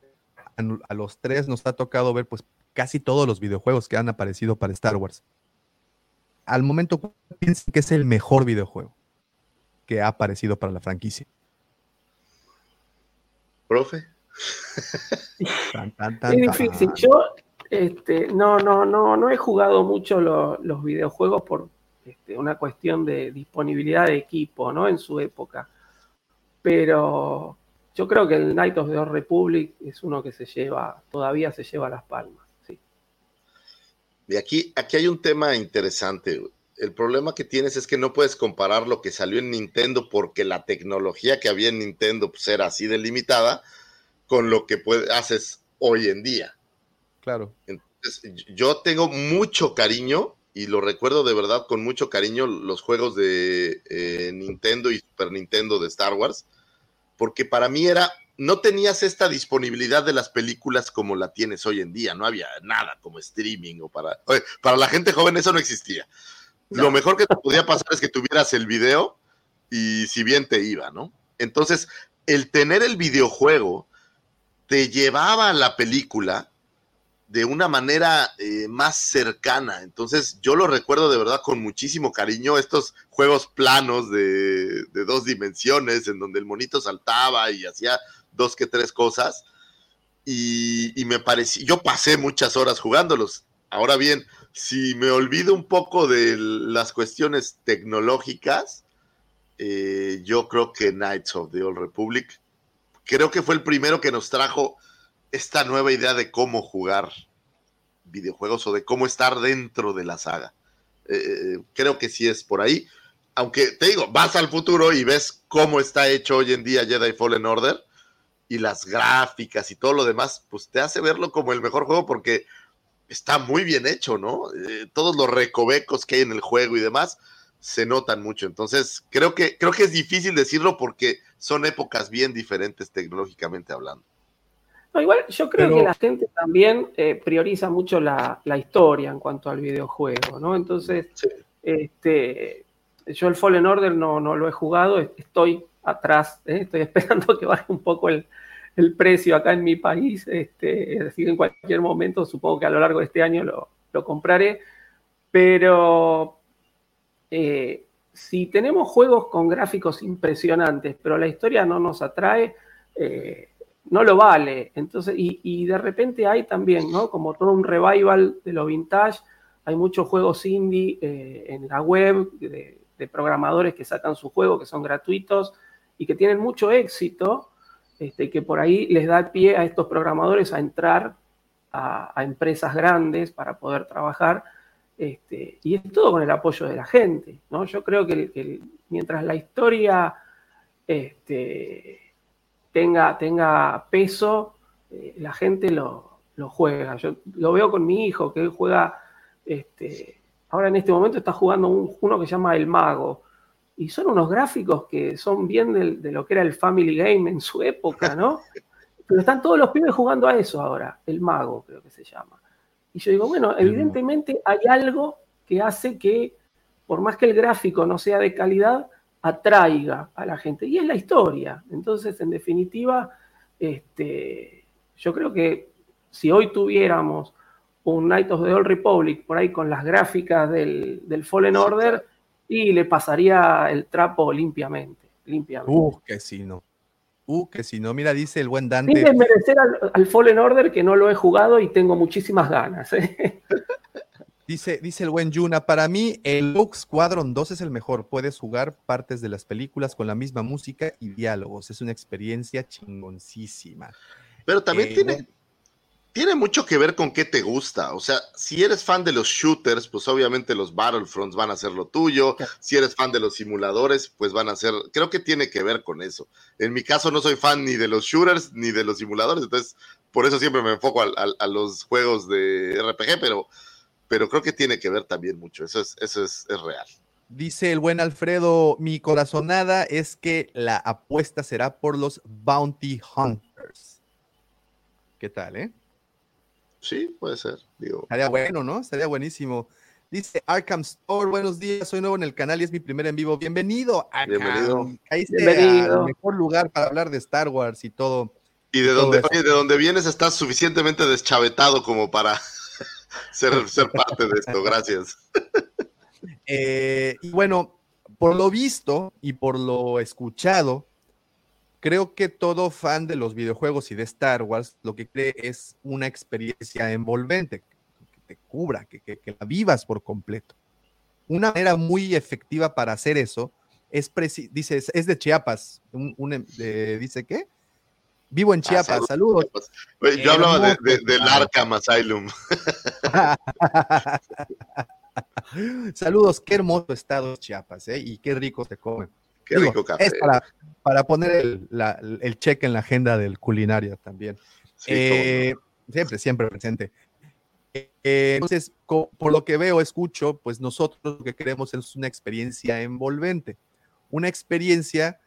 a, los tres nos ha tocado ver, pues, casi todos los videojuegos que han aparecido para Star Wars al momento piensan que es el mejor videojuego que ha aparecido para la franquicia? Profe. es difícil. Yo este, no, no, no, no he jugado mucho los videojuegos por, este, una cuestión de disponibilidad de equipo, ¿no? En su época. Pero yo creo que el Night of the Old Republic es uno que se lleva, todavía se lleva las palmas. Y aquí, aquí hay un tema interesante. El problema que tienes es que no puedes comparar lo que salió en Nintendo porque la tecnología que había en Nintendo pues, era así delimitada con lo que haces hoy en día. Claro. Entonces, yo tengo mucho cariño y lo recuerdo de verdad con mucho cariño los juegos de eh, Nintendo y Super Nintendo de Star Wars, porque para mí era, no tenías esta disponibilidad de las películas como la tienes hoy en día, no había nada como streaming o para, para la gente joven eso no existía. Lo mejor que te podía pasar es que tuvieras el video y si bien te iba, ¿no? Entonces, el tener el videojuego te llevaba a la película de una manera eh, más cercana. Entonces yo lo recuerdo de verdad con muchísimo cariño, estos juegos planos de, dos dimensiones en donde el monito saltaba y hacía dos que tres cosas. Y, me pareció, yo pasé muchas horas jugándolos. Ahora bien, si me olvido un poco de las cuestiones tecnológicas, eh, yo creo que Knights of the Old Republic, creo que fue el primero que nos trajo esta nueva idea de cómo jugar videojuegos o de cómo estar dentro de la saga. Eh, eh, creo que sí es por ahí. Aunque te digo, vas al futuro y ves cómo está hecho hoy en día Jedi Fallen Order y las gráficas y todo lo demás, pues te hace verlo como el mejor juego porque está muy bien hecho, ¿no? Eh, todos los recovecos que hay en el juego y demás se notan mucho. Entonces, creo que, creo que es difícil decirlo porque son épocas bien diferentes tecnológicamente hablando igual yo creo que la gente también eh, prioriza mucho la, historia en cuanto al videojuego, ¿no? Entonces, este, yo el Fallen Order no, no lo he jugado, estoy atrás, ¿eh? estoy esperando que baje un poco el, precio acá en mi país, este, es decir, en cualquier momento, supongo que a lo largo de este año lo, compraré, pero eh, si tenemos juegos con gráficos impresionantes, pero la historia no nos atrae, no lo vale. Entonces, y, de repente hay también, ¿no? Como todo un revival de lo vintage, hay muchos juegos indie eh, en la web de, programadores que sacan su juego, que son gratuitos y que tienen mucho éxito, este, que por ahí les da pie a estos programadores a entrar a, empresas grandes para poder trabajar. Este, y es todo con el apoyo de la gente, ¿no? Yo creo que, mientras la historia este, tenga, tenga peso, eh, la gente lo, juega. Yo lo veo con mi hijo, que él juega, este, ahora en este momento está jugando uno que se llama El Mago. Y son unos gráficos que son bien de, lo que era el Family Game en su época, ¿no? Pero están todos los pibes jugando a eso ahora, el mago creo que se llama. Y yo digo, bueno, evidentemente hay algo que hace que, por más que el gráfico no sea de calidad, atraiga a la gente. Y es la historia. Entonces, en definitiva, este, yo creo que si hoy tuviéramos un Night of the Old Republic por ahí con las gráficas del, Fallen Order, y le pasaría el trapo limpiamente. limpiamente. Uh, que si no. Uh, que si no. Mira, dice el buen Dante. Sin desmerecer al, al, Fallen Order que no lo he jugado y tengo muchísimas ganas. ¿eh? Dice, dice el buen Yuna, para mí el Rogue Squadron 2 es el mejor. Puedes jugar partes de las películas con la misma música y diálogos. Es una experiencia chingoncísima. Pero también eh, tiene, tiene mucho que ver con qué te gusta. O sea, si eres fan de los shooters, pues obviamente los Battlefronts van a ser lo tuyo. Si eres fan de los simuladores, pues van a ser. Creo que tiene que ver con eso. En mi caso, no soy fan ni de los shooters ni de los simuladores. Entonces, por eso siempre me enfoco a los juegos de RPG, pero pero creo que tiene que ver también mucho, eso es, eso es, real. Dice el buen Alfredo, mi corazonada es que la apuesta será por los Bounty Hunters. ¿Qué tal, eh? Sí, puede ser. Digo. Estaría bueno, ¿no? Estaría buenísimo. Dice Arkham Store, buenos días, soy nuevo en el canal y es mi primer en vivo. Bienvenido, Bienvenido. Bienvenido. mejor lugar para hablar de Star Wars y todo. Y de donde, de donde vienes estás suficientemente deschavetado como para ser, parte de esto. Gracias. Eh, y bueno, por lo visto y por lo escuchado, creo que todo fan de los videojuegos y de Star Wars lo que cree es una experiencia envolvente, que te cubra, que, la vivas por completo. una manera muy efectiva para hacer eso es, dice, es- de Chiapas. Un, un em- de- dice, ¿qué? Vivo en Chiapas, Ah, saludos. Oye, Yo hablaba de, de- del Arkham Asylum. Saludos, qué hermoso estado es Chiapas, ¿eh? Y qué rico se come. Qué Digo, rico café. Es para, para poner el, la- el cheque en la agenda del culinaria también. Sí, no. Eh, siempre, siempre presente. Eh, entonces, por lo que veo, escucho, pues nosotros lo que queremos es una experiencia envolvente, una experiencia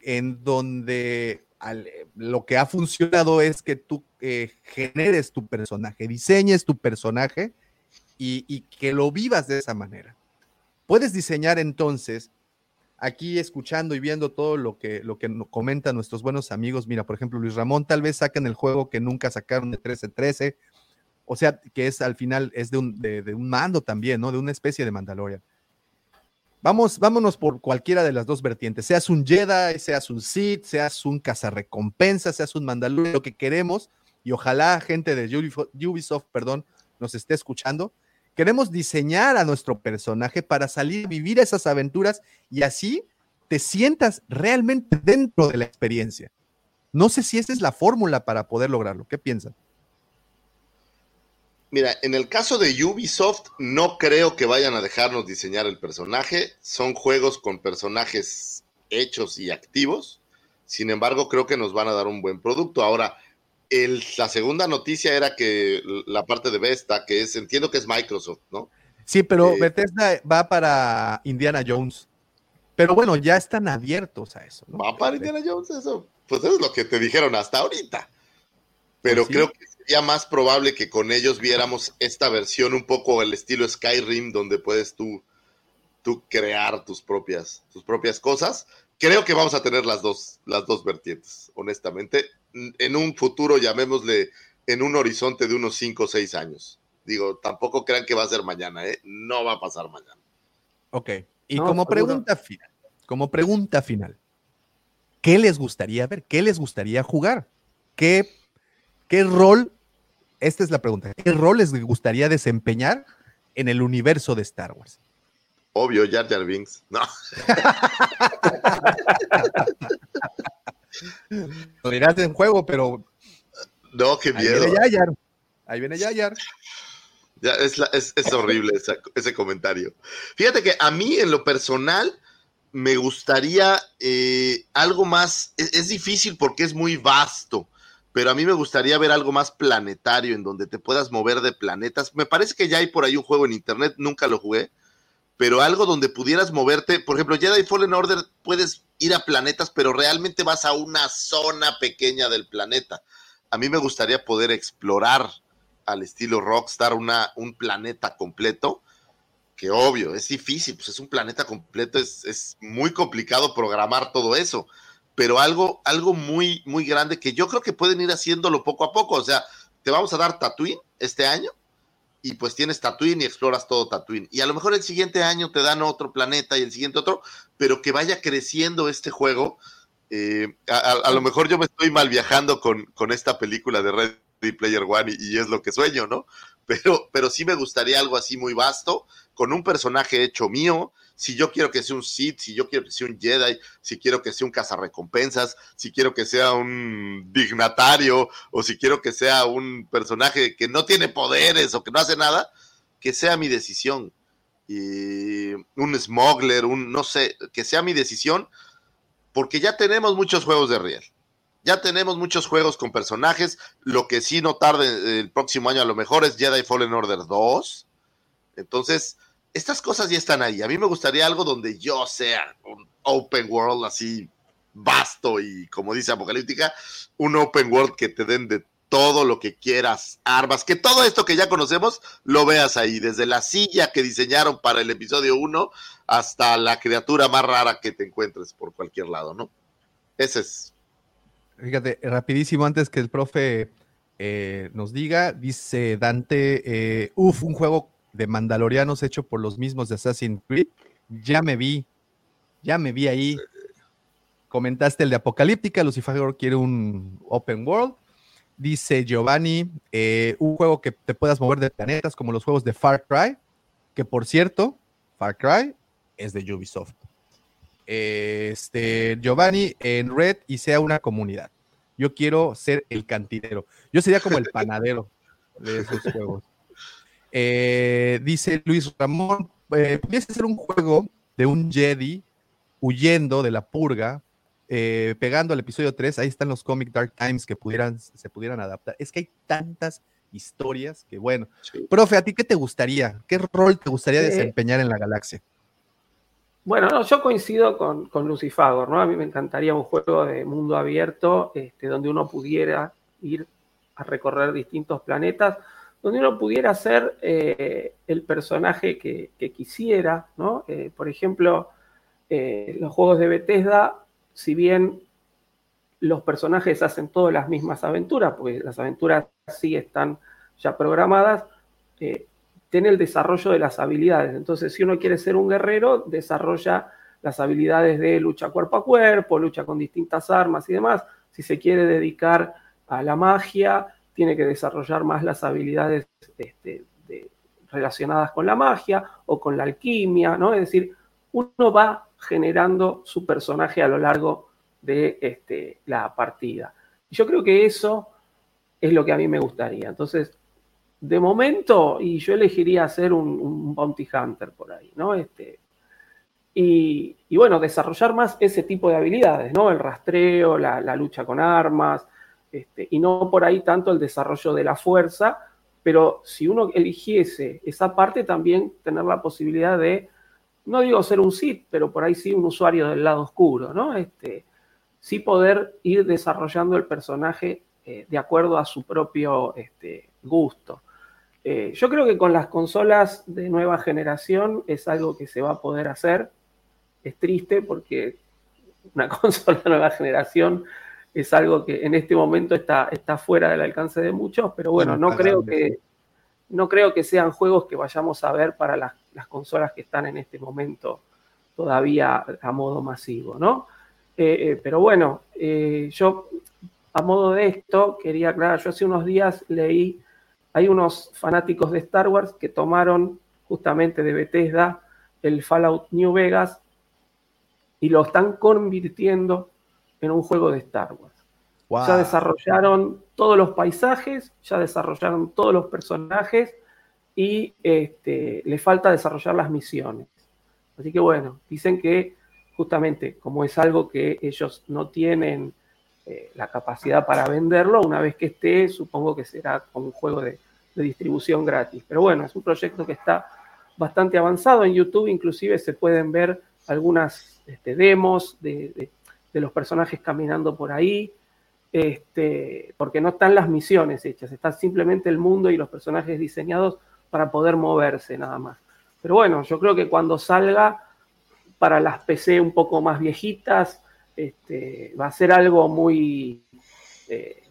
en donde al- lo que ha funcionado es que tú eh, generes tu personaje, diseñes tu personaje y, y que lo vivas de esa manera. Puedes diseñar entonces, aquí escuchando y viendo todo lo que, lo que nos comentan nuestros buenos amigos, mira, por ejemplo, Luis Ramón, tal vez saquen el juego que nunca sacaron de 1313, o sea, que es al final, es de un, de, de un mando también, ¿no? De una especie de Mandalorian. Vamos, vámonos por cualquiera de las dos vertientes, seas un Jedi, seas un Sith, seas un cazarrecompensa, seas un Mandalorian, lo que queremos, y ojalá gente de Ubisoft, Ubisoft, perdón, nos esté escuchando, queremos diseñar a nuestro personaje para salir a vivir esas aventuras y así te sientas realmente dentro de la experiencia. No sé si esa es la fórmula para poder lograrlo. ¿Qué piensan? Mira, en el caso de Ubisoft, no creo que vayan a dejarnos diseñar el personaje. Son juegos con personajes hechos y activos. Sin embargo, creo que nos van a dar un buen producto. Ahora, el- la segunda noticia era que la parte de Vesta, que es, entiendo que es Microsoft, ¿no? Sí, pero Eh, Bethesda va para Indiana Jones. Pero bueno, ya están abiertos a eso. ¿no? ¿Va para Indiana Jones eso? Pues eso es lo que te dijeron hasta ahorita. Pero Pues sí. creo que sería más probable que con ellos viéramos esta versión un poco el estilo Skyrim, donde puedes tú, tú crear tus propias, tus propias cosas. Creo que vamos a tener las dos, las dos vertientes, honestamente. En un futuro, llamémosle, en un horizonte de unos 5 o 6 años. Digo, tampoco crean que va a ser mañana, ¿eh? No va a pasar mañana. Ok. Y No, como seguro. pregunta final, como pregunta final, ¿qué les gustaría ver? ¿Qué les gustaría jugar? ¿Qué, qué rol? Esta es la pregunta. ¿Qué rol les gustaría desempeñar en el universo de Star Wars? Obvio, Jar Jar Binks. No. Lo dirás en juego, pero No, qué ahí miedo. viene Yayar. Ahí viene Yayar. Ya, es, la- es, es horrible esa- ese comentario. Fíjate que a mí, en lo personal, me gustaría eh, algo más. Es, es difícil porque es muy vasto, pero a mí me gustaría ver algo más planetario en donde te puedas mover de planetas. Me parece que ya hay por ahí un juego en internet, nunca lo jugué, pero algo donde pudieras moverte. Por ejemplo, Jedi Fallen Order puedes ir a planetas, pero realmente vas a una zona pequeña del planeta. A mí me gustaría poder explorar al estilo Rockstar una, un planeta completo, que obvio, es difícil, pues es un planeta completo, es, es muy complicado programar todo eso, pero algo, algo muy, muy grande que yo creo que pueden ir haciéndolo poco a poco, o sea, te vamos a dar Tatooine este año, y pues tienes Tatooine y exploras todo Tatooine, y a lo mejor el siguiente año te dan otro planeta y el siguiente otro, pero que vaya creciendo este juego. Eh, a, a- lo mejor yo me estoy mal viajando con, con esta película de Ready Player One y, y es lo que sueño, ¿no? Pero, pero sí me gustaría algo así muy vasto, con un personaje hecho mío. Si yo quiero que sea un Sith, si yo quiero que sea un Jedi, si quiero que sea un cazarrecompensas, si quiero que sea un dignatario, o si quiero que sea un personaje que no tiene poderes o que no hace nada, que sea mi decisión. Y un smuggler, un no sé, que sea mi decisión, porque ya tenemos muchos juegos de riel. Ya tenemos muchos juegos con personajes. Lo que sí no tarde el próximo año a lo mejor es Jedi Fallen Order 2. Entonces, estas cosas ya están ahí. A mí me gustaría algo donde yo sea un open world así vasto y, como dice Apocalíptica, un open world que te den de todo lo que quieras, armas, que todo esto que ya conocemos lo veas ahí, desde la silla que diseñaron para el episodio 1 hasta la criatura más rara que te encuentres por cualquier lado, ¿no? Ese es. Fíjate, rapidísimo, antes que el profe eh, nos diga, dice Dante, eh, uf, un juego de mandalorianos hecho por los mismos de Assassin's Creed. Ya me vi, ya me vi ahí. Comentaste el de Apocalíptica, Lucifer quiere un open world. Dice Giovanni, eh, un juego que te puedas mover de planetas como los juegos de Far Cry, que por cierto, Far Cry es de Ubisoft. Este, Giovanni en Red y sea una comunidad. Yo quiero ser el cantinero. Yo sería como el panadero de esos juegos. Eh, dice Luis Ramón, eh, pudiese ser un juego de un Jedi huyendo de la purga, eh, pegando al episodio 3, ahí están los Comic Dark Times que pudieran, se pudieran adaptar. Es que hay tantas historias que, bueno. Profe, ¿a ti qué te gustaría? ¿Qué rol te gustaría Eh, desempeñar en la galaxia? Bueno, no, yo coincido con, con Lucifagor, ¿no? A mí me encantaría un juego de mundo abierto este, donde uno pudiera ir a recorrer distintos planetas, donde uno pudiera ser eh, el personaje que, quisiera, ¿no? Eh, por ejemplo, eh, los juegos de Bethesda, si bien los personajes hacen todas las mismas aventuras, porque las aventuras sí están ya programadas, tiene el desarrollo de las habilidades. Entonces, si uno quiere ser un guerrero, desarrolla las habilidades de lucha cuerpo a cuerpo, lucha con distintas armas y demás. Si se quiere dedicar a la magia, tiene que desarrollar más las habilidades este, relacionadas con la magia o con la alquimia, ¿no? Es decir, uno va generando su personaje a lo largo de este, la partida. Yo creo que eso es lo que a mí me gustaría. Entonces, de momento, y yo elegiría ser un, un bounty hunter por ahí, ¿no? Este, y, bueno, desarrollar más ese tipo de habilidades, ¿no? El rastreo, la lucha con armas, este, y no por ahí tanto el desarrollo de la fuerza, pero si uno eligiese esa parte, también tener la posibilidad de, no digo ser un Sith, pero por ahí sí un usuario del lado oscuro, ¿no? Este, sí poder ir desarrollando el personaje eh, de acuerdo a su propio este, gusto. Eh, yo creo que con las consolas de nueva generación es algo que se va a poder hacer. Es triste porque una consola de nueva generación es algo que en este momento está, está fuera del alcance de muchos, pero bueno, no creo que no creo que sean juegos que vayamos a ver para las, las consolas que están en este momento todavía a modo masivo, ¿no? Eh, eh, pero bueno, eh, yo a modo de esto quería aclarar, yo hace unos días leí, hay unos fanáticos de Star Wars que tomaron justamente de Bethesda el Fallout New Vegas y lo están convirtiendo en un juego de Star Wars. Wow. Ya desarrollaron todos los paisajes, ya desarrollaron todos los personajes y este, le falta desarrollar las misiones. Así que bueno, dicen que justamente como es algo que ellos no tienen eh, la capacidad para venderlo, una vez que esté, supongo que será como un juego de, de distribución gratis. Pero bueno, es un proyecto que está bastante avanzado. En YouTube inclusive se pueden ver algunas este, demos de, de- de los personajes caminando por ahí, este, porque no están las misiones hechas, está simplemente el mundo y los personajes diseñados para poder moverse nada más. Pero bueno, yo creo que cuando salga para las PC un poco más viejitas, este, va a ser algo muy, eh,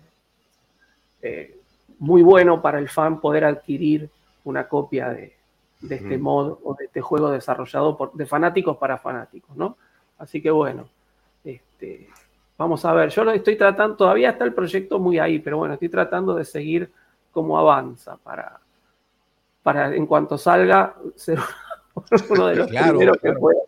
eh, muy bueno para el fan poder adquirir una copia de, de este mod o de este juego desarrollado por, de fanáticos para fanáticos, ¿no? Así que bueno, este, vamos a ver, yo lo estoy tratando, todavía está el proyecto muy ahí, pero bueno, estoy tratando de seguir cómo avanza para, para en cuanto salga ser uno de los Claro, primeros claro. que pueda.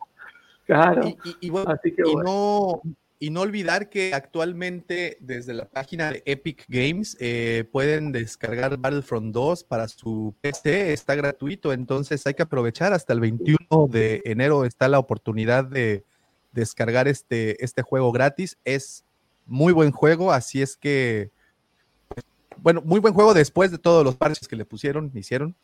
Claro. Y, y- y bueno, Así que y bueno. no, y no olvidar que actualmente desde la página de Epic Games eh, pueden descargar Battlefront 2 para su PC, está gratuito, entonces hay que aprovechar hasta el 21 de enero está la oportunidad de descargar este, este juego gratis. Es muy buen juego, así es que, bueno, muy buen juego después de todos los parches que le pusieron, hicieron.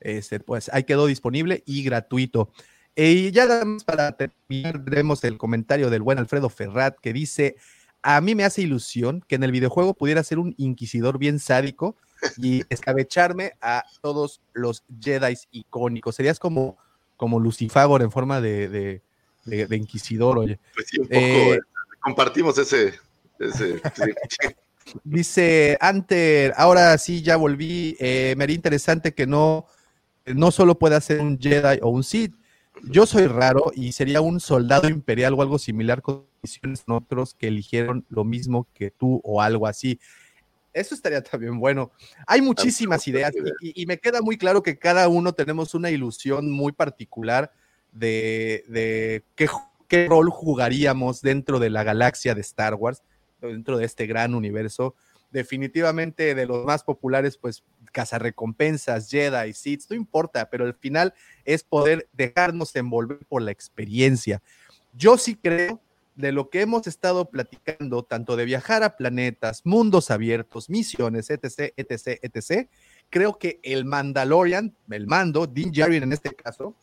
Este, pues ahí quedó disponible y gratuito. Y ya para terminar, tenemos el comentario del buen Alfredo Ferrat que dice: A mí me hace ilusión que en el videojuego pudiera ser un inquisidor bien sádico y escabecharme a todos los Jedi icónicos. Serías como, como Lucifagor en forma de- de- de inquisidor, oye. Pues sí, un poco. Eh, eh, compartimos ese. Dice Anter, ahora sí ya volví. eh, me haría interesante que no, no solo pueda ser un Jedi o un Sith. Yo soy raro y sería un soldado imperial o algo similar con misiones otros que eligieron lo mismo que tú o algo así. Eso estaría también bueno. Hay muchísimas ideas y, y- y me queda muy claro que cada uno tenemos una ilusión muy particular de, de qué, qué rol jugaríamos dentro de la galaxia de Star Wars, dentro de este gran universo. Definitivamente de los más populares, pues cazarrecompensas, Jedi, Sith, no importa, pero al final es poder dejarnos envolver por la experiencia. Yo sí creo de lo que hemos estado platicando, tanto de viajar a planetas, mundos abiertos, misiones, etc., etc., etc., creo que el Mandalorian, el mando, Din Djarin en este caso,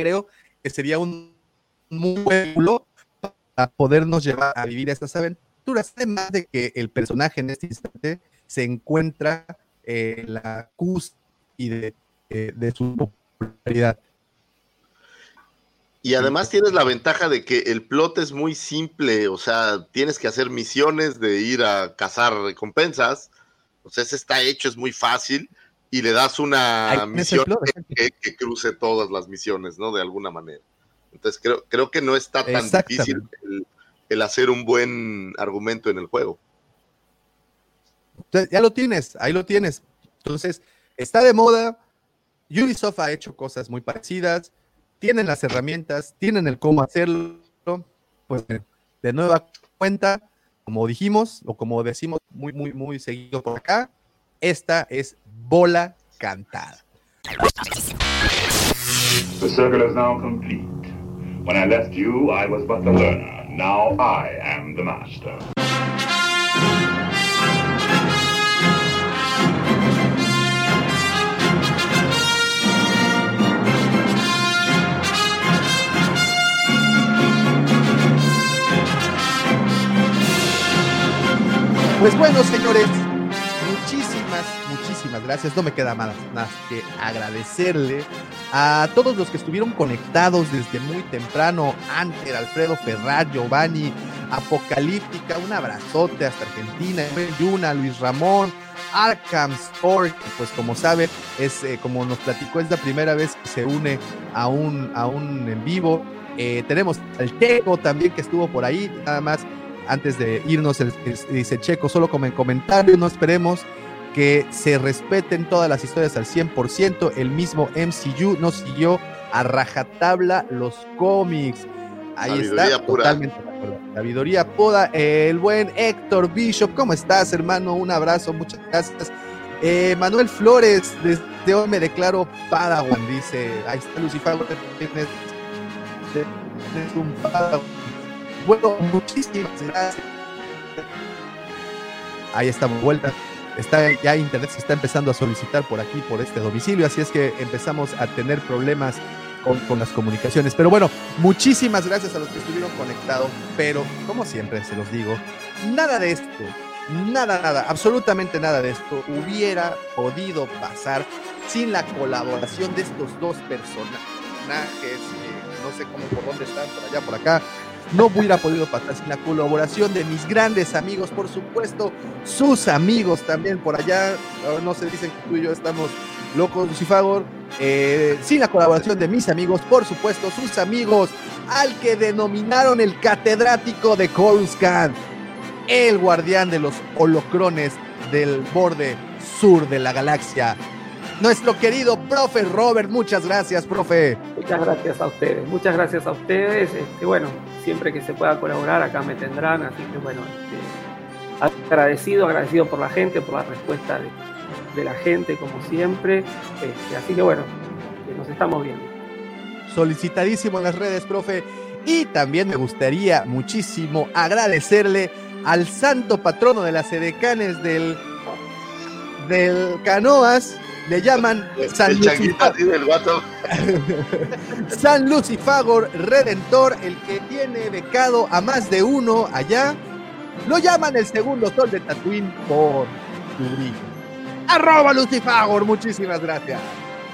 creo que sería un muy buen para podernos llevar a vivir estas aventuras, además de que el personaje en este instante se encuentra en la cúspide de, de su popularidad. Y además tienes la ventaja de que el plot es muy simple, o sea, tienes que hacer misiones de ir a cazar recompensas, o sea, ese está hecho, es muy fácil, y le das una misión que, que, cruce todas las misiones, ¿no? De alguna manera. Entonces creo, creo que no está tan difícil el, el hacer un buen argumento en el juego. Entonces, ya lo tienes, ahí lo tienes. Entonces, está de moda. Ubisoft ha hecho cosas muy parecidas tienen las herramientas, tienen el cómo hacerlo, pues de nueva cuenta, como dijimos, o como decimos muy, muy, muy seguido por acá, esta es bola cantada. The circle is now complete. When I left you, I was but the learner. Now I am the master. Pues bueno, señores, muchísimas gracias. No me queda más, más que agradecerle a todos los que estuvieron conectados desde muy temprano. Anter, Alfredo Ferrar, Giovanni, Apocalíptica, un abrazote hasta Argentina, Yuna, Luis Ramón, Arkham Sport, pues como sabe, es eh, como nos platicó, es la primera vez que se une a un, a un en vivo. Eh, tenemos al Teco también que estuvo por ahí, nada más antes de irnos, dice Checo, solo como en comentario, no esperemos que se respeten todas las historias al 100%. El mismo MCU nos siguió a rajatabla los cómics. Ahí Sabiduría está, pura. totalmente de acuerdo. Sabiduría poda. El buen Héctor Bishop, ¿cómo estás, hermano? Un abrazo, muchas gracias. Eh, Manuel Flores, desde hoy me declaro Padawan, dice. Ahí está Lucifer, tienes, tienes un Padawan. Bueno, muchísimas gracias. Ahí estamos, vuelta. Está ya internet se está empezando a solicitar por aquí, por este domicilio, así es que empezamos a tener problemas con, con, las comunicaciones. Pero bueno, muchísimas gracias a los que estuvieron conectados, pero como siempre se los digo, nada de esto, nada, nada, absolutamente nada de esto hubiera podido pasar sin la colaboración de estos dos personajes, eh, no sé cómo, por dónde están, por allá, por acá, no hubiera podido pasar sin la colaboración de mis grandes amigos, por supuesto, sus amigos también por allá. No se dicen que tú y yo estamos locos, Lucifagor. Eh, sin la colaboración de mis amigos, por supuesto, sus amigos, al que denominaron el catedrático de Coruscant, el guardián de los holocrones del borde sur de la galaxia. Nuestro querido profe Robert, muchas gracias, profe. Muchas gracias a ustedes, muchas gracias a ustedes. Este, bueno, siempre que se pueda colaborar, acá me tendrán. Así que bueno, este, agradecido, agradecido por la gente, por la respuesta de, de la gente, como siempre. Este, así que bueno, nos estamos viendo. Solicitadísimo en las redes, profe. Y también me gustaría muchísimo agradecerle al santo patrono de las edecanes del, del Canoas. Le llaman San el guato. San Lucifagor Redentor, el que tiene becado a más de uno allá. Lo llaman el segundo sol de Tatooine por su brillo. Arroba Lucifagor, muchísimas gracias.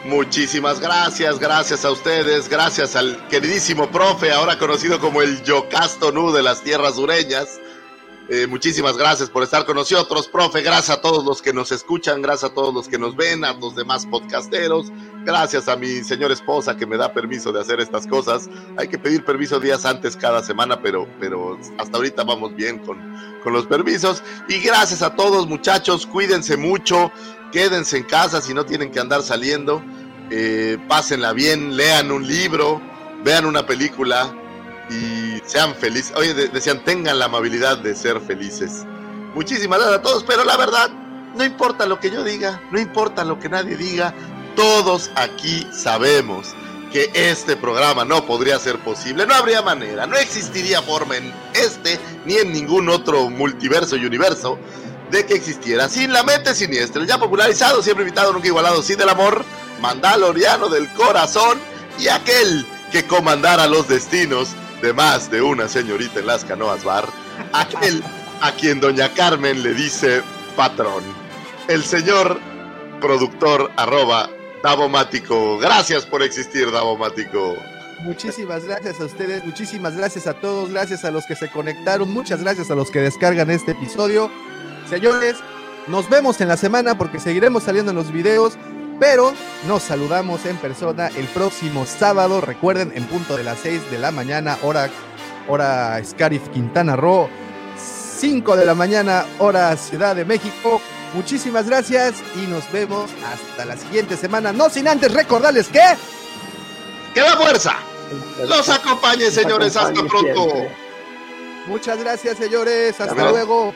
Muchísimas gracias, gracias a ustedes, gracias al queridísimo profe, ahora conocido como el Yocasto Nu de las tierras sureñas. Eh, muchísimas gracias por estar con nosotros, profe. Gracias a todos los que nos escuchan, gracias a todos los que nos ven, a los demás podcasteros. Gracias a mi señora esposa que me da permiso de hacer estas cosas. Hay que pedir permiso días antes cada semana, pero, pero hasta ahorita vamos bien con, con los permisos. Y gracias a todos, muchachos. Cuídense mucho, quédense en casa si no tienen que andar saliendo. Eh, pásenla bien, lean un libro, vean una película y sean felices. Oye, de- decían, tengan la amabilidad de ser felices. Muchísimas gracias a todos, pero la verdad, no importa lo que yo diga, no importa lo que nadie diga, todos aquí sabemos que este programa no podría ser posible, no habría manera, no existiría forma en este ni en ningún otro multiverso y universo de que existiera sin la mente siniestra, ya popularizado, siempre invitado, nunca igualado, sin del amor, mandaloriano del corazón y aquel que comandara los destinos de más de una señorita en las canoas bar, aquel a quien doña Carmen le dice patrón, el señor productor arroba Davomático. Gracias por existir, Davomático. Muchísimas gracias a ustedes, muchísimas gracias a todos, gracias a los que se conectaron, muchas gracias a los que descargan este episodio. Señores, nos vemos en la semana porque seguiremos saliendo en los videos, pero nos saludamos en persona el próximo sábado, recuerden, en punto de las 6 de la mañana, hora, hora Scarif Quintana Roo, 5 de la mañana, hora Ciudad de México. Muchísimas gracias y nos vemos hasta la siguiente semana. No sin antes recordarles que... ¡Que la fuerza! Los acompañe, señores. Hasta pronto. siempre. Muchas gracias, señores. Hasta luego.